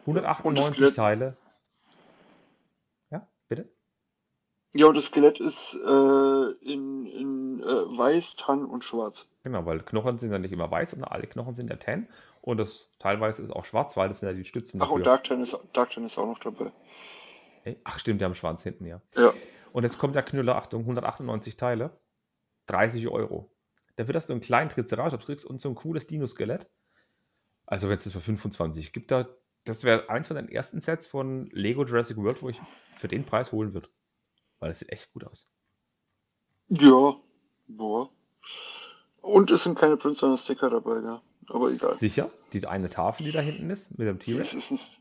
Und das 198 Skelett- Teile. Ja, bitte? Ja, und das Skelett ist äh, in, in äh, weiß, Tann und schwarz. Genau, weil Knochen sind ja nicht immer weiß, sondern alle Knochen sind ja tan. Und das teilweise ist auch schwarz, weil das sind ja die Stützen Ach, und dafür. Dark Tan ist, Dark Tan ist auch noch dabei. Ach, stimmt, der am Schwanz hinten, ja. Ja. Und jetzt kommt der Knüller, Achtung, 198 Teile, 30 Euro. Dafür, dass du einen kleinen Triceratops kriegst und so ein cooles Dino-Skelett. Also, wenn es das für 25 gibt, da, das wäre eins von den ersten Sets von Lego Jurassic World, wo ich für den Preis holen würde. Weil das sieht echt gut aus. Ja, boah. Und es sind keine Prince Sticker dabei, ja. Aber egal. Sicher? Die eine Tafel, die da hinten ist, mit dem T-Rex?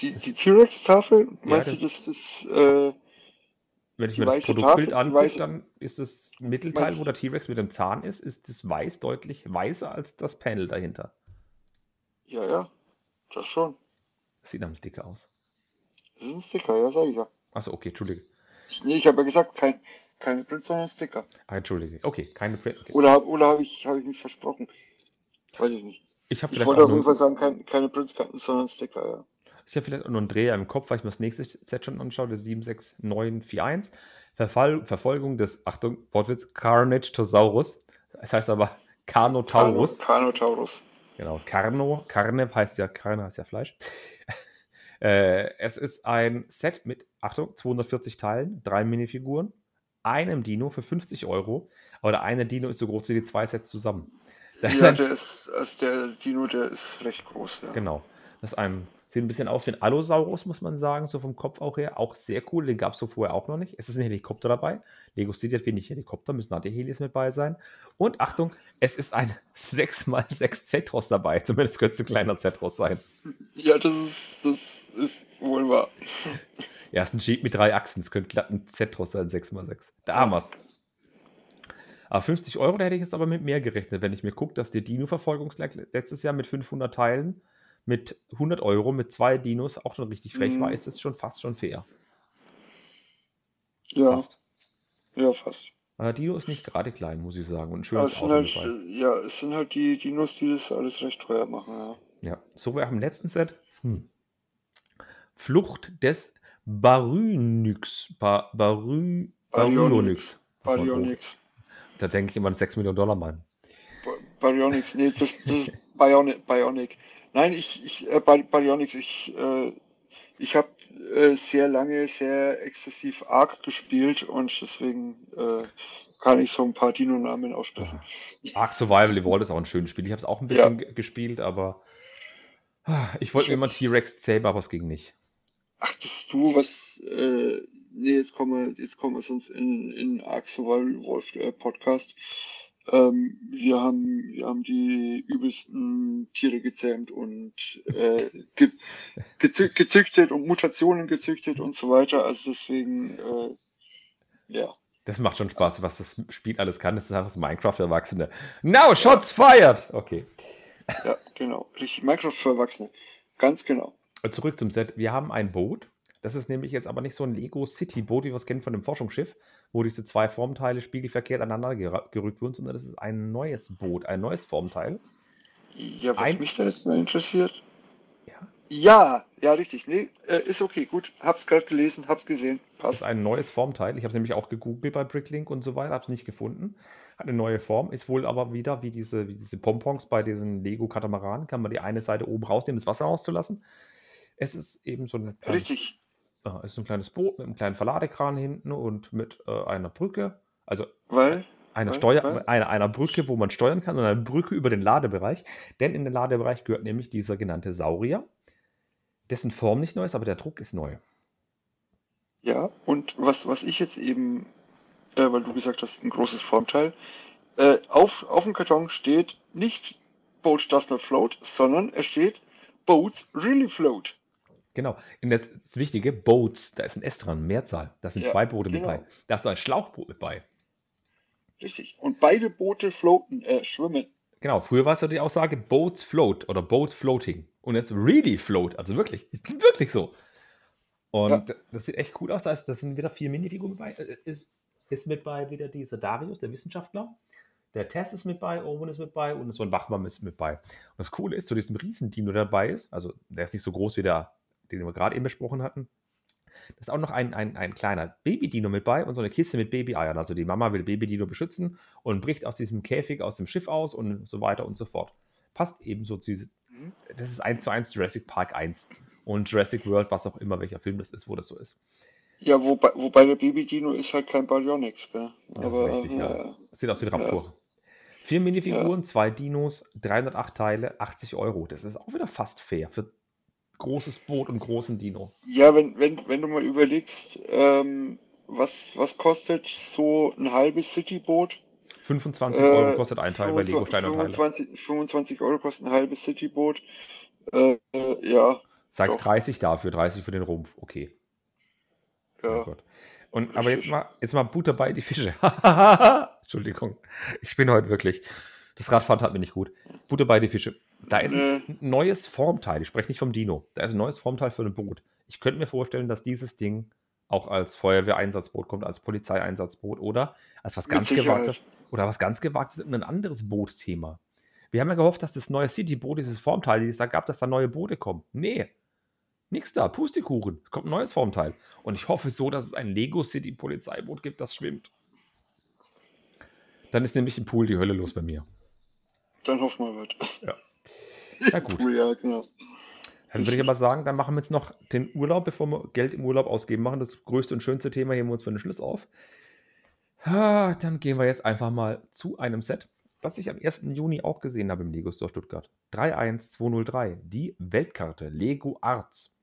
Die die T-Rex-Tafel, meinst Ja, du, das ist, äh, Wenn ich mir das Produktbild angucke, dann ist das Mittelteil, wo der T-Rex mit dem Zahn ist, ist das Weiß deutlich weißer als das Panel dahinter. ja, ja, das schon. Das sieht nach einem Sticker aus. Das ist ein Sticker, ja, sag ich ja. Achso, okay, Entschuldige. Nee, ich habe ja gesagt, kein, keine Prince, sondern Sticker. Ah, Entschuldige. Okay, keine Print. Okay. Oder, oder habe ich, hab ich mich versprochen? Weiß ich nicht. Ich habe Ich wollte auf jeden Fall sagen, kein, keine Prince-Karten, sondern Sticker, ja. ich hab vielleicht auch nur einen Dreher im Kopf, weil ich mir das nächste Set schon anschaue, das 76941. Verfall, Verfolgung des, Achtung, Wortwitz, Carnage-Tosaurus. Es heißt aber Carnotaurus. Carnotaurus. Genau, Carno, Carne heißt ja, Carne heißt ja Fleisch. Äh, es ist ein Set mit, Achtung, 240 Teilen, drei Minifiguren, einem Dino für 50 Euro, aber der eine Dino ist so groß wie die zwei Sets zusammen. Da ist Ja, ein, der ist, also der Dino, der ist recht groß, ja. genau, das ist ein, sieht ein bisschen aus wie ein Allosaurus, muss man sagen, so vom Kopf auch her, auch sehr cool, den gab es so vorher auch noch nicht. Es ist ein Helikopter dabei, Lego City hat wenig Helikopter, müssen Anti-Helis mit bei sein. Und Achtung, es ist ein 6x6 Zetros dabei, zumindest könnte es ein kleiner Zetros sein. Ja, das ist, das ist wohl wahr. Ja, es ist ein Jeep mit drei Achsen. Es könnte glatt ein Zetros sein, 6x6. Da haben wir's. Aber 50 Euro, da hätte ich jetzt aber mit mehr gerechnet, wenn ich mir gucke, dass die Dino-Verfolgung letztes Jahr mit 500 Teilen, mit 100 Euro, mit zwei Dinos auch schon richtig frech Mhm. war, ist es schon fast schon fair. Ja, Fast. ja, fast. Aber Dino ist nicht gerade klein, muss ich sagen. Und ein schönes es sind Auto halt, ja, es sind halt die Dinos, die das alles recht teuer machen, ja. Ja, so wäre am letzten Set. Hm. Flucht des Baryonyx. Ba Bary Baryonyx. Baryonyx. Da denke ich immer an 6 Millionen Dollar Mann. Ba- Baryonyx, nee, das, das ist Bionic. Bionic. Nein, ich, ich, äh, Bar- Baryonyx, ich, äh, ich habe äh, sehr lange, sehr exzessiv Arc gespielt und deswegen äh, kann ich so ein paar Dino-Namen aussprechen. Ark Survival Evolved ist auch ein schönes Spiel. Ich habe es auch ein bisschen ge- gespielt, aber ah, ich wollte mir immer T-Rex zähmen, aber es ging nicht. Ach, das ist du, was, äh, nee, jetzt kommen wir, jetzt kommen wir sonst in, in Ark Survival Wolf äh, Podcast. Ähm, wir haben, wir haben die übelsten Tiere gezähmt und äh, ge, gezü gezüchtet und Mutationen gezüchtet und so weiter. Also deswegen, äh, ja. Das macht schon Spaß, was das Spiel alles kann. Das ist einfach das Minecraft für Erwachsene. Now, shots fired! Okay. Ja, genau. Richtig. Minecraft für Erwachsene. Ganz genau. Zurück zum Set. Wir haben ein Boot. Das ist nämlich jetzt aber nicht so ein Lego City Boot, wie wir es kennen von dem Forschungsschiff, wo diese zwei Formteile spiegelverkehrt aneinander gerückt wurden, sondern das ist ein neues Boot, ein neues Formteil. Ja, was Ein- mich da jetzt mal interessiert. Ja. Ja, ja, richtig. Nee, äh, ist okay, gut. Hab's gerade gelesen, hab's gesehen. Das Passt. ist ein neues Formteil. Ich habe es nämlich auch gegoogelt bei Bricklink und so weiter, habe es nicht gefunden. Hat eine neue Form, ist wohl aber wieder wie diese, wie diese Pompons bei diesen Lego-Katamaranen. Kann man die eine Seite oben rausnehmen, das Wasser rauszulassen. Es ist eben so ein kleines, Richtig. äh, ist ein kleines Boot mit einem kleinen Verladekran hinten und mit äh, einer Brücke. Also Weil, einer, Weil- Steuer, weil- einer, einer Brücke, wo man steuern kann und eine Brücke über den Ladebereich. Denn in den Ladebereich gehört nämlich dieser genannte Saurier, dessen Form nicht neu ist, aber der Druck ist neu. ja, und was, was ich jetzt eben, äh, weil du gesagt hast, ein großes Formteil, äh, auf, auf dem Karton steht nicht Boat does not float, sondern es steht Boats really float. Genau. Und jetzt das Wichtige, Boats, da ist ein S dran, Mehrzahl. Da sind Ja, zwei Boote mit genau. bei. Da ist noch ein Schlauchboot mit bei. Richtig. Und beide Boote floaten, äh, schwimmen. Genau, früher war es ja die Aussage Boats float oder Boat floating. Und jetzt really float, also wirklich, wirklich so. Und Ja. das sieht echt cool aus. Da, ist, da sind wieder vier Minifiguren mit bei. Äh, Ist, ist mit bei wieder dieser Darius, der Wissenschaftler. Der Tess ist mit bei, Owen ist mit bei und so ein Wachmann ist mit bei. Und das Coole ist, zu diesem Riesendino der dabei ist, also der ist nicht so groß wie der, den wir gerade eben besprochen hatten. Da ist auch noch ein, ein, ein kleiner Baby-Dino mit bei und so eine Kiste mit Baby-Eiern. Also die Mama will Baby-Dino beschützen und bricht aus diesem Käfig aus dem Schiff aus und so weiter und so fort. Passt ebenso zu diese, Mhm. das ist 1 zu 1 Jurassic Park 1 und Jurassic World, was auch immer, welcher Film das ist, wo das so ist. Ja, wobei, wobei der Baby Dino ist halt kein Baryonyx, gell? Das Aber richtig, ja. äh, Das sieht aus wie ein Ja. Raptor. Vier Minifiguren, zwei Dinos, 308 Teile, 80 Euro. Das ist auch wieder fast fair für großes Boot und großen Dino. Ja, wenn, wenn, wenn du mal überlegst, ähm, was, was kostet so ein halbes Cityboot? 25 Euro Äh, kostet ein Teil bei Lego Stein und Teile. 25, 25 Euro kostet ein halbes Cityboot. Äh, äh, ja, Sag doch. 30 dafür, 30 für den Rumpf. Okay. Oh ja. Gott. Und, aber jetzt mal, jetzt mal Butter bei die Fische. Entschuldigung. Ich bin heute wirklich. Das Radfahren hat mir nicht gut. Butter bei die Fische. Da ist ein neues Formteil. Ich spreche nicht vom Dino. Da ist ein neues Formteil für ein Boot. Ich könnte mir vorstellen, dass dieses Ding auch als Feuerwehreinsatzboot kommt, als Polizeieinsatzboot oder als was ganz gewagtes oder was ganz gewagtes, irgendein anderes Bootthema. Wir haben ja gehofft, dass das neue Cityboot, dieses Formteil, die es da gab, dass da neue Boote kommen. Nee, nix da. Pustekuchen. Es kommt ein neues Formteil. Und ich hoffe so, dass es ein Lego City Polizeiboot gibt, das schwimmt. Dann ist nämlich im Pool die Hölle los bei mir. Dann hoffen wir was. Ja. Na gut. Ja, genau. Dann würde ich aber sagen, dann machen wir jetzt noch den Urlaub, bevor wir Geld im Urlaub ausgeben machen. Das größte und schönste Thema heben wir uns für den Schluss auf. Dann gehen wir jetzt einfach mal zu einem Set, das ich am 1. Juni auch gesehen habe im Lego Store Stuttgart. 31203, die Weltkarte Lego Arts.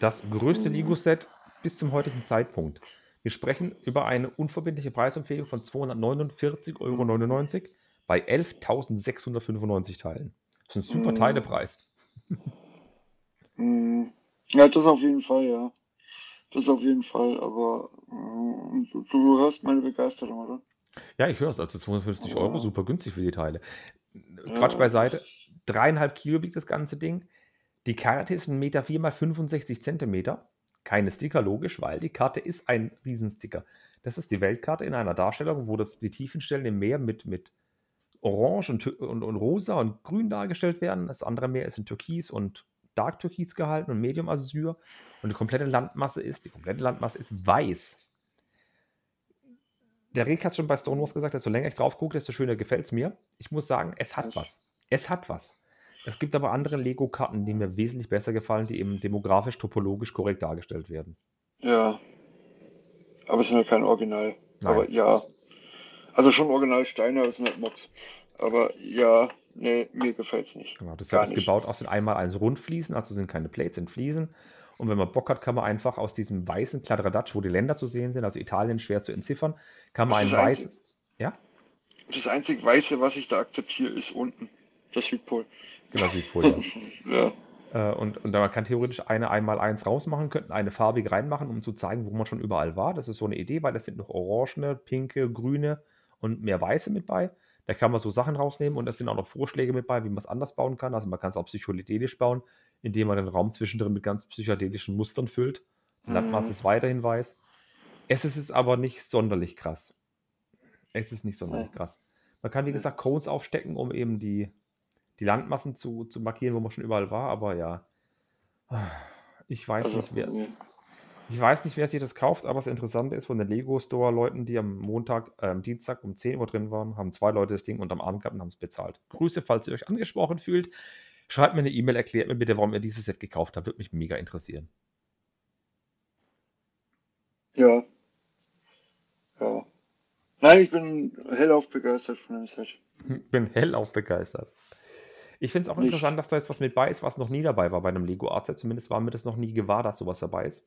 Das größte. Lego-Set bis zum heutigen Zeitpunkt. Wir sprechen über eine unverbindliche Preisempfehlung von 249,99 Euro bei 11.695 Teilen. Das ist ein super Mhm. Teilepreis. Hm. Ja, das auf jeden Fall, ja. Das auf jeden Fall, aber äh, du, du hörst meine Begeisterung, oder? Ja, ich höre es. Also 250 Ja. Euro, super günstig für die Teile. Ja. Quatsch beiseite. Dreieinhalb Kilo wiegt das ganze Ding. Die Karte ist 1,4 Meter 4 mal 65 Zentimeter. Keine Sticker, logisch, weil die Karte ist ein Riesensticker. Das ist die Weltkarte in einer Darstellung, wo das, die Tiefenstellen im Meer mit, mit Orange und, und, und Rosa und Grün dargestellt werden. Das andere Meer ist in Türkis und Dark Türkis gehalten und Medium Azur. Und die komplette Landmasse ist, die komplette Landmasse ist weiß. Der Rick hat schon bei Stonewalls gesagt, desto länger ich drauf gucke, desto schöner gefällt es mir. Ich muss sagen, es hat was. Es hat was. Es gibt aber andere Lego-Karten, die mir wesentlich besser gefallen, die eben demografisch, topologisch korrekt dargestellt werden. Ja. Aber es sind ja kein Original. Nein. Aber ja. Also schon Originalsteine, aber es sind halt Mods. Aber ja, nee, mir gefällt's nicht. Genau, das ist nicht. gebaut aus den einmal eins Rundfliesen, also sind keine Plates, sind Fliesen. Und wenn man Bock hat, kann man einfach aus diesem weißen Kladderadatsch, wo die Länder zu sehen sind, also Italien schwer zu entziffern, kann man Das ein ist das weißes. Ja, Das einzig Weiße, was ich da akzeptiere, ist unten. Das Südpol. genau, Südpol. ja. Ja. Äh, und, und man kann theoretisch eine einmal eins rausmachen, könnten eine farbige reinmachen, um zu zeigen, wo man schon überall war. Das ist so eine Idee, weil es sind noch orangene, pinke, grüne und mehr weiße mit bei. Da kann man so Sachen rausnehmen und es sind auch noch Vorschläge mit bei, wie man es anders bauen kann. Also man kann es auch psychedelisch bauen, indem man den Raum zwischendrin mit ganz psychedelischen Mustern füllt. Die Landmasse Mhm. ist weiterhin weiß. Es ist es aber nicht sonderlich krass. Es ist nicht sonderlich krass. Man kann, wie gesagt, Cones aufstecken, um eben die, die Landmassen zu, zu markieren, wo man schon überall war, aber ja. Ich weiß Also, nicht, wer. Ich weiß nicht, wer sich das kauft, aber das Interessante ist, von den Lego Store Leuten, die am Montag, äh, am Dienstag um 10 Uhr drin waren, haben zwei Leute das Ding unterm Arm gehabt und haben es bezahlt. Grüße, falls ihr euch angesprochen fühlt. Schreibt mir eine E-Mail, erklärt mir bitte, warum ihr dieses Set gekauft habt. Würde mich mega interessieren. Ja. Ja. Nein, ich bin hellauf begeistert von dem Set. Bin hellauf begeistert. Ich finde es auch Nicht- interessant, dass da jetzt was mit bei ist, was noch nie dabei war bei einem Lego Art Set. Zumindest war mir das noch nie gewahr, dass sowas dabei ist.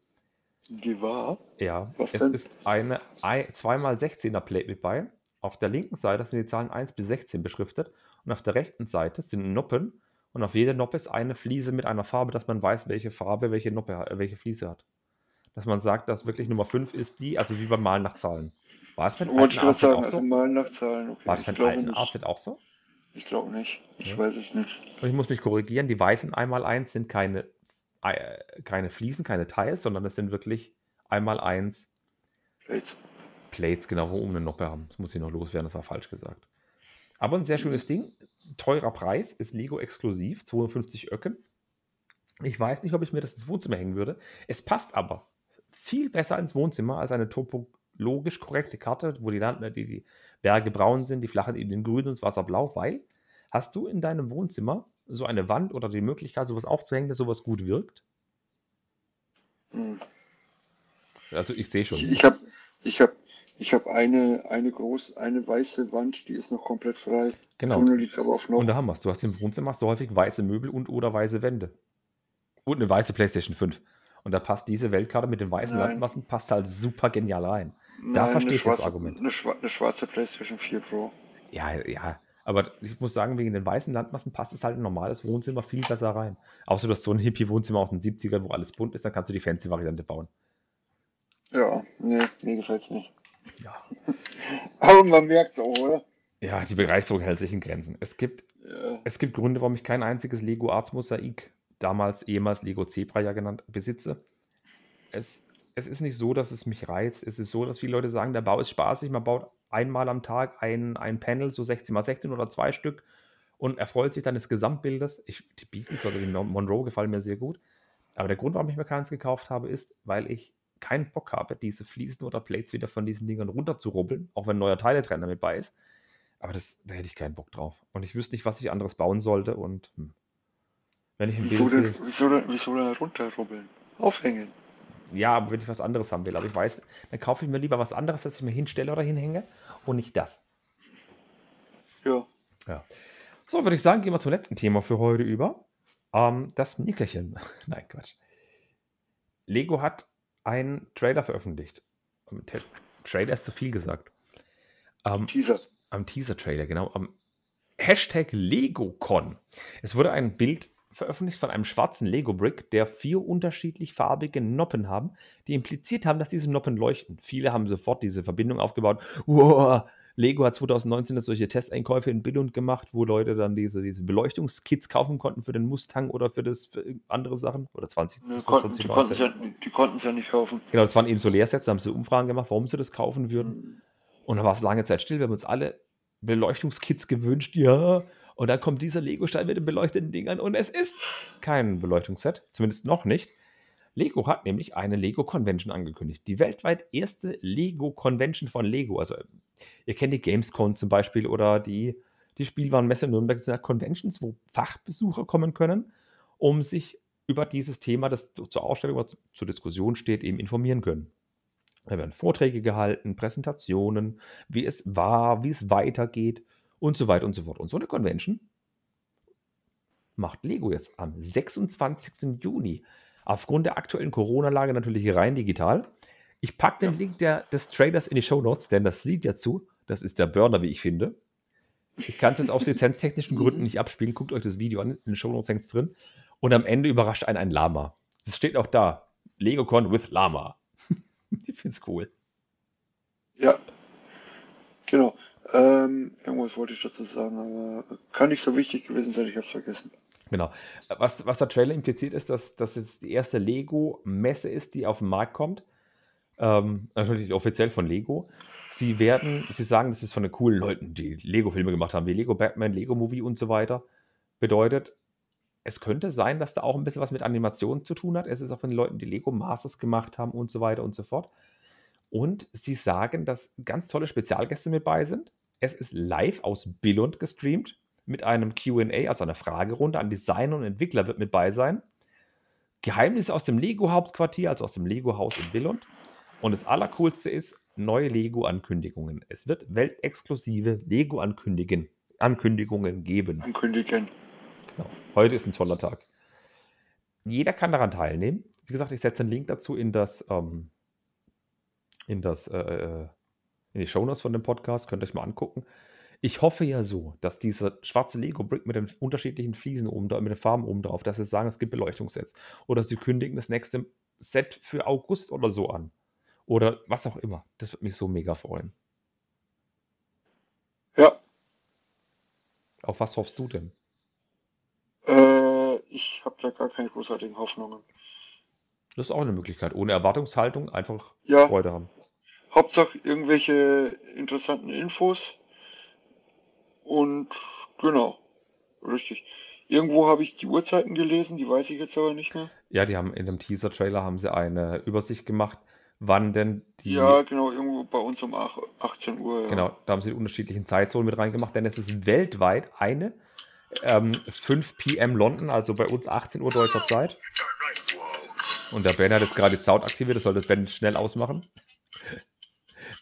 Die war? Ja, Was es denn? ist eine 2x16er Plate mit bei. Auf der linken Seite sind die Zahlen 1 bis 16 beschriftet und auf der rechten Seite sind Noppen und auf jeder Noppe ist eine Fliese mit einer Farbe, dass man weiß, welche Farbe welche Noppe, äh, welche Fliese hat. Dass man sagt, dass wirklich Nummer 5 ist die, also wie beim Malen nach Zahlen. War es beim Wollte ich gerade sagen, also so? mal nach Zahlen. Okay. War es glaube alten. Artset auch so? Ich glaube nicht. Ich Ja. weiß es nicht. Und ich muss mich korrigieren, die weißen einmal eins sind keine, keine Fliesen, keine Teils, sondern es sind wirklich einmal eins Jetzt. Plates, genau, wo oben eine Noppe haben. Das muss ich noch loswerden, das war falsch gesagt. Aber ein sehr schönes Ding. Teurer Preis, ist Lego exklusiv, 250 Öcken. Ich weiß nicht, ob ich mir das ins Wohnzimmer hängen würde. Es passt aber viel besser ins Wohnzimmer als eine topologisch korrekte Karte, wo die, Land die, die Berge braun sind, die flachen Ebenen grün und das Wasser blau, weil hast du in deinem Wohnzimmer so eine Wand oder die Möglichkeit, sowas aufzuhängen, dass sowas gut wirkt? Hm. Also ich sehe schon. Ich, habe ich hab, Ich habe eine, eine groß, eine weiße Wand, die ist noch komplett frei. Genau. Tunnel liegt aber auf noch. Und da haben wir es. Du hast im Wohnzimmer du häufig weiße Möbel und oder weiße Wände. Und eine weiße PlayStation 5. Und da passt diese Weltkarte mit den weißen. Landmassen passt halt super genial rein. Nein, verstehe eine ich das schwarze, Argument. Eine, schwa eine schwarze PlayStation 4 Pro. Ja, ja. Aber ich muss sagen, wegen den weißen Landmassen passt es halt in ein normales Wohnzimmer viel besser rein. Außer du hast so ein Hippie-Wohnzimmer aus den 70ern, wo alles bunt ist, dann kannst du die Fancy-Variante bauen. Ja, nee, mir gefällt's nicht. Ja. Aber man merkt's auch, oder? Ja, die Begeisterung hält sich in Grenzen. Es gibt, Ja. es gibt Gründe, warum ich kein einziges Lego Arts Mosaik, damals ehemals Lego Zebra ja genannt, besitze. Es, es ist nicht so, dass es mich reizt. Es ist so, dass viele Leute sagen, der Bau ist spaßig. Man baut einmal am Tag ein, ein Panel, so 16 mal 16 oder zwei Stück und erfreut sich dann des Gesamtbildes. Ich, die Beatles oder die Mon- Monroe gefallen mir sehr gut. Aber der Grund, warum ich mir keins gekauft habe, ist, weil ich keinen Bock habe, diese Fliesen oder Plates wieder von diesen Dingern runterzurubbeln, auch wenn ein neuer Teiletrenner mit bei ist. Aber das, da hätte ich keinen Bock drauf. Und ich wüsste nicht, was ich anderes bauen sollte. Und hm. wenn ich ein Wieso Bild denn, wieso, wieso denn runterrubbeln? Aufhängen. Ja, aber wenn ich was anderes haben will, aber ich weiß, dann kaufe ich mir lieber was anderes, das ich mir hinstelle oder hinhänge und nicht das. Ja. So, würde ich sagen, gehen wir zum letzten Thema für heute über. Ähm, das Nickerchen. Nein, Quatsch. Lego hat einen Trailer veröffentlicht. Ähm, Tra- Trailer ist zu viel gesagt. Ähm, Teaser. am Teaser-Trailer, genau, am Hashtag LegoCon. Es wurde ein Bild veröffentlicht von einem schwarzen Lego-Brick, der vier unterschiedlich farbige Noppen haben, die impliziert haben, dass diese Noppen leuchten. Viele haben sofort diese Verbindung aufgebaut. Wow, Lego hat 2019 jetzt solche Testeinkäufe in Billund gemacht, wo Leute dann diese, diese Beleuchtungskits kaufen konnten für den Mustang oder für, das, für andere Sachen. Oder 20. Ne, das konnten, die 2019. konnten es ja, nicht kaufen. Genau, das waren eben so Leersets, da haben sie Umfragen gemacht, warum sie das kaufen würden. Mhm. Und dann war es lange Zeit still. Wir haben uns alle Beleuchtungskits gewünscht. Ja. Und dann kommt dieser Lego-Stein mit den beleuchteten Dingern und es ist kein Beleuchtungsset. Zumindest noch nicht. Lego hat nämlich eine Lego Convention angekündigt. Die weltweit erste Lego Convention von Lego. Also, ihr kennt die Gamescom zum Beispiel oder die, die Spielwarenmesse in Nürnberg. Das sind ja Conventions, wo Fachbesucher kommen können, um sich über dieses Thema, das zur Ausstellung oder zur Diskussion steht, eben informieren können. Da werden Vorträge gehalten, Präsentationen, wie es war, wie es weitergeht und so weiter und so fort. Und so eine Convention macht Lego jetzt am 26. Juni. Aufgrund der aktuellen Corona-Lage natürlich rein digital. Ich packe den. Link der, des Trailers in die Show Notes, denn das Lied dazu, das ist der Burner, wie ich finde. Ich kann es jetzt aus lizenztechnischen Gründen nicht abspielen. Guckt euch das Video an, in den Show Notes hängt es drin. Und am Ende überrascht einen ein Lama. Das steht auch da. LegoCon with Lama. ich finde es cool. Ja. Genau. Ähm, irgendwas wollte ich dazu sagen, aber kann nicht so wichtig gewesen sein, ich habe es vergessen. Genau. Was, was der Trailer impliziert, ist, dass das jetzt die erste Lego-Messe ist, die auf den Markt kommt. Ähm, natürlich offiziell von Lego. Sie werden, sie sagen, das ist von den coolen Leuten, die Lego-Filme gemacht haben, wie Lego Batman, Lego Movie und so weiter. Bedeutet, es könnte sein, dass da auch ein bisschen was mit Animation zu tun hat. Es ist auch von den Leuten, die Lego Masters gemacht haben und so weiter und so fort. Und sie sagen, dass ganz tolle Spezialgäste mit bei sind. Es ist live aus Billund gestreamt mit einem QA, also einer Fragerunde an Designer und Entwickler wird mit bei sein. Geheimnisse aus dem Lego-Hauptquartier, also aus dem Lego-Haus in Billund. Und das Allercoolste ist neue Lego-Ankündigungen. Es wird weltexklusive Lego-Ankündigungen Ankündigungen geben. Ankündigen. Genau. Heute ist ein toller Tag. Jeder kann daran teilnehmen. Wie gesagt, ich setze einen Link dazu in das, ähm, in das, äh, äh, in die Shownotes von dem Podcast. Könnt ihr euch mal angucken. Ich hoffe ja so, dass dieser schwarze Lego-Brick mit den unterschiedlichen Fliesen oben da, mit den Farben oben drauf, dass sie sagen, es gibt Beleuchtungssets. Oder sie kündigen das nächste Set für August oder so an. Oder was auch immer. Das würde mich so mega freuen. Ja, Auf was hoffst du denn? äh, ich habe da gar keine großartigen Hoffnungen. Das ist auch eine Möglichkeit. Ohne Erwartungshaltung einfach Ja, Freude haben. Hauptsache irgendwelche interessanten Infos. Und genau, richtig. Irgendwo habe ich die Uhrzeiten gelesen, die weiß ich jetzt aber nicht mehr. Ja, die haben in dem Teaser-Trailer haben sie eine Übersicht gemacht, wann denn die. Ja, genau, irgendwo bei uns um ach- 18 Uhr. Ja. Genau, da haben sie die unterschiedlichen Zeitzonen mit reingemacht, denn es ist weltweit eine ähm, 5 p.m. London, also bei uns 18 Uhr deutscher Zeit. Und der Ben hat jetzt gerade die Sound aktiviert, das sollte Ben schnell ausmachen.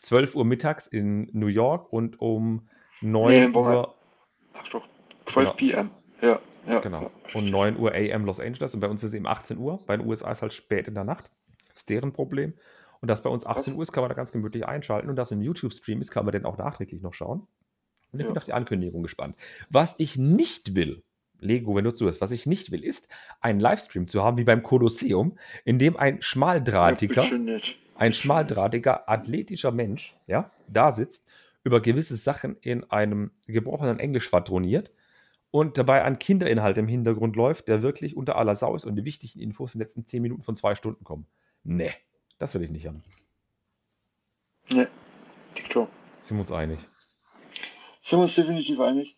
12 Uhr mittags in New York und um 9 Nee. Uhr, Ach doch, 12 p.m. Ja, ja. genau, ja. und 9 Uhr AM Los Angeles und bei uns ist es eben 18 Uhr. Bei den USA ist halt spät in der Nacht. Das ist deren Problem. Und das bei uns 18 Uhr ist, kann man da ganz gemütlich einschalten und das ein YouTube-Stream ist, kann man den auch nachträglich noch schauen. Und ich bin Ja. auf die Ankündigung gespannt. Was ich nicht will, Lego, wenn du zuhörst, was ich nicht will, ist, einen Livestream zu haben wie beim Kolosseum, in dem ein ja schmaldrahtiger, nicht. Ein schmaldrahtiger, athletischer Mensch, ja, da sitzt, über gewisse Sachen in einem gebrochenen Englisch schwadroniert und dabei ein Kinderinhalt im Hintergrund läuft, der wirklich unter aller Sau ist und die wichtigen Infos in den letzten 10 Minuten von zwei Stunden kommen. Nee, das will ich nicht haben. Nee, TikTok. Sind wir uns einig. Sind wir uns definitiv einig?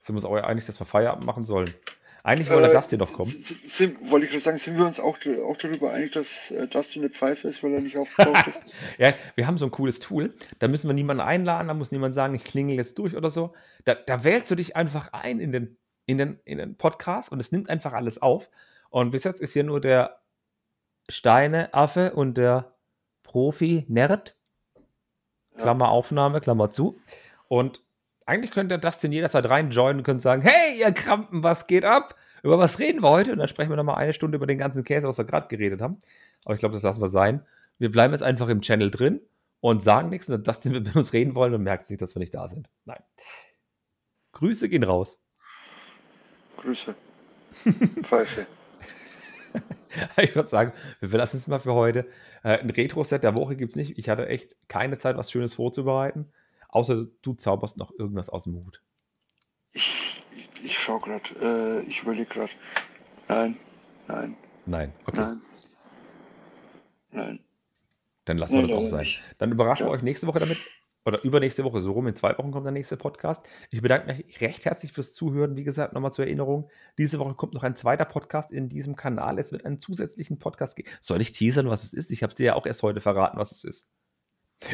Sind wir uns auch einig, dass wir Feierabend machen sollen? Eigentlich wollte das hier noch kommen. Sind, wollte ich gerade sagen, sind wir uns auch, auch darüber einig, dass äh, Dustin eine Pfeife ist, weil er nicht aufgetaucht ist? Ja, wir haben so ein cooles Tool. Da müssen wir niemanden einladen, da muss niemand sagen, ich klingel jetzt durch oder so. Da, da wählst du dich einfach ein in den, in, den, in den Podcast und es nimmt einfach alles auf. Und bis jetzt ist hier nur der Steine-Affe und der Profi-Nerd. Klammer Aufnahme, Klammer zu. Und eigentlich könnte das den jederzeit reinjoinen und könnte sagen, hey, ihr Krampen, was geht ab? Über was reden wir heute? Und dann sprechen wir nochmal eine Stunde über den ganzen Käse, was wir gerade geredet haben. Aber ich glaube, das lassen wir sein. Wir bleiben jetzt einfach im Channel drin und sagen nichts. Und das, den wir mit uns reden wollen, und merkt sich, dass wir nicht da sind. Nein. Grüße gehen raus. Grüße. Pfeife. Ich würde sagen, wir verlassen es mal für heute. Äh, ein Retro-Set der Woche gibt es nicht. Ich hatte echt keine Zeit, was Schönes vorzubereiten. Außer du zauberst noch irgendwas aus dem Hut. Ich, ich, ich schau gerade, äh, ich überlege gerade. Nein, nein, Nein. Okay. nein. Nein. Dann lassen wir Nein, das auch sein. nicht. Dann überraschen wir Ja. euch nächste Woche damit. Oder übernächste Woche, so rum. In zwei Wochen kommt der nächste Podcast. Ich bedanke mich recht herzlich fürs Zuhören. Wie gesagt, nochmal zur Erinnerung. Diese Woche kommt noch ein zweiter Podcast in diesem Kanal. Es wird einen zusätzlichen Podcast geben. Soll ich teasern, was es ist? Ich habe es dir ja auch erst heute verraten, was es ist.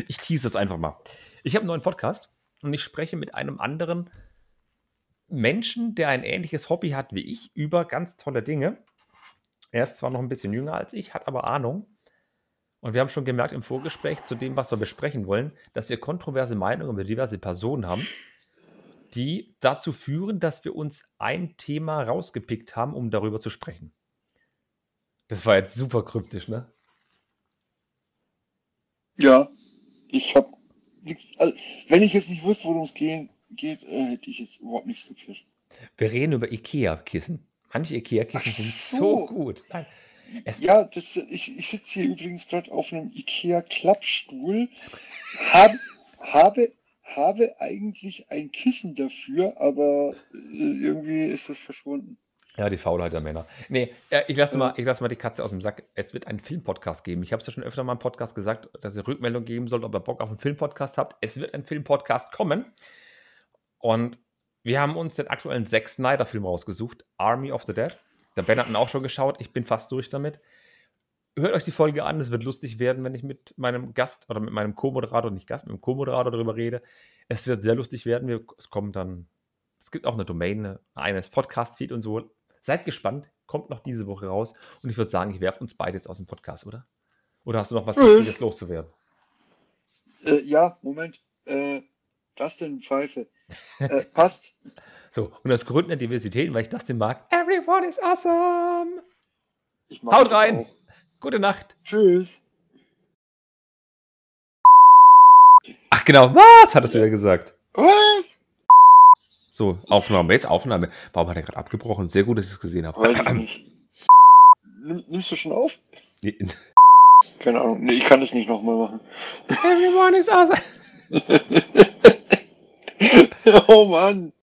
Ich tease es einfach mal. Ich habe einen neuen Podcast und ich spreche mit einem anderen Menschen, der ein ähnliches Hobby hat wie ich, über ganz tolle Dinge. Er ist zwar noch ein bisschen jünger als ich, hat aber Ahnung. Und wir haben schon gemerkt im Vorgespräch zu dem, was wir besprechen wollen, dass wir kontroverse Meinungen über diverse Personen haben, die dazu führen, dass wir uns ein Thema rausgepickt haben, um darüber zu sprechen. Das war jetzt super kryptisch, ne? Ja, ich habe also, wenn ich jetzt nicht wüsste, worum es gehen, geht, äh, hätte ich jetzt überhaupt nichts kapiert. Wir reden über Ikea-Kissen. Manche Ikea-Kissen sind so. gut. Nein, Ja, das, ich, ich sitze hier übrigens gerade auf einem IKEA-Klappstuhl, hab, habe, habe eigentlich ein Kissen dafür, aber äh, irgendwie ist das verschwunden. Ja, die Faulheit der Männer. Nee, äh, ich lasse mal, lass mal die Katze aus dem Sack. Es wird einen Filmpodcast geben. Ich habe es ja schon öfter mal im Podcast gesagt, dass ihr Rückmeldung geben sollt, ob ihr Bock auf einen Filmpodcast habt. Es wird ein Filmpodcast kommen. Und wir haben uns den aktuellen Zack Snyder-Film rausgesucht, Army of the Dead. Der Ben hat ihn auch schon geschaut. Ich bin fast durch damit. Hört euch die Folge an. Es wird lustig werden, wenn ich mit meinem Gast oder mit meinem Co-Moderator, nicht Gast, mit dem Co-Moderator darüber rede. Es wird sehr lustig werden. Wir, es kommt dann, es gibt auch eine Domain, eines Podcast-Feed und so. Seid gespannt. Kommt noch diese Woche raus. Und ich würde sagen, ich werfe uns beide jetzt aus dem Podcast, oder? Oder hast du noch was. Wichtiges loszuwerden? Äh, ja, Moment. Äh, das denn Pfeife. Äh, passt. So, und aus Gründen der Diversität, weil ich das den mag. Everyone is awesome! Haut rein! auch. Gute Nacht! Tschüss. Ach genau, was hattest du ja gesagt? Was? So, Aufnahme, jetzt Aufnahme. Warum hat er gerade abgebrochen? Sehr gut, dass ich es gesehen habe. Weiß ich nicht. Nimm, nimmst du schon auf? Nee, Keine Ahnung. Nee, ich kann das nicht nochmal machen. Everyone is awesome! oh Mann.